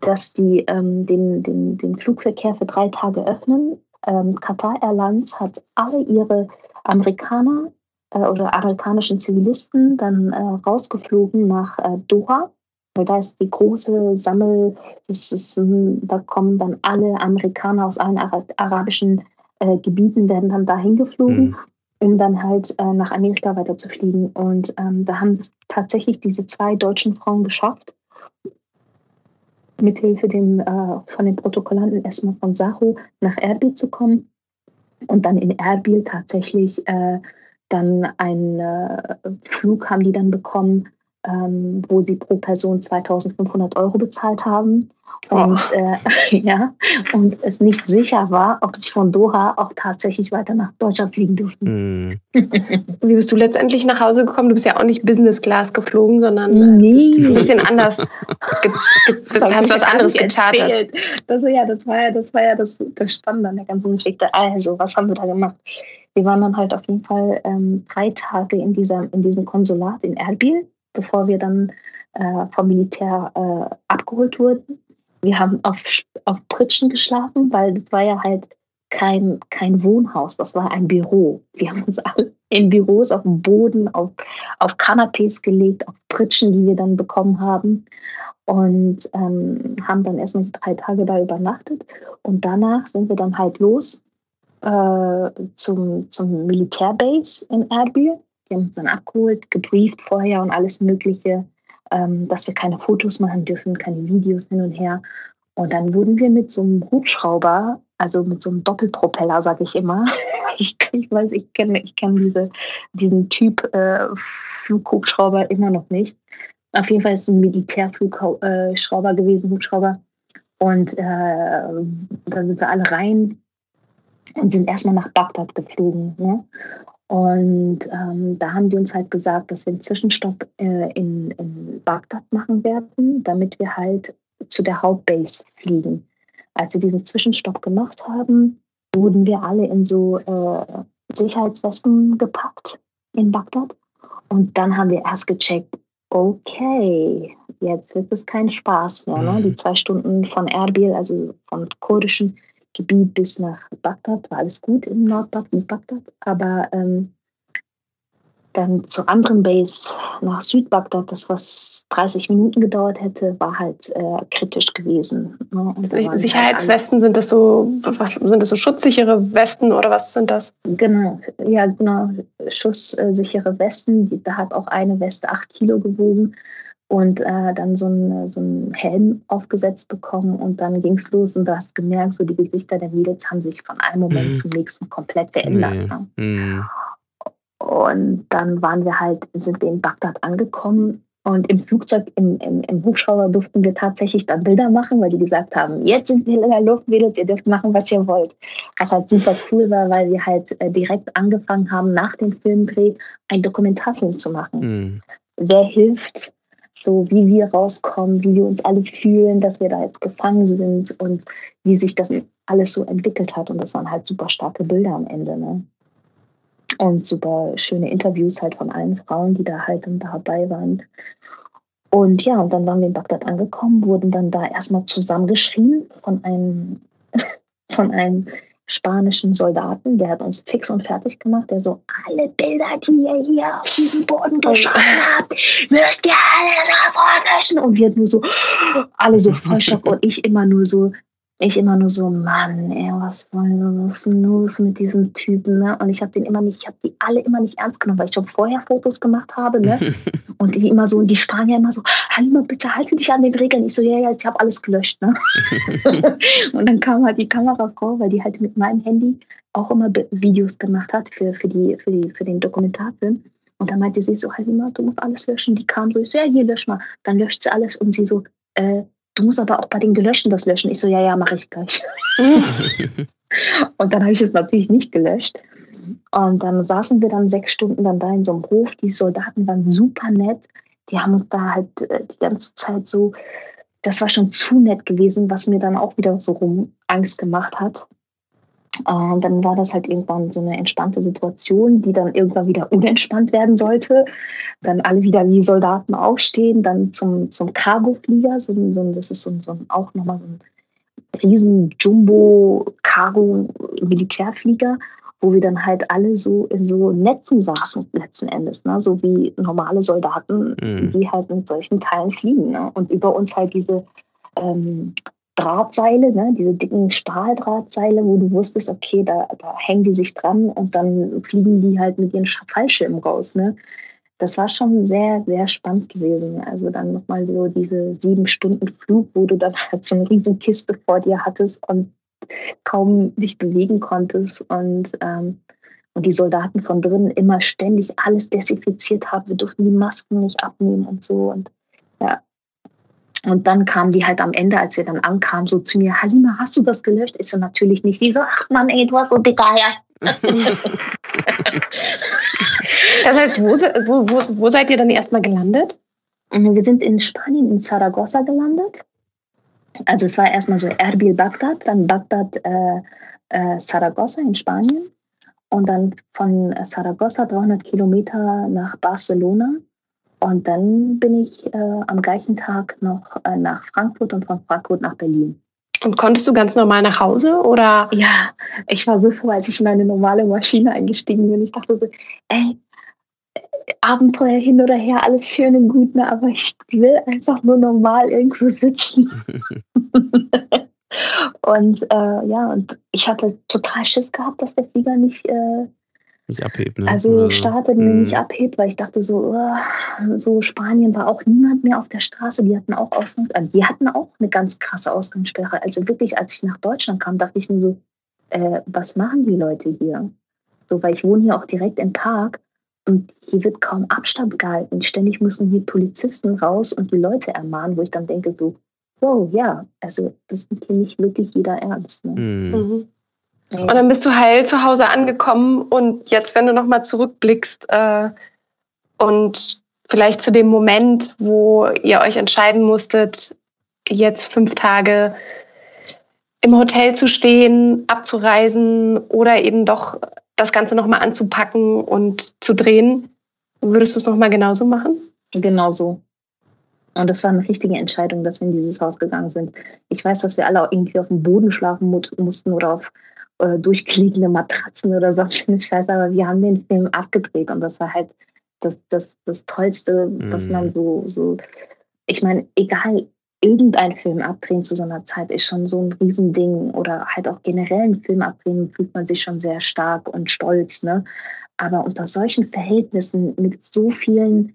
dass die ähm, den, den, den Flugverkehr für drei Tage öffnen. Ähm, Qatar Airlines hat alle ihre Amerikaner oder amerikanischen Zivilisten dann rausgeflogen nach Doha weil da ist die große Sammel, ist, da kommen dann alle Amerikaner aus allen arabischen äh, Gebieten, werden dann dahin geflogen, mhm. um dann halt äh, nach Amerika weiterzufliegen. Und ähm, da haben es tatsächlich diese zwei deutschen Frauen geschafft, mithilfe dem, äh, von den Protokollanten erstmal von Sacho nach Erbil zu kommen und dann in Erbil tatsächlich äh, dann einen äh, Flug haben die dann bekommen ähm, wo sie pro Person 2500 Euro bezahlt haben. Und, oh. äh, ja, und es nicht sicher war, ob sie von Doha auch tatsächlich weiter nach Deutschland fliegen durften. Mm. Wie bist du letztendlich nach Hause gekommen? Du bist ja auch nicht Business Class geflogen, sondern nee. bist ein bisschen anders. Hast was anderes gechartert. Das, ja, das war ja, das, war ja das, das Spannende an der ganzen Geschichte. Also, was haben wir da gemacht? Wir waren dann halt auf jeden Fall ähm, drei Tage in, dieser, in diesem Konsulat in Erbil bevor wir dann äh, vom Militär äh, abgeholt wurden. Wir haben auf, auf Pritschen geschlafen, weil das war ja halt kein, kein Wohnhaus, das war ein Büro. Wir haben uns alle in Büros auf dem Boden, auf, auf Kanapés gelegt, auf Pritschen, die wir dann bekommen haben. Und ähm, haben dann erstmal drei Tage da übernachtet. Und danach sind wir dann halt los äh, zum, zum Militärbase in Erbil. Uns dann abgeholt, gebrieft vorher und alles Mögliche, ähm, dass wir keine Fotos machen dürfen, keine Videos hin und her. Und dann wurden wir mit so einem Hubschrauber, also mit so einem Doppelpropeller, sag ich immer. Ich, ich weiß, ich kenne ich kenn diese, diesen Typ äh, Flughubschrauber immer noch nicht. Auf jeden Fall ist es ein Militärflugschrauber gewesen, Hubschrauber. Und äh, dann sind wir alle rein und sind erstmal nach Bagdad geflogen. Ne? Und ähm, da haben die uns halt gesagt, dass wir einen Zwischenstopp äh, in, in Bagdad machen werden, damit wir halt zu der Hauptbase fliegen. Als sie diesen Zwischenstopp gemacht haben, wurden wir alle in so äh, Sicherheitswesten gepackt in Bagdad. Und dann haben wir erst gecheckt, okay, jetzt wird es kein Spaß mehr. Ne? Die mhm. zwei Stunden von Erbil, also vom kurdischen Gebiet bis nach Bagdad, war alles gut in Nordbagdad. Aber ähm, dann zur anderen Base nach Südbagdad, das was 30 Minuten gedauert hätte, war halt äh, kritisch gewesen. Ne? Sicherheitswesten halt sind das so, was sind das so schutzsichere Westen oder was sind das? Genau, ja genau, schusssichere Westen. Da hat auch eine Weste 8 Kilo gewogen und äh, dann so einen so Helm aufgesetzt bekommen und dann ging es los und du hast gemerkt, so die Gesichter der Mädels haben sich von einem Moment mhm. zum nächsten komplett geändert. Nee. Ne? Mhm. Und dann waren wir halt, sind wir in Bagdad angekommen und im Flugzeug, im, im, im Hubschrauber durften wir tatsächlich dann Bilder machen, weil die gesagt haben, jetzt sind wir in der Luft, Mädels, ihr dürft machen, was ihr wollt. Was halt super cool war, weil wir halt äh, direkt angefangen haben, nach dem Filmdreh einen Dokumentarfilm zu machen. Mhm. Wer hilft, so wie wir rauskommen, wie wir uns alle fühlen, dass wir da jetzt gefangen sind und wie sich das alles so entwickelt hat. Und das waren halt super starke Bilder am Ende. Ne? und super schöne Interviews halt von allen Frauen, die da halt dann dabei waren. Und ja, und dann waren wir in Bagdad angekommen, wurden dann da erstmal zusammengeschrien von einem, von einem spanischen Soldaten, der hat uns fix und fertig gemacht, der so, alle Bilder, die ihr hier auf diesem Boden geschossen habt, müsst ihr alle sofort löschen. Und wir nur so, alle so voll Schock und ich immer nur so, ich immer nur so, Mann, ey, was wollen was ist denn los mit diesen Typen, ne? Und ich habe den immer nicht, ich habe die alle immer nicht ernst genommen, weil ich schon vorher Fotos gemacht habe, ne? Und die immer so, die Spanier immer so, Halima, bitte halte dich an den Regeln. Ich so, ja, ja, ich habe alles gelöscht, ne? und dann kam halt die Kamerafrau, weil die halt mit meinem Handy auch immer Videos gemacht hat für, für, die, für, die, für den Dokumentarfilm. Und dann meinte sie so, Halima, du musst alles löschen. Die kam so, ich so, ja, hier, lösch mal. Dann löscht sie alles und sie so, äh, du musst aber auch bei den Gelöschten das löschen. Ich so, ja, ja, mache ich gleich. und dann habe ich es natürlich nicht gelöscht. Und dann saßen wir dann sechs Stunden dann da in so einem Hof. Die Soldaten waren super nett. Die haben uns da halt äh, die ganze Zeit so, das war schon zu nett gewesen, was mir dann auch wieder so rum Angst gemacht hat. Und dann war das halt irgendwann so eine entspannte Situation, die dann irgendwann wieder unentspannt werden sollte. Dann alle wieder wie Soldaten aufstehen, dann zum, zum Cargo-Flieger, so, so, das ist so, so auch nochmal so ein riesen Jumbo-Cargo-Militärflieger, wo wir dann halt alle so in so Netzen saßen letzten Endes, ne? so wie normale Soldaten, mhm. die halt in solchen Teilen fliegen. Ne? Und über uns halt diese ähm, Drahtseile, ne, diese dicken Stahldrahtseile, wo du wusstest, okay, da, da hängen die sich dran und dann fliegen die halt mit ihren Fallschirmen raus. Ne? Das war schon sehr, sehr spannend gewesen. Also dann nochmal so diese sieben Stunden Flug, wo du dann halt so eine riesen Kiste vor dir hattest und kaum dich bewegen konntest und ähm, und die Soldaten von drinnen immer ständig alles desinfiziert haben. Wir durften die Masken nicht abnehmen und so. Und und dann kam die halt am Ende, als wir dann ankamen, so zu mir, Halima, hast du das gelöscht? Ich so, natürlich nicht. Sie so, ach Mann, ey, du hast so dicke Eier. das heißt, wo, wo, wo, wo seid ihr dann erstmal gelandet? Wir sind in Spanien, in Zaragoza gelandet. Also es war erstmal so Erbil, Bagdad, dann Bagdad, äh, äh, Zaragoza in Spanien und dann von Zaragoza 300 Kilometer nach Barcelona und dann bin ich äh, am gleichen Tag noch äh, nach Frankfurt und von Frankfurt nach Berlin. Und konntest du ganz normal nach Hause oder? Ja, ich war so froh, als ich in eine normale Maschine eingestiegen bin. Ich dachte so, ey, Abenteuer hin oder her, alles schön und gut, ne? aber ich will einfach nur normal irgendwo sitzen. und äh, ja, und ich hatte total Schiss gehabt, dass der Flieger nicht, äh, nicht abhebt. Ne? Also startet, mhm. nicht abhebt, weil ich dachte so, uh, so Spanien war auch niemand mehr auf der Straße. Die hatten auch Ausgangs, äh, die hatten auch eine ganz krasse Ausgangssperre. Also wirklich, als ich nach Deutschland kam, dachte ich nur so, äh, was machen die Leute hier? So, weil ich wohne hier auch direkt im Park und hier wird kaum Abstand gehalten. Ständig müssen hier Polizisten raus und die Leute ermahnen, wo ich dann denke so, wow, ja, also das nimmt hier nicht wirklich jeder ernst. Ne? Mhm. Mhm. Und dann bist du heil zu Hause angekommen und jetzt, wenn du nochmal zurückblickst äh, und vielleicht zu dem Moment, wo ihr euch entscheiden musstet, jetzt fünf Tage im Hotel zu stehen, abzureisen oder eben doch das Ganze nochmal anzupacken und zu drehen, würdest du es nochmal genauso machen? Genauso. Und das war eine richtige Entscheidung, dass wir in dieses Haus gegangen sind. Ich weiß, dass wir alle irgendwie auf dem Boden schlafen mussten oder auf äh, durchklickende Matratzen oder sonst eine Scheiße, aber wir haben den Film abgedreht und das war halt das, das, das Tollste, was man mhm. so, so ich meine, egal, irgendein Film abdrehen zu so einer Zeit ist schon so ein Riesending oder halt auch generell einen Film abdrehen, fühlt man sich schon sehr stark und stolz, ne? Aber unter solchen Verhältnissen mit so vielen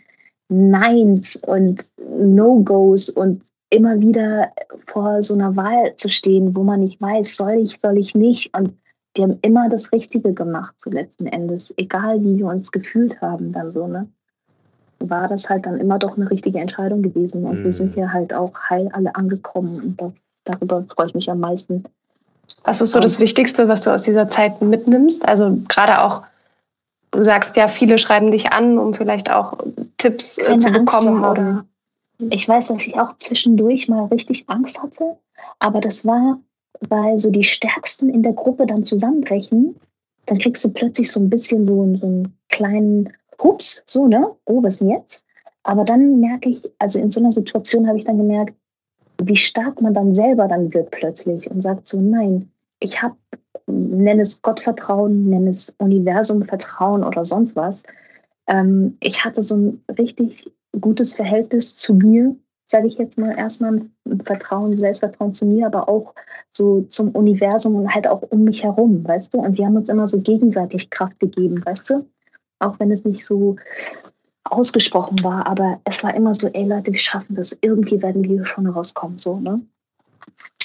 Neins und No-Gos und immer wieder vor so einer Wahl zu stehen, wo man nicht weiß, soll ich, soll ich nicht. Und wir haben immer das Richtige gemacht, zu letzten Endes, egal wie wir uns gefühlt haben, dann so, ne? War das halt dann immer doch eine richtige Entscheidung gewesen. Und mhm. wir sind ja halt auch heil alle angekommen. Und da, darüber freue ich mich am meisten. Was ist so das Wichtigste, was du aus dieser Zeit mitnimmst? Also gerade auch, du sagst ja, viele schreiben dich an, um vielleicht auch Tipps äh, zu bekommen zu oder ich weiß, dass ich auch zwischendurch mal richtig Angst hatte, aber das war, weil so die Stärksten in der Gruppe dann zusammenbrechen, dann kriegst du plötzlich so ein bisschen so, so einen kleinen Hups, so, ne? Oh, was denn jetzt? Aber dann merke ich, also in so einer Situation habe ich dann gemerkt, wie stark man dann selber dann wird plötzlich und sagt so, nein, ich habe, nenne es Gottvertrauen, nenne es Universumvertrauen oder sonst was. Ähm, ich hatte so ein richtig gutes Verhältnis zu mir, sage ich jetzt mal erstmal, ein Vertrauen, Selbstvertrauen zu mir, aber auch so zum Universum und halt auch um mich herum, weißt du? Und wir haben uns immer so gegenseitig Kraft gegeben, weißt du? Auch wenn es nicht so ausgesprochen war, aber es war immer so, ey Leute, wir schaffen das, irgendwie werden wir schon rauskommen, so, ne?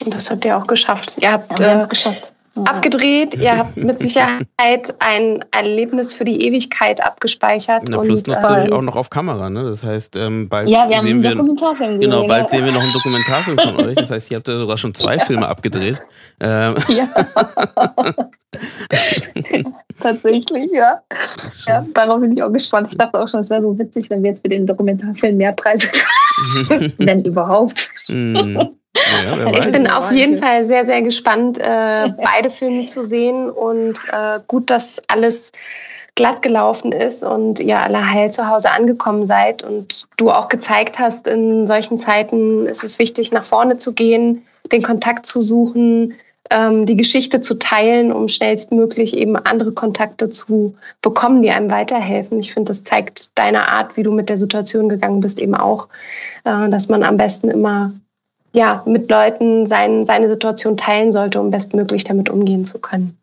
Und das habt ihr auch geschafft. Ihr habt ja, äh, geschafft abgedreht. Ihr habt mit Sicherheit ein Erlebnis für die Ewigkeit abgespeichert. Na, plus und, natürlich äh, auch noch auf Kamera. Ne? Das heißt, ähm, bald ja, wir sehen wir genau, bald sehen wir noch einen Dokumentarfilm von euch. Das heißt, ihr habt ja sogar schon zwei Filme abgedreht. Ähm. Ja. Tatsächlich, ja. ja. Darauf bin ich auch gespannt. Ich dachte auch schon, es wäre so witzig, wenn wir jetzt für den Dokumentarfilm mehr Preise wenn überhaupt. Mm. Ja, ich bin auf jeden Fall sehr, sehr gespannt, äh, beide Filme zu sehen und äh, gut, dass alles glatt gelaufen ist und ihr alle heil zu Hause angekommen seid und du auch gezeigt hast, in solchen Zeiten ist es wichtig, nach vorne zu gehen, den Kontakt zu suchen, ähm, die Geschichte zu teilen, um schnellstmöglich eben andere Kontakte zu bekommen, die einem weiterhelfen. Ich finde, das zeigt deine Art, wie du mit der Situation gegangen bist, eben auch, äh, dass man am besten immer ja, mit Leuten sein, seine Situation teilen sollte, um bestmöglich damit umgehen zu können.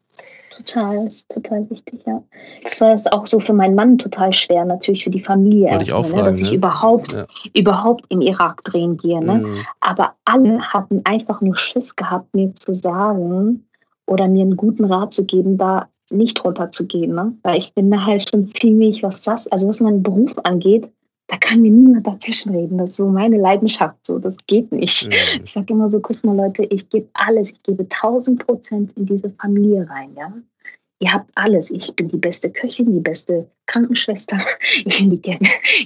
Total, ist total wichtig, ja. Das war jetzt auch so für meinen Mann total schwer, natürlich für die Familie erstmal, ne, dass ich ne? überhaupt, ja. überhaupt im Irak drehen gehe. Ne? Mhm. Aber alle hatten einfach nur Schiss gehabt, mir zu sagen oder mir einen guten Rat zu geben, da nicht runterzugehen. Ne? Weil ich bin da halt schon ziemlich, was das, also was meinen Beruf angeht, da kann mir niemand dazwischen reden. Das ist so meine Leidenschaft. So, das geht nicht. Mhm. Ich sage immer so, guck mal Leute, ich gebe alles. Ich gebe 1000 Prozent in diese Familie rein. Ja? Ihr habt alles. Ich bin die beste Köchin, die beste Krankenschwester. Ich, bin die,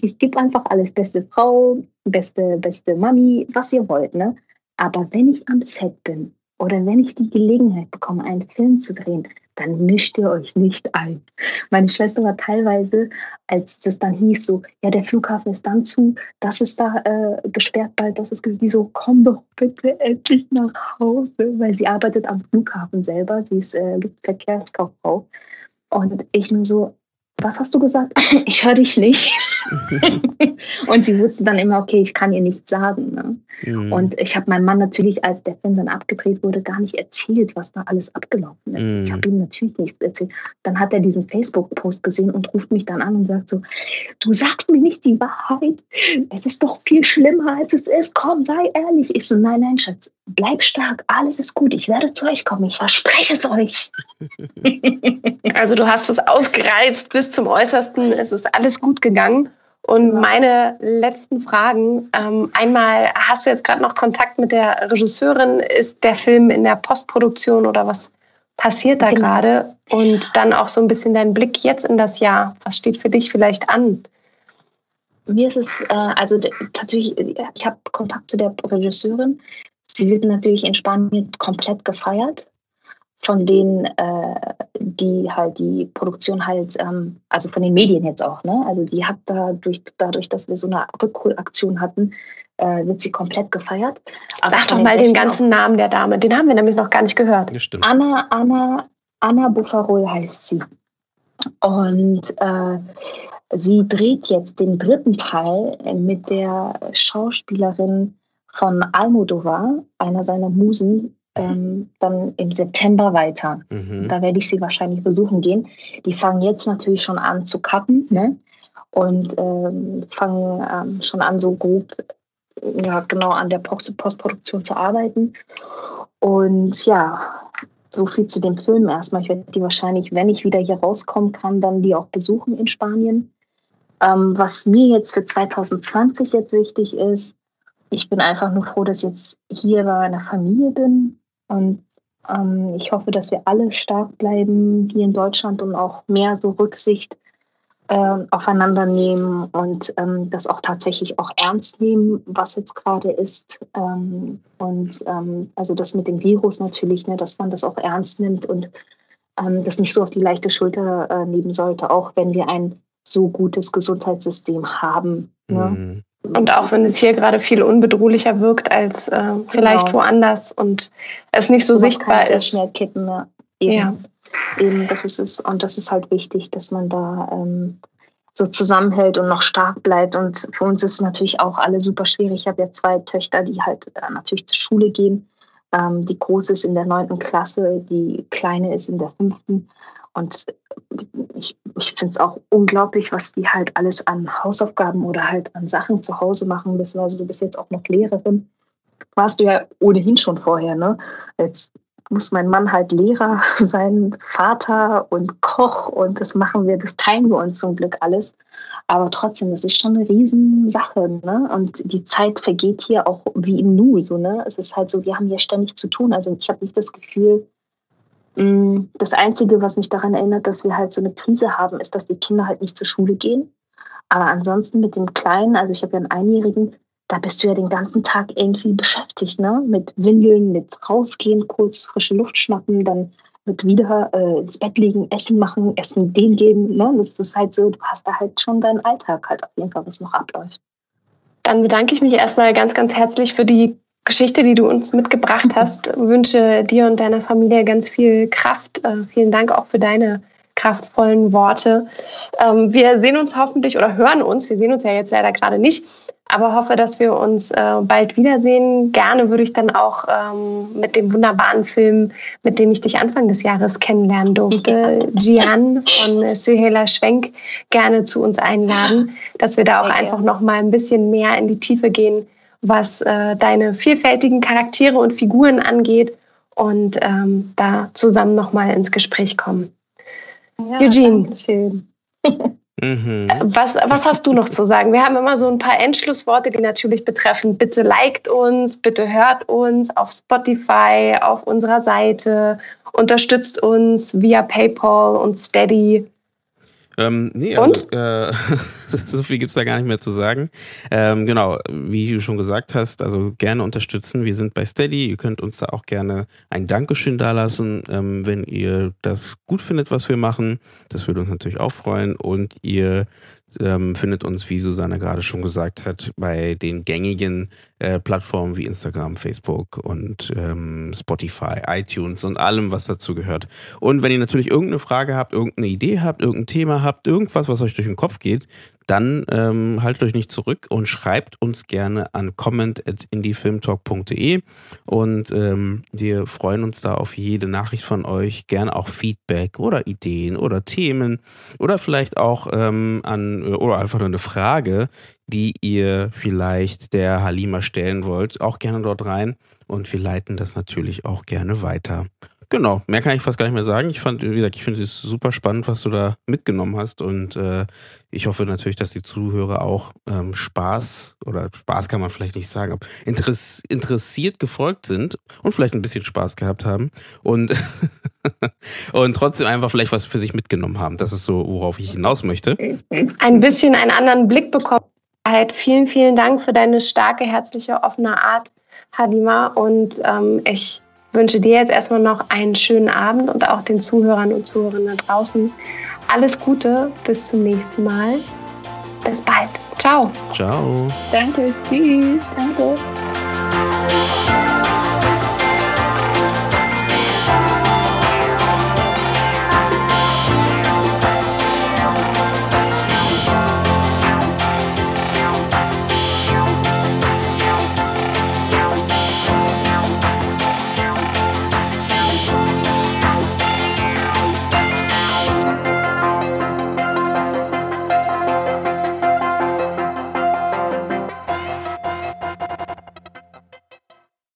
ich gebe einfach alles. Beste Frau, beste, beste Mami, was ihr wollt. Ne? Aber wenn ich am Set bin oder wenn ich die Gelegenheit bekomme, einen Film zu drehen, dann mischt ihr euch nicht ein. Meine Schwester war teilweise, als das dann hieß, so, ja, der Flughafen ist dann zu, das ist da äh, gesperrt bald, das ist die so, komm doch bitte endlich nach Hause, weil sie arbeitet am Flughafen selber, sie ist äh, Verkehrskauffrau. Und ich nur so, was hast du gesagt? Ich höre dich nicht. und sie wusste dann immer, okay, ich kann ihr nichts sagen. Ne? Mhm. Und ich habe meinem Mann natürlich, als der Film dann abgedreht wurde, gar nicht erzählt, was da alles abgelaufen ist. Mhm. Ich habe ihm natürlich nichts erzählt. Dann hat er diesen Facebook-Post gesehen und ruft mich dann an und sagt so, du sagst mir nicht die Wahrheit. Es ist doch viel schlimmer, als es ist. Komm, sei ehrlich. Ich so, nein, nein, Schatz, bleib stark. Alles ist gut. Ich werde zu euch kommen. Ich verspreche es euch. also du hast es ausgereizt bis zum Äußersten. Es ist alles gut gegangen. Und meine letzten Fragen. Ähm, einmal, hast du jetzt gerade noch Kontakt mit der Regisseurin? Ist der Film in der Postproduktion oder was passiert da genau. gerade? Und dann auch so ein bisschen dein Blick jetzt in das Jahr. Was steht für dich vielleicht an? Mir ist es, äh, also tatsächlich, ich habe Kontakt zu der Regisseurin. Sie wird natürlich in Spanien komplett gefeiert von denen, äh, die halt die Produktion halt, ähm, also von den Medien jetzt auch, ne? Also die hat dadurch, dadurch, dass wir so eine Rückholaktion hatten, äh, wird sie komplett gefeiert. Aber Sag doch mal den ganzen Namen der Dame, den haben wir nämlich noch gar nicht gehört. Anna, Anna, Anna Buffarol heißt sie. Und äh, sie dreht jetzt den dritten Teil mit der Schauspielerin von Almodovar, einer seiner Musen, ähm, dann im September weiter. Mhm. Da werde ich sie wahrscheinlich besuchen gehen. Die fangen jetzt natürlich schon an zu cutten ne? und ähm, fangen ähm, schon an, so grob ja, genau an der Post Postproduktion zu arbeiten. Und ja, so viel zu dem Film erstmal. Ich werde die wahrscheinlich, wenn ich wieder hier rauskommen kann, dann die auch besuchen in Spanien. Ähm, was mir jetzt für 2020 jetzt wichtig ist, ich bin einfach nur froh, dass ich jetzt hier bei meiner Familie bin, und ähm, ich hoffe, dass wir alle stark bleiben hier in Deutschland und auch mehr so Rücksicht äh, aufeinander nehmen und ähm, das auch tatsächlich auch ernst nehmen, was jetzt gerade ist. Ähm, und ähm, also das mit dem Virus natürlich, ne, dass man das auch ernst nimmt und ähm, das nicht so auf die leichte Schulter äh, nehmen sollte, auch wenn wir ein so gutes Gesundheitssystem haben. Ne? Mhm. Und auch wenn es hier gerade viel unbedrohlicher wirkt als äh, vielleicht genau. woanders und es nicht so, so sichtbar ist. schnell kippen, ja. Eben, ja. eben, das ist es. Und das ist halt wichtig, dass man da ähm, so zusammenhält und noch stark bleibt. Und für uns ist es natürlich auch alle super schwierig. Ich habe ja zwei Töchter, die halt äh, natürlich zur Schule gehen. Ähm, die große ist in der neunten Klasse, die kleine ist in der fünften. Und ich, ich finde es auch unglaublich, was die halt alles an Hausaufgaben oder halt an Sachen zu Hause machen müssen. Also du bist jetzt auch noch Lehrerin. Warst du ja ohnehin schon vorher, ne? Jetzt muss mein Mann halt Lehrer sein, Vater und Koch und das machen wir, das teilen wir uns zum Glück alles. Aber trotzdem, das ist schon eine Riesensache, ne? Und die Zeit vergeht hier auch wie im Nu, so, ne? Es ist halt so, wir haben hier ständig zu tun. Also ich habe nicht das Gefühl, das Einzige, was mich daran erinnert, dass wir halt so eine Krise haben, ist, dass die Kinder halt nicht zur Schule gehen. Aber ansonsten mit dem Kleinen, also ich habe ja einen Einjährigen, da bist du ja den ganzen Tag irgendwie beschäftigt, ne? Mit Windeln, mit rausgehen, kurz frische Luft schnappen, dann mit wieder äh, ins Bett legen, Essen machen, Essen den geben. Ne? Das ist halt so, du hast da halt schon deinen Alltag halt auf jeden Fall, was noch abläuft. Dann bedanke ich mich erstmal ganz, ganz herzlich für die Geschichte, die du uns mitgebracht hast. Ich wünsche dir und deiner Familie ganz viel Kraft. Äh, vielen Dank auch für deine kraftvollen Worte. Ähm, wir sehen uns hoffentlich oder hören uns. Wir sehen uns ja jetzt leider gerade nicht, aber hoffe, dass wir uns äh, bald wiedersehen. Gerne würde ich dann auch ähm, mit dem wunderbaren Film, mit dem ich dich Anfang des Jahres kennenlernen durfte, Gian von Suhela Schwenk, gerne zu uns einladen, dass wir da auch einfach noch mal ein bisschen mehr in die Tiefe gehen was äh, deine vielfältigen Charaktere und Figuren angeht und ähm, da zusammen nochmal ins Gespräch kommen. Ja, Eugene, schön. Mhm. Was, was hast du noch zu sagen? Wir haben immer so ein paar Endschlussworte, die natürlich betreffen, bitte liked uns, bitte hört uns auf Spotify, auf unserer Seite, unterstützt uns via PayPal und Steady. Ähm, nee, also, äh, so viel gibt's da gar nicht mehr zu sagen. Ähm, genau, wie du schon gesagt hast, also gerne unterstützen. Wir sind bei Steady. Ihr könnt uns da auch gerne ein Dankeschön dalassen, ähm, wenn ihr das gut findet, was wir machen. Das würde uns natürlich auch freuen. Und ihr ähm, findet uns, wie Susanne gerade schon gesagt hat, bei den gängigen äh, Plattformen wie Instagram, Facebook und ähm, Spotify, iTunes und allem, was dazu gehört. Und wenn ihr natürlich irgendeine Frage habt, irgendeine Idee habt, irgendein Thema habt, irgendwas, was euch durch den Kopf geht, dann ähm, haltet euch nicht zurück und schreibt uns gerne an comment.indiefilmtalk.de und ähm, wir freuen uns da auf jede Nachricht von euch, gerne auch Feedback oder Ideen oder Themen oder vielleicht auch ähm, an oder einfach nur eine Frage, die ihr vielleicht der Halima stellen wollt, auch gerne dort rein und wir leiten das natürlich auch gerne weiter. Genau, mehr kann ich fast gar nicht mehr sagen. Ich fand, wie gesagt, ich finde es super spannend, was du da mitgenommen hast und äh, ich hoffe natürlich, dass die Zuhörer auch ähm, Spaß oder Spaß kann man vielleicht nicht sagen, aber interess interessiert gefolgt sind und vielleicht ein bisschen Spaß gehabt haben und und trotzdem einfach vielleicht was für sich mitgenommen haben. Das ist so, worauf ich hinaus möchte. Ein bisschen einen anderen Blick bekommen. Vielen, vielen Dank für deine starke, herzliche, offene Art, Hadima. Und ähm, ich wünsche dir jetzt erstmal noch einen schönen Abend und auch den Zuhörern und Zuhörerinnen da draußen alles Gute. Bis zum nächsten Mal. Bis bald. Ciao. Ciao. Danke. Tschüss. Danke.